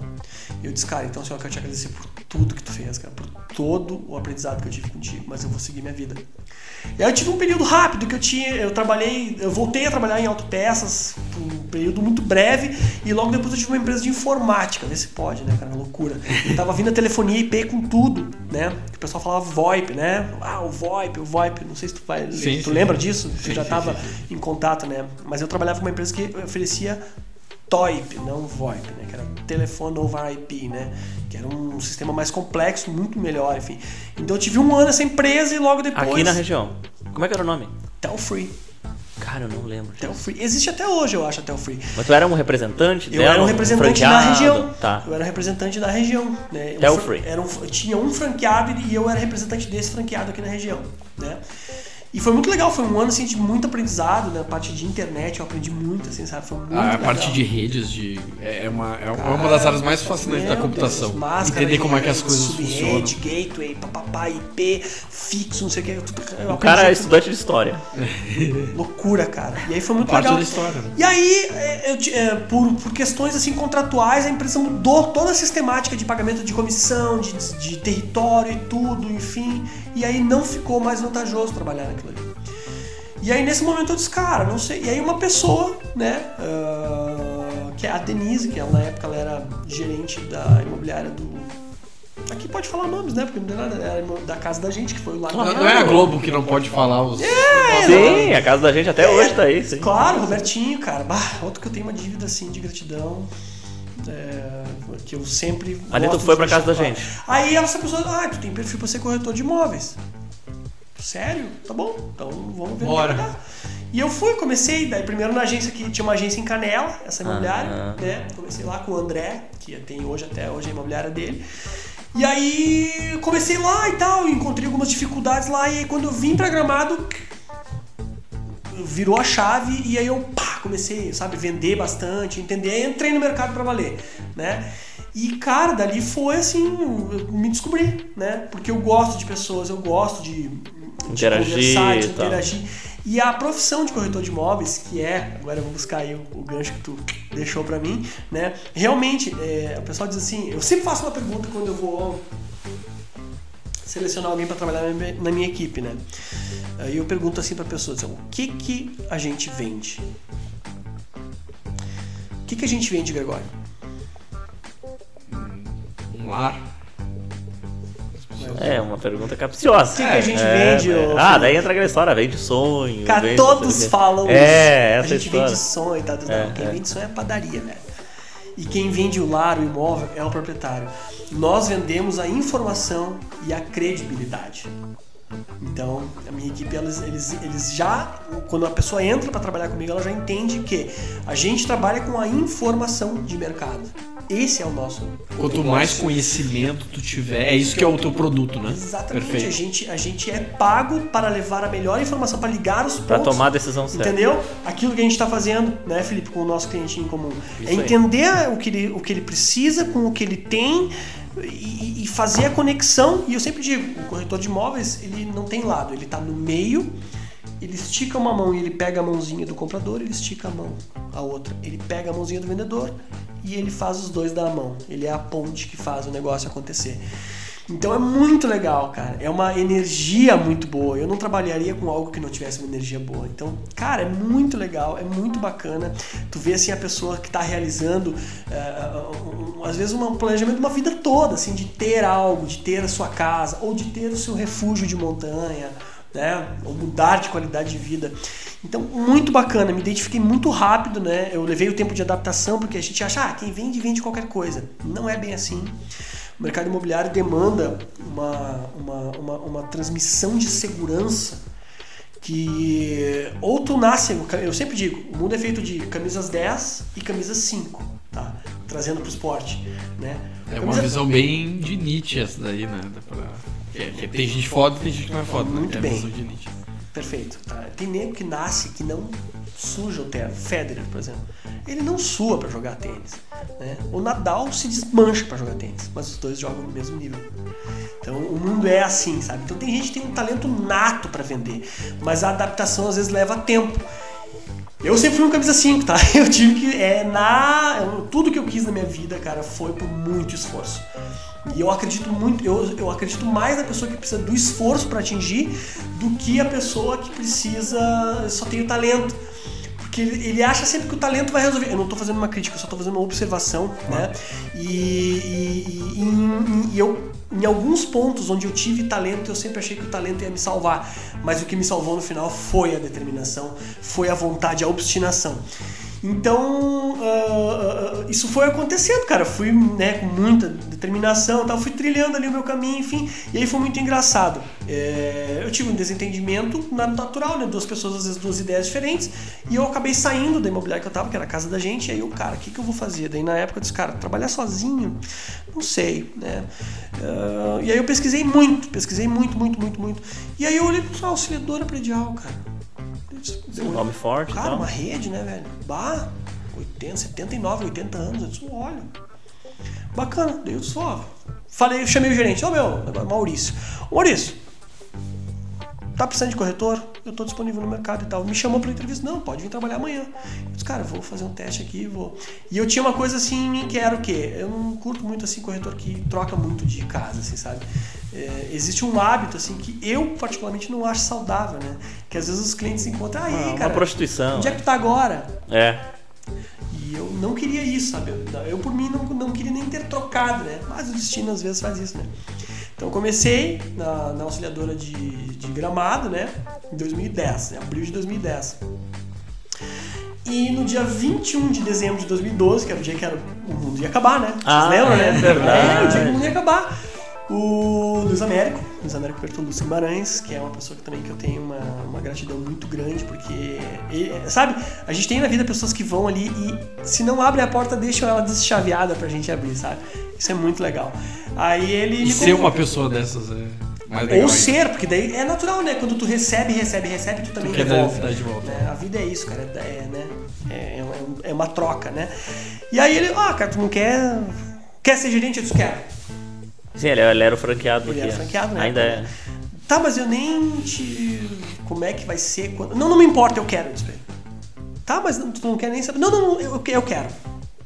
Eu disse, cara, então, Senhor, eu quero te agradecer por tudo que tu fez, cara, por todo o aprendizado que eu tive contigo, mas eu vou seguir minha vida. E aí eu tive um período rápido que eu tinha, eu trabalhei, eu voltei a trabalhar em autopeças por um período muito breve e logo depois eu tive uma empresa de informática, vê se pode, né, cara, loucura. Eu tava vindo a telefonia IP com tudo, né? O pessoal falava VoIP, né? Ah, o VoIP, o VoIP, não sei se tu vai, sim, tu sim, lembra sim. disso? Tu já tava em contato, né? Mas eu trabalhava com uma empresa que oferecia TOIP, não VoIP, né? Que era telefone over IP, né? Que era um sistema mais complexo, muito melhor, enfim. Então eu tive um ano nessa empresa e logo depois. Aqui na região. Como é que era o nome? Telfree. Cara, eu não lembro. Telfree. Existe até hoje, eu acho, a Telfree. Mas tu era um representante eu era um representante um na região. Tá. Eu era representante da região. Né? Telfree. Era um, tinha um franqueado e eu era representante desse franqueado aqui na região. Né? E foi muito legal, foi um ano assim, de muito aprendizado, na né? parte de internet eu aprendi muito, assim, sabe? Foi muito a, a parte de redes de, é, é uma, é Cara, uma das áreas mais fascinantes da computação. Deus, máscara, Entender como é que as coisas funcionam. gateway, papapá, IP, fixo, não sei o que. O cara é estudante de história. Loucura, cara. E aí foi muito parte legal. da história. Né? E aí, é, eu, é, por, por questões assim contratuais, a empresa mudou toda a sistemática de pagamento de comissão, de, de território e tudo, enfim. E aí não ficou mais vantajoso trabalhar naquilo ali. E aí nesse momento eu disse, cara, não sei. E aí uma pessoa, né, uh, que é a Denise, que ela, na época ela era gerente da imobiliária do. Aqui pode falar nomes, né? Porque não tem nada, era da casa da gente, que foi lá. Não, não é a Globo que não pode falar os. É, sim, a casa da gente até é, hoje tá aí. Sim. Claro, Robertinho, cara. Bah, outro que eu tenho uma dívida assim de gratidão. É, que eu sempre. Ali tu foi pra casa da gente. Aí essa pessoa, ah, tu tem perfil pra ser corretor de imóveis. Sério? Tá bom, então vamos ver. Bora. E eu fui, comecei, daí primeiro na agência que tinha uma agência em Canela, essa imobiliária, ah, né? Comecei lá com o André, que tem hoje até hoje a imobiliária dele. E aí comecei lá e tal, encontrei algumas dificuldades lá, e aí quando eu vim pra Gramado, virou a chave e aí eu pá, comecei, sabe, vender bastante, entender, aí entrei no mercado para valer, né? E cara, dali foi assim, eu me descobri, né? Porque eu gosto de pessoas, eu gosto de, de interagir, conversar, de interagir. E a profissão de corretor de imóveis, que é, agora eu vou buscar aí o, o gancho que tu deixou para mim, né? Realmente, é, o pessoal diz assim, eu sempre faço uma pergunta quando eu vou selecionar alguém para trabalhar na minha, equipe, né? Aí eu pergunto assim para pessoas, assim, o que que a gente vende? O que que a gente vende, Gregório? Um lar. né? É, uma pergunta capciosa. O que, que a gente É, vende? é. Ah, daí entra aquela história, vende sonho. Cara, vende todos falam isso. É, A essa gente história. vende sonho, tá? Não, É, quem é. vende sonho é a padaria, velho. E quem vende o lar, o imóvel, é o proprietário. Nós vendemos a informação e a credibilidade. Então, a minha equipe, eles, eles, eles já, quando a pessoa entra para trabalhar comigo, ela já entende que a gente trabalha com a informação de mercado. Esse é o nosso. Quanto negócio. mais conhecimento tu tiver, é isso que é o teu produto, né? Exatamente. A Perfeito. gente, a gente é pago para levar a melhor informação, para ligar os pontos. Pra tomar a decisão certa. Entendeu? Aquilo que a gente está fazendo, né, Felipe, com o nosso cliente em comum. Isso é aí. entender o que, ele, o que ele precisa com o que ele tem e, e fazer a conexão. E eu sempre digo, o corretor de imóveis, ele não tem lado, ele está no meio, ele estica uma mão e ele pega a mãozinha do comprador, ele estica a mão, a outra. Ele pega a mãozinha do vendedor e ele faz os dois da mão. Ele é a ponte que faz o negócio acontecer. Então é muito legal, cara. É uma energia muito boa. Eu não trabalharia com algo que não tivesse uma energia boa. Então, cara, é muito legal, é muito bacana. Tu vê assim a pessoa que está realizando, eh, um- um- às vezes, um planejamento de uma vida toda, assim, de ter algo, de ter a sua casa, ou de ter o seu refúgio de montanha, né? Ou mudar de qualidade de vida. Então, muito bacana, me identifiquei muito rápido, né? Eu levei o tempo de adaptação, porque a gente acha, ah, quem vende, vende qualquer coisa. Não é bem assim. O mercado imobiliário demanda uma, uma, uma, uma transmissão de segurança que ou tu nasce, eu sempre digo, o mundo é feito de camisas 10 e camisas 5, tá? Trazendo pro esporte, né? É uma Camisa- visão bem de Nietzsche essa daí, né? Dá pra- que- que tem gente foda e tem gente que não é foda. né? Muito é a bem. Perfeito. Tá? Tem nego que nasce que não suja o terno. Federer, por exemplo. Ele não sua pra jogar tênis. Né? O Nadal se desmancha pra jogar tênis, mas os dois jogam no mesmo nível. Então o mundo é assim, sabe? Então tem gente que tem um talento nato pra vender, mas a adaptação às vezes leva tempo. Eu sempre fui um camisa 5, tá? Eu tive que. É, na, tudo que eu quis na minha vida, cara, foi por muito esforço. E eu acredito muito, eu, eu acredito mais na pessoa que precisa do esforço para atingir do que a pessoa que precisa. só tem o talento. Porque ele, ele acha sempre que o talento vai resolver. Eu não tô fazendo uma crítica, eu só tô fazendo uma observação, né? E, e- em- e eu, em alguns pontos onde eu tive talento, eu sempre achei que o talento ia me salvar. Mas o que me salvou no final foi a determinação, foi a vontade, a obstinação. Então, ah, ah, isso foi acontecendo, cara. Fui né, com muita determinação, tal, fui trilhando ali o meu caminho, enfim. E aí foi muito engraçado. É, eu tive um desentendimento na- natural, né? Duas pessoas, às vezes, duas ideias diferentes. E eu acabei saindo da imobiliária que eu tava, que era a casa da gente. E aí, o cara, o que, que eu vou fazer? Daí, na época, eu disse, cara, trabalhar sozinho? Não sei, né? Ah, e aí, eu pesquisei muito, pesquisei muito, muito, muito, muito. E aí, eu olhei para auxiliadora predial, cara. Eu disse, Um nome forte Cara, uma rede, né, velho? Bah, 80, 79, 80 anos. Eu disse, olha. Bacana. Disse, ó. Falei, chamei o gerente. Ô, meu, agora Maurício. Maurício, tá precisando de corretor? Eu tô disponível no mercado e tal. Me chamou pra entrevista. Não, pode vir trabalhar amanhã. Eu disse, cara, vou fazer um teste aqui, vou. E eu tinha uma coisa assim em mim que era o quê? Eu não curto muito assim corretor que troca muito de casa, assim, sabe? É, existe um hábito assim que eu particularmente não acho saudável, né? Que às vezes os clientes encontram, aí, Ah, uma cara, prostituição. onde é que tu tá agora? É. E eu não queria isso, sabe? Eu, por mim, não, não queria nem ter trocado, né? Mas o destino às vezes faz isso, né? Então comecei na, na auxiliadora de, de gramado, né? Em 2010, né? abril de 2010. E no dia 21 de dezembro de 2012, que era o dia que era, o mundo ia acabar, né? Vocês Ah, lembram, né? é verdade. É, o dia que o mundo ia acabar. O Luiz Américo, Luiz Américo Bertolucci Guimarães, que é uma pessoa que também que eu tenho uma, uma gratidão muito grande, porque, ele- sabe, a gente tem na vida pessoas que vão ali e se não abrem a porta, deixam ela deschaveada pra gente abrir, sabe? Isso é muito legal. Aí ele E ser uma pessoa dessas é mais legal. Ou ser, porque daí é natural, né? Quando tu recebe, recebe, recebe, tu também dar- devolve. dar de volta. né? A vida é isso, cara. É, né? é, é, é uma troca, né? E aí ele, ah, cara, tu não quer. Quer ser gerente? Eu disse, quero. Sim, ele, ele era o franqueado Ele aqui. era franqueado, né? Ainda é. Tá, mas eu nem te. Como é que vai ser? Quando... Não, não me importa, eu quero. disse. Tá, mas tu não quer nem saber. Não, não, não, eu, eu quero.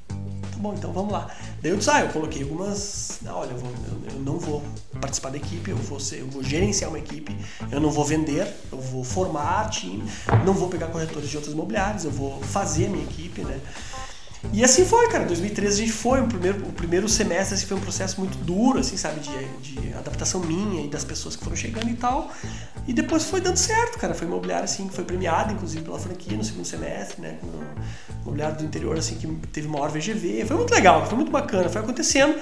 Tá bom, então vamos lá. Daí eu disse, ah, eu coloquei algumas. Não, olha, eu, vou- eu- eu não vou participar da equipe, eu vou, ser, eu vou gerenciar uma equipe, eu não vou vender, eu vou formar time, não vou pegar corretores de outras imobiliárias, eu vou fazer a minha equipe, né? E assim foi, cara. Em 2013 a gente foi, o primeiro, o primeiro semestre assim, foi um processo muito duro, assim, sabe, de, de adaptação minha e das pessoas que foram chegando e tal. E depois foi dando certo, cara. Foi imobiliário, assim, que foi premiado, inclusive, pela franquia no segundo semestre, né? No imobiliário do interior, assim, que teve maior VGV. Foi muito legal, foi muito bacana, foi acontecendo.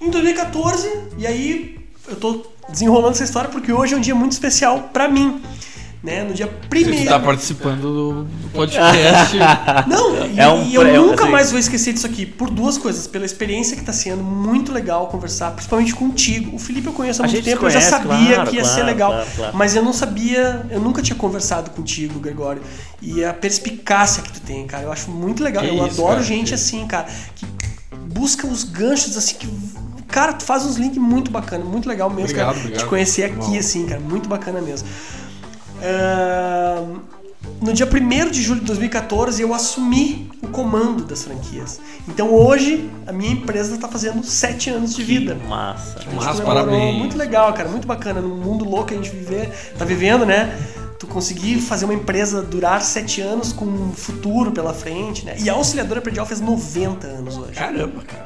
Em 2014, e aí eu tô desenrolando essa história porque hoje é um dia muito especial para mim né? No dia primeiro. Você tá participando do podcast. Não, e, é um, e eu é nunca assim. mais vou esquecer disso aqui, por duas coisas. Pela experiência que tá sendo muito legal conversar, principalmente contigo. O Felipe eu conheço há a muito tempo, conhece, eu já sabia claro, que ia claro, ser legal. Claro, mas eu não sabia, eu nunca tinha conversado contigo, Gregório. E a perspicácia que tu tem, cara, eu acho muito legal. Que eu isso, adoro cara, gente que... assim, cara, que busca os ganchos assim que Cara, tu faz uns links muito bacana, muito legal mesmo, obrigado, cara. Obrigado. Te conhecer aqui, Bom. assim, cara, muito bacana mesmo no dia 1 de julho de 2014 eu assumi o comando das franquias. Então hoje a minha empresa está fazendo 7 anos de vida. Que massa. Que massa, parabéns. Muito legal, cara, muito bacana. No mundo louco que a gente vive, tá vivendo, né? Tu conseguir fazer uma empresa durar 7 anos com um futuro pela frente, né? E a auxiliadora predial fez 90 anos hoje. Caramba, cara.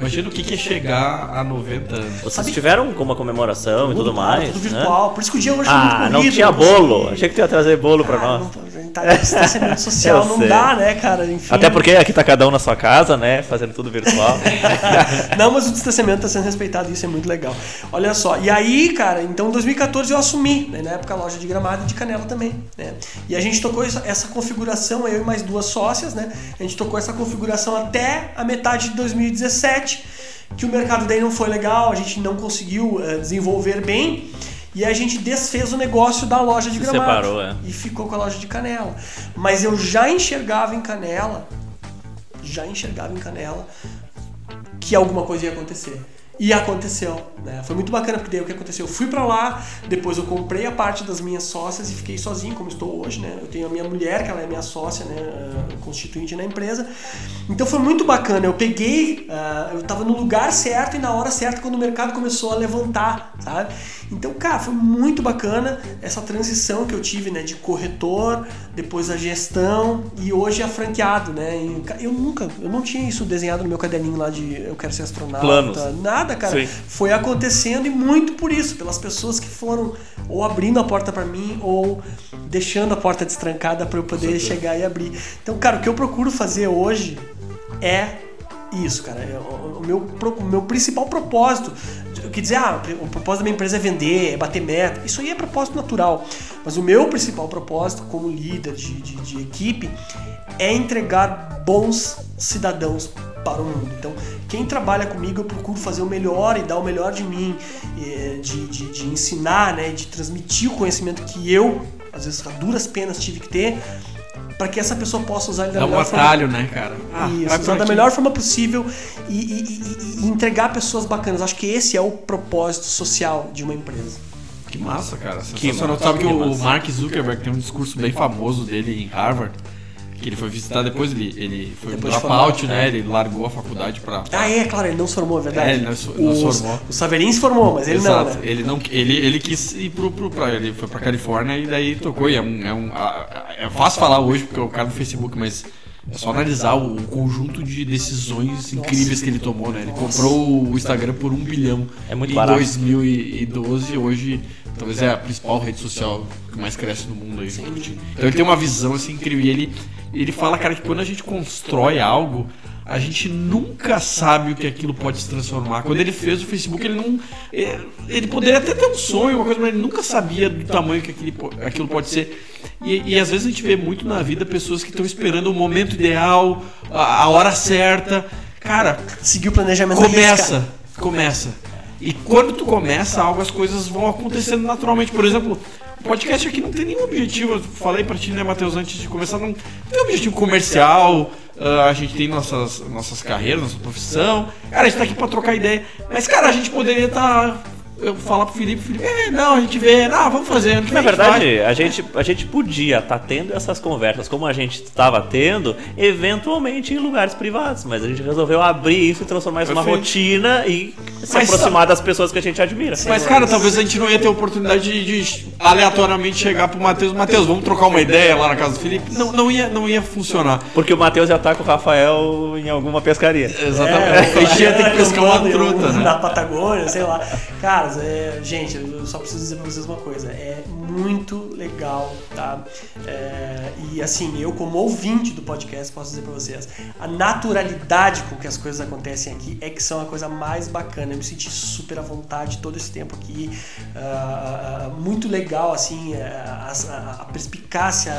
Imagina o que, que é chegar a 90 anos. Vocês Sabe? tiveram alguma comemoração tudo, e tudo mais? Tudo virtual. Né? Por isso que o dia hoje ah, foi muito corrido. não tinha bolo. Achei que tu ia trazer bolo pra nós. Não, tá distanciamento social não dá, né, cara? Enfim. Até porque aqui tá cada um na sua casa, né? Fazendo tudo virtual. não, mas o distanciamento tá sendo respeitado, isso é muito legal. Olha só, e aí, cara, então em 2014 eu assumi, né, na época a loja de gramado e de canela também, né? E a gente tocou essa configuração, eu e mais duas sócias, né? A gente tocou essa configuração até a metade de 2017 que o mercado daí não foi legal, a gente não conseguiu uh, desenvolver bem. E a gente desfez o negócio da loja de Se gramado. Separou, é. E ficou com a loja de canela. Mas eu já enxergava em canela, já enxergava em canela que alguma coisa ia acontecer. E aconteceu, né? Foi muito bacana porque daí o que aconteceu? Eu fui para lá, depois eu comprei a parte das minhas sócias e fiquei sozinho, como estou hoje, né? Eu tenho a minha mulher, que ela é minha sócia, né? Uh, constituinte na empresa. Então foi muito bacana. Eu peguei, uh, eu estava no lugar certo e na hora certa quando o mercado começou a levantar, sabe? Então, cara, foi muito bacana essa transição que eu tive, né? De corretor, depois a gestão e hoje a franqueado, né? Eu nunca, eu não tinha isso desenhado no meu caderninho lá de eu quero ser astronauta, Planos. nada cara. Sim. Foi acontecendo e muito por isso, pelas pessoas que foram ou abrindo a porta para mim ou deixando a porta destrancada para eu poder chegar e abrir. Então, cara, o que eu procuro fazer hoje é isso, cara. É o meu, o meu principal propósito. Eu quer dizer, ah, o propósito da minha empresa é vender, é bater meta. Isso aí é propósito natural. Mas o meu principal propósito, como líder de, de, de equipe, é entregar bons cidadãos para o mundo. Então, quem trabalha comigo, eu procuro fazer o melhor e dar o melhor de mim, de, de, de ensinar, né, de transmitir o conhecimento que eu, às vezes a duras penas, tive que ter para que essa pessoa possa usar ele da Dá melhor um atalho, forma. né, cara? Ah, Isso, usar da melhor forma possível e, e, e, e, entregar pessoas bacanas. Acho que esse é o propósito social de uma empresa. Que massa, cara. Que massa, sabe que, que o Mark Zuckerberg tem um discurso bem famoso dele em Harvard que ele foi visitar depois, ele, ele foi depois dropout, né? Ele largou a faculdade pra, pra, Ah, é, claro, ele não se formou, é verdade. É, ele não, não se formou. O Saverin se formou, mas ele Exato. não, né? Ele, não ele, ele quis ir pro, pro pra, ele foi pra Califórnia e daí tocou. E é, um, é, um, é fácil falar hoje porque é o cara do Facebook, mas é só analisar o conjunto de decisões incríveis que ele tomou, né? Ele comprou o Instagram por um bilhão é muito em barato. 2012 hoje talvez é a principal rede social que mais cresce no mundo aí. Então ele tem uma visão assim incrível. E ele, ele fala, cara, que quando a gente constrói algo, a gente nunca sabe o que aquilo pode se transformar. Quando ele fez o Facebook, ele não. É, ele poderia até ter um sonho, uma coisa, mas ele nunca sabia do tamanho que aquilo, pode ser. E, e às vezes a gente vê muito na vida pessoas que estão esperando o momento ideal, a, a hora certa. Cara, seguir o planejamento começa, começa. E quando tu começa algo, as coisas vão acontecendo naturalmente. Por exemplo, podcast aqui não tem nenhum objetivo. Eu falei pra ti, né, Matheus, antes de começar, não tem objetivo comercial. Uh, a gente tem nossas, nossas carreiras, nossa profissão. Cara, a gente tá aqui pra trocar ideia. Mas, cara, a gente poderia estar. Tá eu falar pro Felipe, Felipe, é, não, a gente vê, não, vamos fazer. ano que Na a verdade, a gente, a gente podia estar tendo essas conversas como a gente estava tendo, eventualmente em lugares privados, mas a gente resolveu abrir isso e transformar isso numa rotina e se Mas aproximar das pessoas que a gente admira. Mas, cara, talvez a gente não ia ter oportunidade de, de aleatoriamente chegar pro Matheus. Matheus, vamos trocar uma ideia lá na casa do Felipe? Não, não, ia, não ia funcionar. Porque o Matheus já tá com o Rafael em alguma pescaria. Exatamente. a gente ia ter que pescar uma truta, né? Na Patagônia, sei lá. Cara, é, gente, eu só preciso dizer pra vocês uma coisa. É muito legal, tá? É, e assim, eu como ouvinte do podcast, posso dizer pra vocês, a naturalidade com que as coisas acontecem aqui é que são a coisa mais bacana. Eu me senti super à vontade todo esse tempo aqui. Ah, muito legal, assim, a, a- a perspicácia,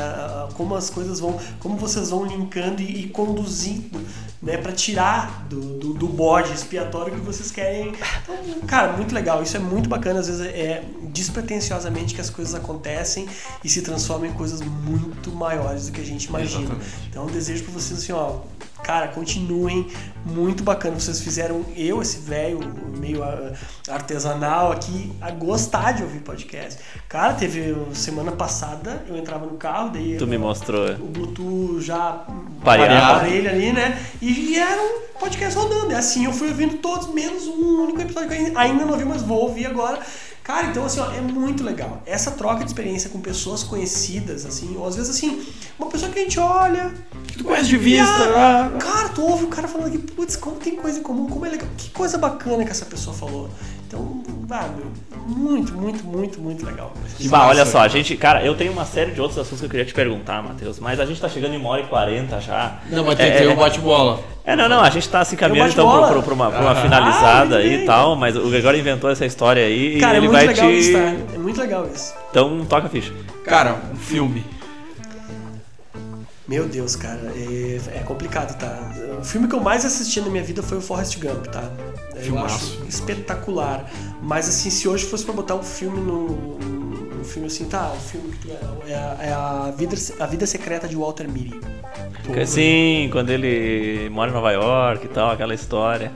como as coisas vão, como vocês vão linkando e, e conduzindo, né, para tirar do, do, do bode expiatório que vocês querem. Então, cara, muito legal. Isso é muito bacana. Às vezes é despretensiosamente que as coisas acontecem e se transformam em coisas muito maiores do que a gente imagina. Exatamente. Então, eu desejo para vocês assim, ó. Cara, continuem, muito bacana. Vocês fizeram eu, esse velho meio ah, artesanal aqui, a gostar de ouvir podcast. Cara, teve semana passada, eu entrava no carro, daí Tu me mostrou. o Bluetooth já Pareado. aparelho ali, né? E era um podcast rodando. E assim eu fui ouvindo todos, menos um único episódio que eu ainda- ainda não ouvi, mas vou ouvir agora. Cara, então assim, ó, é muito legal. Essa troca de experiência com pessoas conhecidas, assim, ou às vezes assim, uma pessoa que a gente olha. Que tu conhece de vista. ah, Cara, tu ouve o cara falando aqui, putz, como tem coisa em comum, como é legal. Que coisa bacana que essa pessoa falou. Então, meu, muito, muito, muito, muito legal. Bah, olha só, a gente, cara, eu tenho uma série de outros assuntos que eu queria te perguntar, Matheus, mas a gente tá chegando em uma hora e quarenta já. Não, mas tem é, que ter é, um bate-bola. É, não, não, a gente tá se encaminhando então bate-bola? pra, pra uma, pra uma Ah. finalizada Ah, aí e tal, mas o Gregório inventou essa história aí Cara, e é ele muito vai legal te. isso, tá? É muito legal isso. Então toca a ficha. Cara, um filme. Meu Deus, cara, é, é complicado, tá? O filme que eu mais assisti na minha vida foi o Forrest Gump, tá? Eu Filmaço. acho espetacular. Mas assim, se hoje fosse pra botar um filme no. Um filme assim, tá, o filme que é, é, a- é a, vida, a Vida Secreta de Walter Mitty. Pô, Sim, quando ele mora em Nova York e tal, aquela história.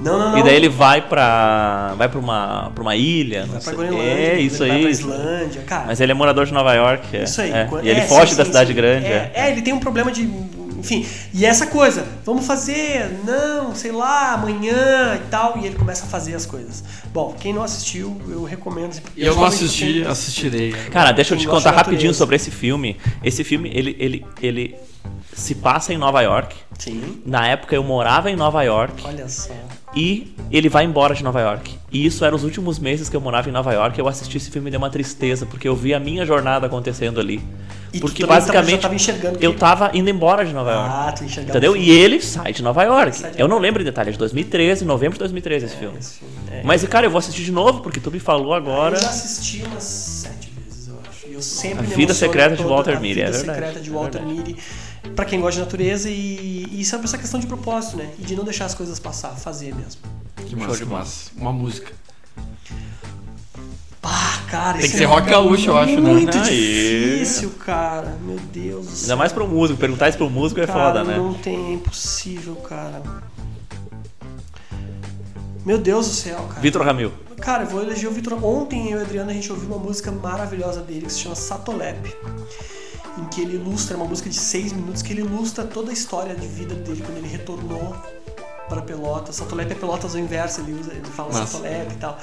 Não, não, não. E daí ele vai pra. vai pra uma, pra uma ilha. não vai pra Groenlândia, É, isso vai aí. pra isso. Islândia, cara. Mas ele é morador de Nova York. É, Isso aí. é. E ele é, foge sim, da sim, cidade sim. grande. É, É. é, ele tem um problema de. Enfim. E essa coisa, vamos fazer, não, sei lá, amanhã e tal. E ele começa a fazer as coisas. Bom, quem não assistiu, eu recomendo. Eu não Principalmente assisti, quem- assistirei. Cara, deixa eu te contar rapidinho sobre esse filme. Esse filme, ele, ele, ele se passa em Nova York. Sim. Na época eu morava em Nova York Olha só. e ele vai embora de Nova York. E isso era os últimos meses que eu morava em Nova York. Eu assisti esse filme e deu uma tristeza, porque eu vi a minha jornada acontecendo ali. E tu porque também basicamente eu tava indo embora de Nova York. Ah, tu enxergava. Entendeu? E ele sai de Nova York. Eu não lembro em detalhe, é de 2013, novembro de 2013 esse filme. Esse filme, é. Mas, cara, eu vou assistir de novo, porque tu me falou agora. Eu já assisti umas sete vezes, eu acho. E eu sempre A Vida Secreta de Walter a Mitty, Vida é verdade, Secreta de é Walter verdade. Mitty. Pra quem gosta de natureza e, e isso é essa questão de propósito, né? E de não deixar as coisas passar, fazer mesmo. Que Show massa, de massa. Uma música. Ah, cara, Tem que ser é rock gaúcho, eu acho, né? Muito Aí. difícil, cara. Meu Deus do céu. Ainda mais pro músico, perguntar isso pro músico é cara, foda, né? Não tem, é impossível, cara. Meu Deus do céu, cara. Vitor Ramil. Cara, eu vou eleger o Vitor. Ontem eu e o Adriano a gente ouviu uma música maravilhosa dele que se chama Satolep. Em que ele ilustra, é uma música de seis minutos, que ele ilustra toda a história de vida dele quando ele retornou para Pelotas. Satolep é Pelotas ao inverso, ele, usa, ele fala Massa. Satolep e tal.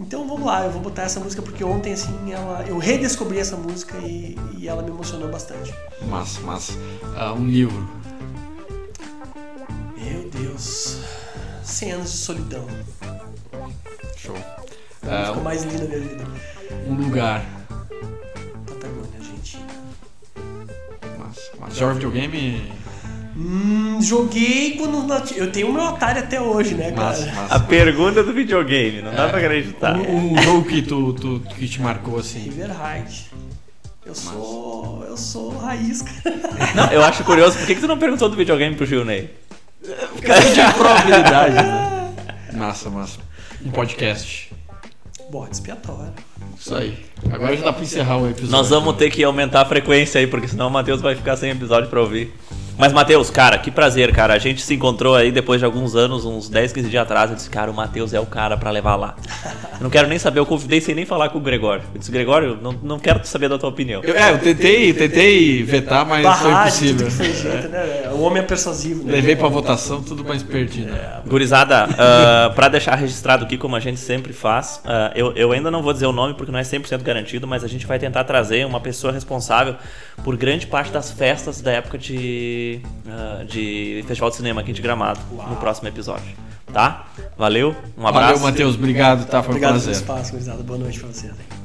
Então vamos lá, eu vou botar essa música porque ontem assim ela, eu redescobri essa música e, e ela me emocionou bastante. Massa, massa. Ah, um livro. Meu Deus. 100 anos de solidão. Show. A música Ah, mais linda da minha vida. um lugar. Patagônia, Argentina. Massa, massa. Joga videogame? Hum, joguei quando. Eu tenho o meu Atari até hoje, né, cara? Massa, A pergunta do videogame, não dá É. pra acreditar. Um, um jogo que tu, tu que te marcou assim. River Hide. Eu sou. Eu sou raiz, cara. Não, eu acho curioso, por que, que tu não perguntou do videogame pro Gil Ney? de probabilidade, né? Massa, massa. Um podcast. Bode expiatório. Isso aí. Agora já dá pra encerrar o episódio. Nós vamos ter que aumentar a frequência aí, porque senão o Matheus vai ficar sem episódio pra ouvir. Mas, Matheus, cara, que prazer, cara. A gente se encontrou aí depois de alguns anos, uns 10, 15 dias atrás. Eu disse, cara, o Matheus é o cara pra levar lá. Eu não quero nem saber, eu convidei sem nem falar com o Gregório. Eu disse, Gregório, não, não quero saber da tua opinião. Eu, é, eu tentei, tentei vetar, mas foi Barragem, tudo impossível. que foi jeito, né? O homem é persuasivo, né? Levei pra votação, tudo mais perdido. Gurizada, uh, pra deixar registrado aqui, como a gente sempre faz, ah, eu, eu ainda não vou dizer o nome porque não é 100% garantido, mas a gente vai tentar trazer uma pessoa responsável por grande parte das festas da época de, ah, de Festival de Cinema aqui de Gramado, no próximo episódio. Tá? Valeu, um abraço. Valeu, Matheus. Obrigado, tá? Foi um Obrigado pelo prazer. espaço. Boa noite pra vocês aí.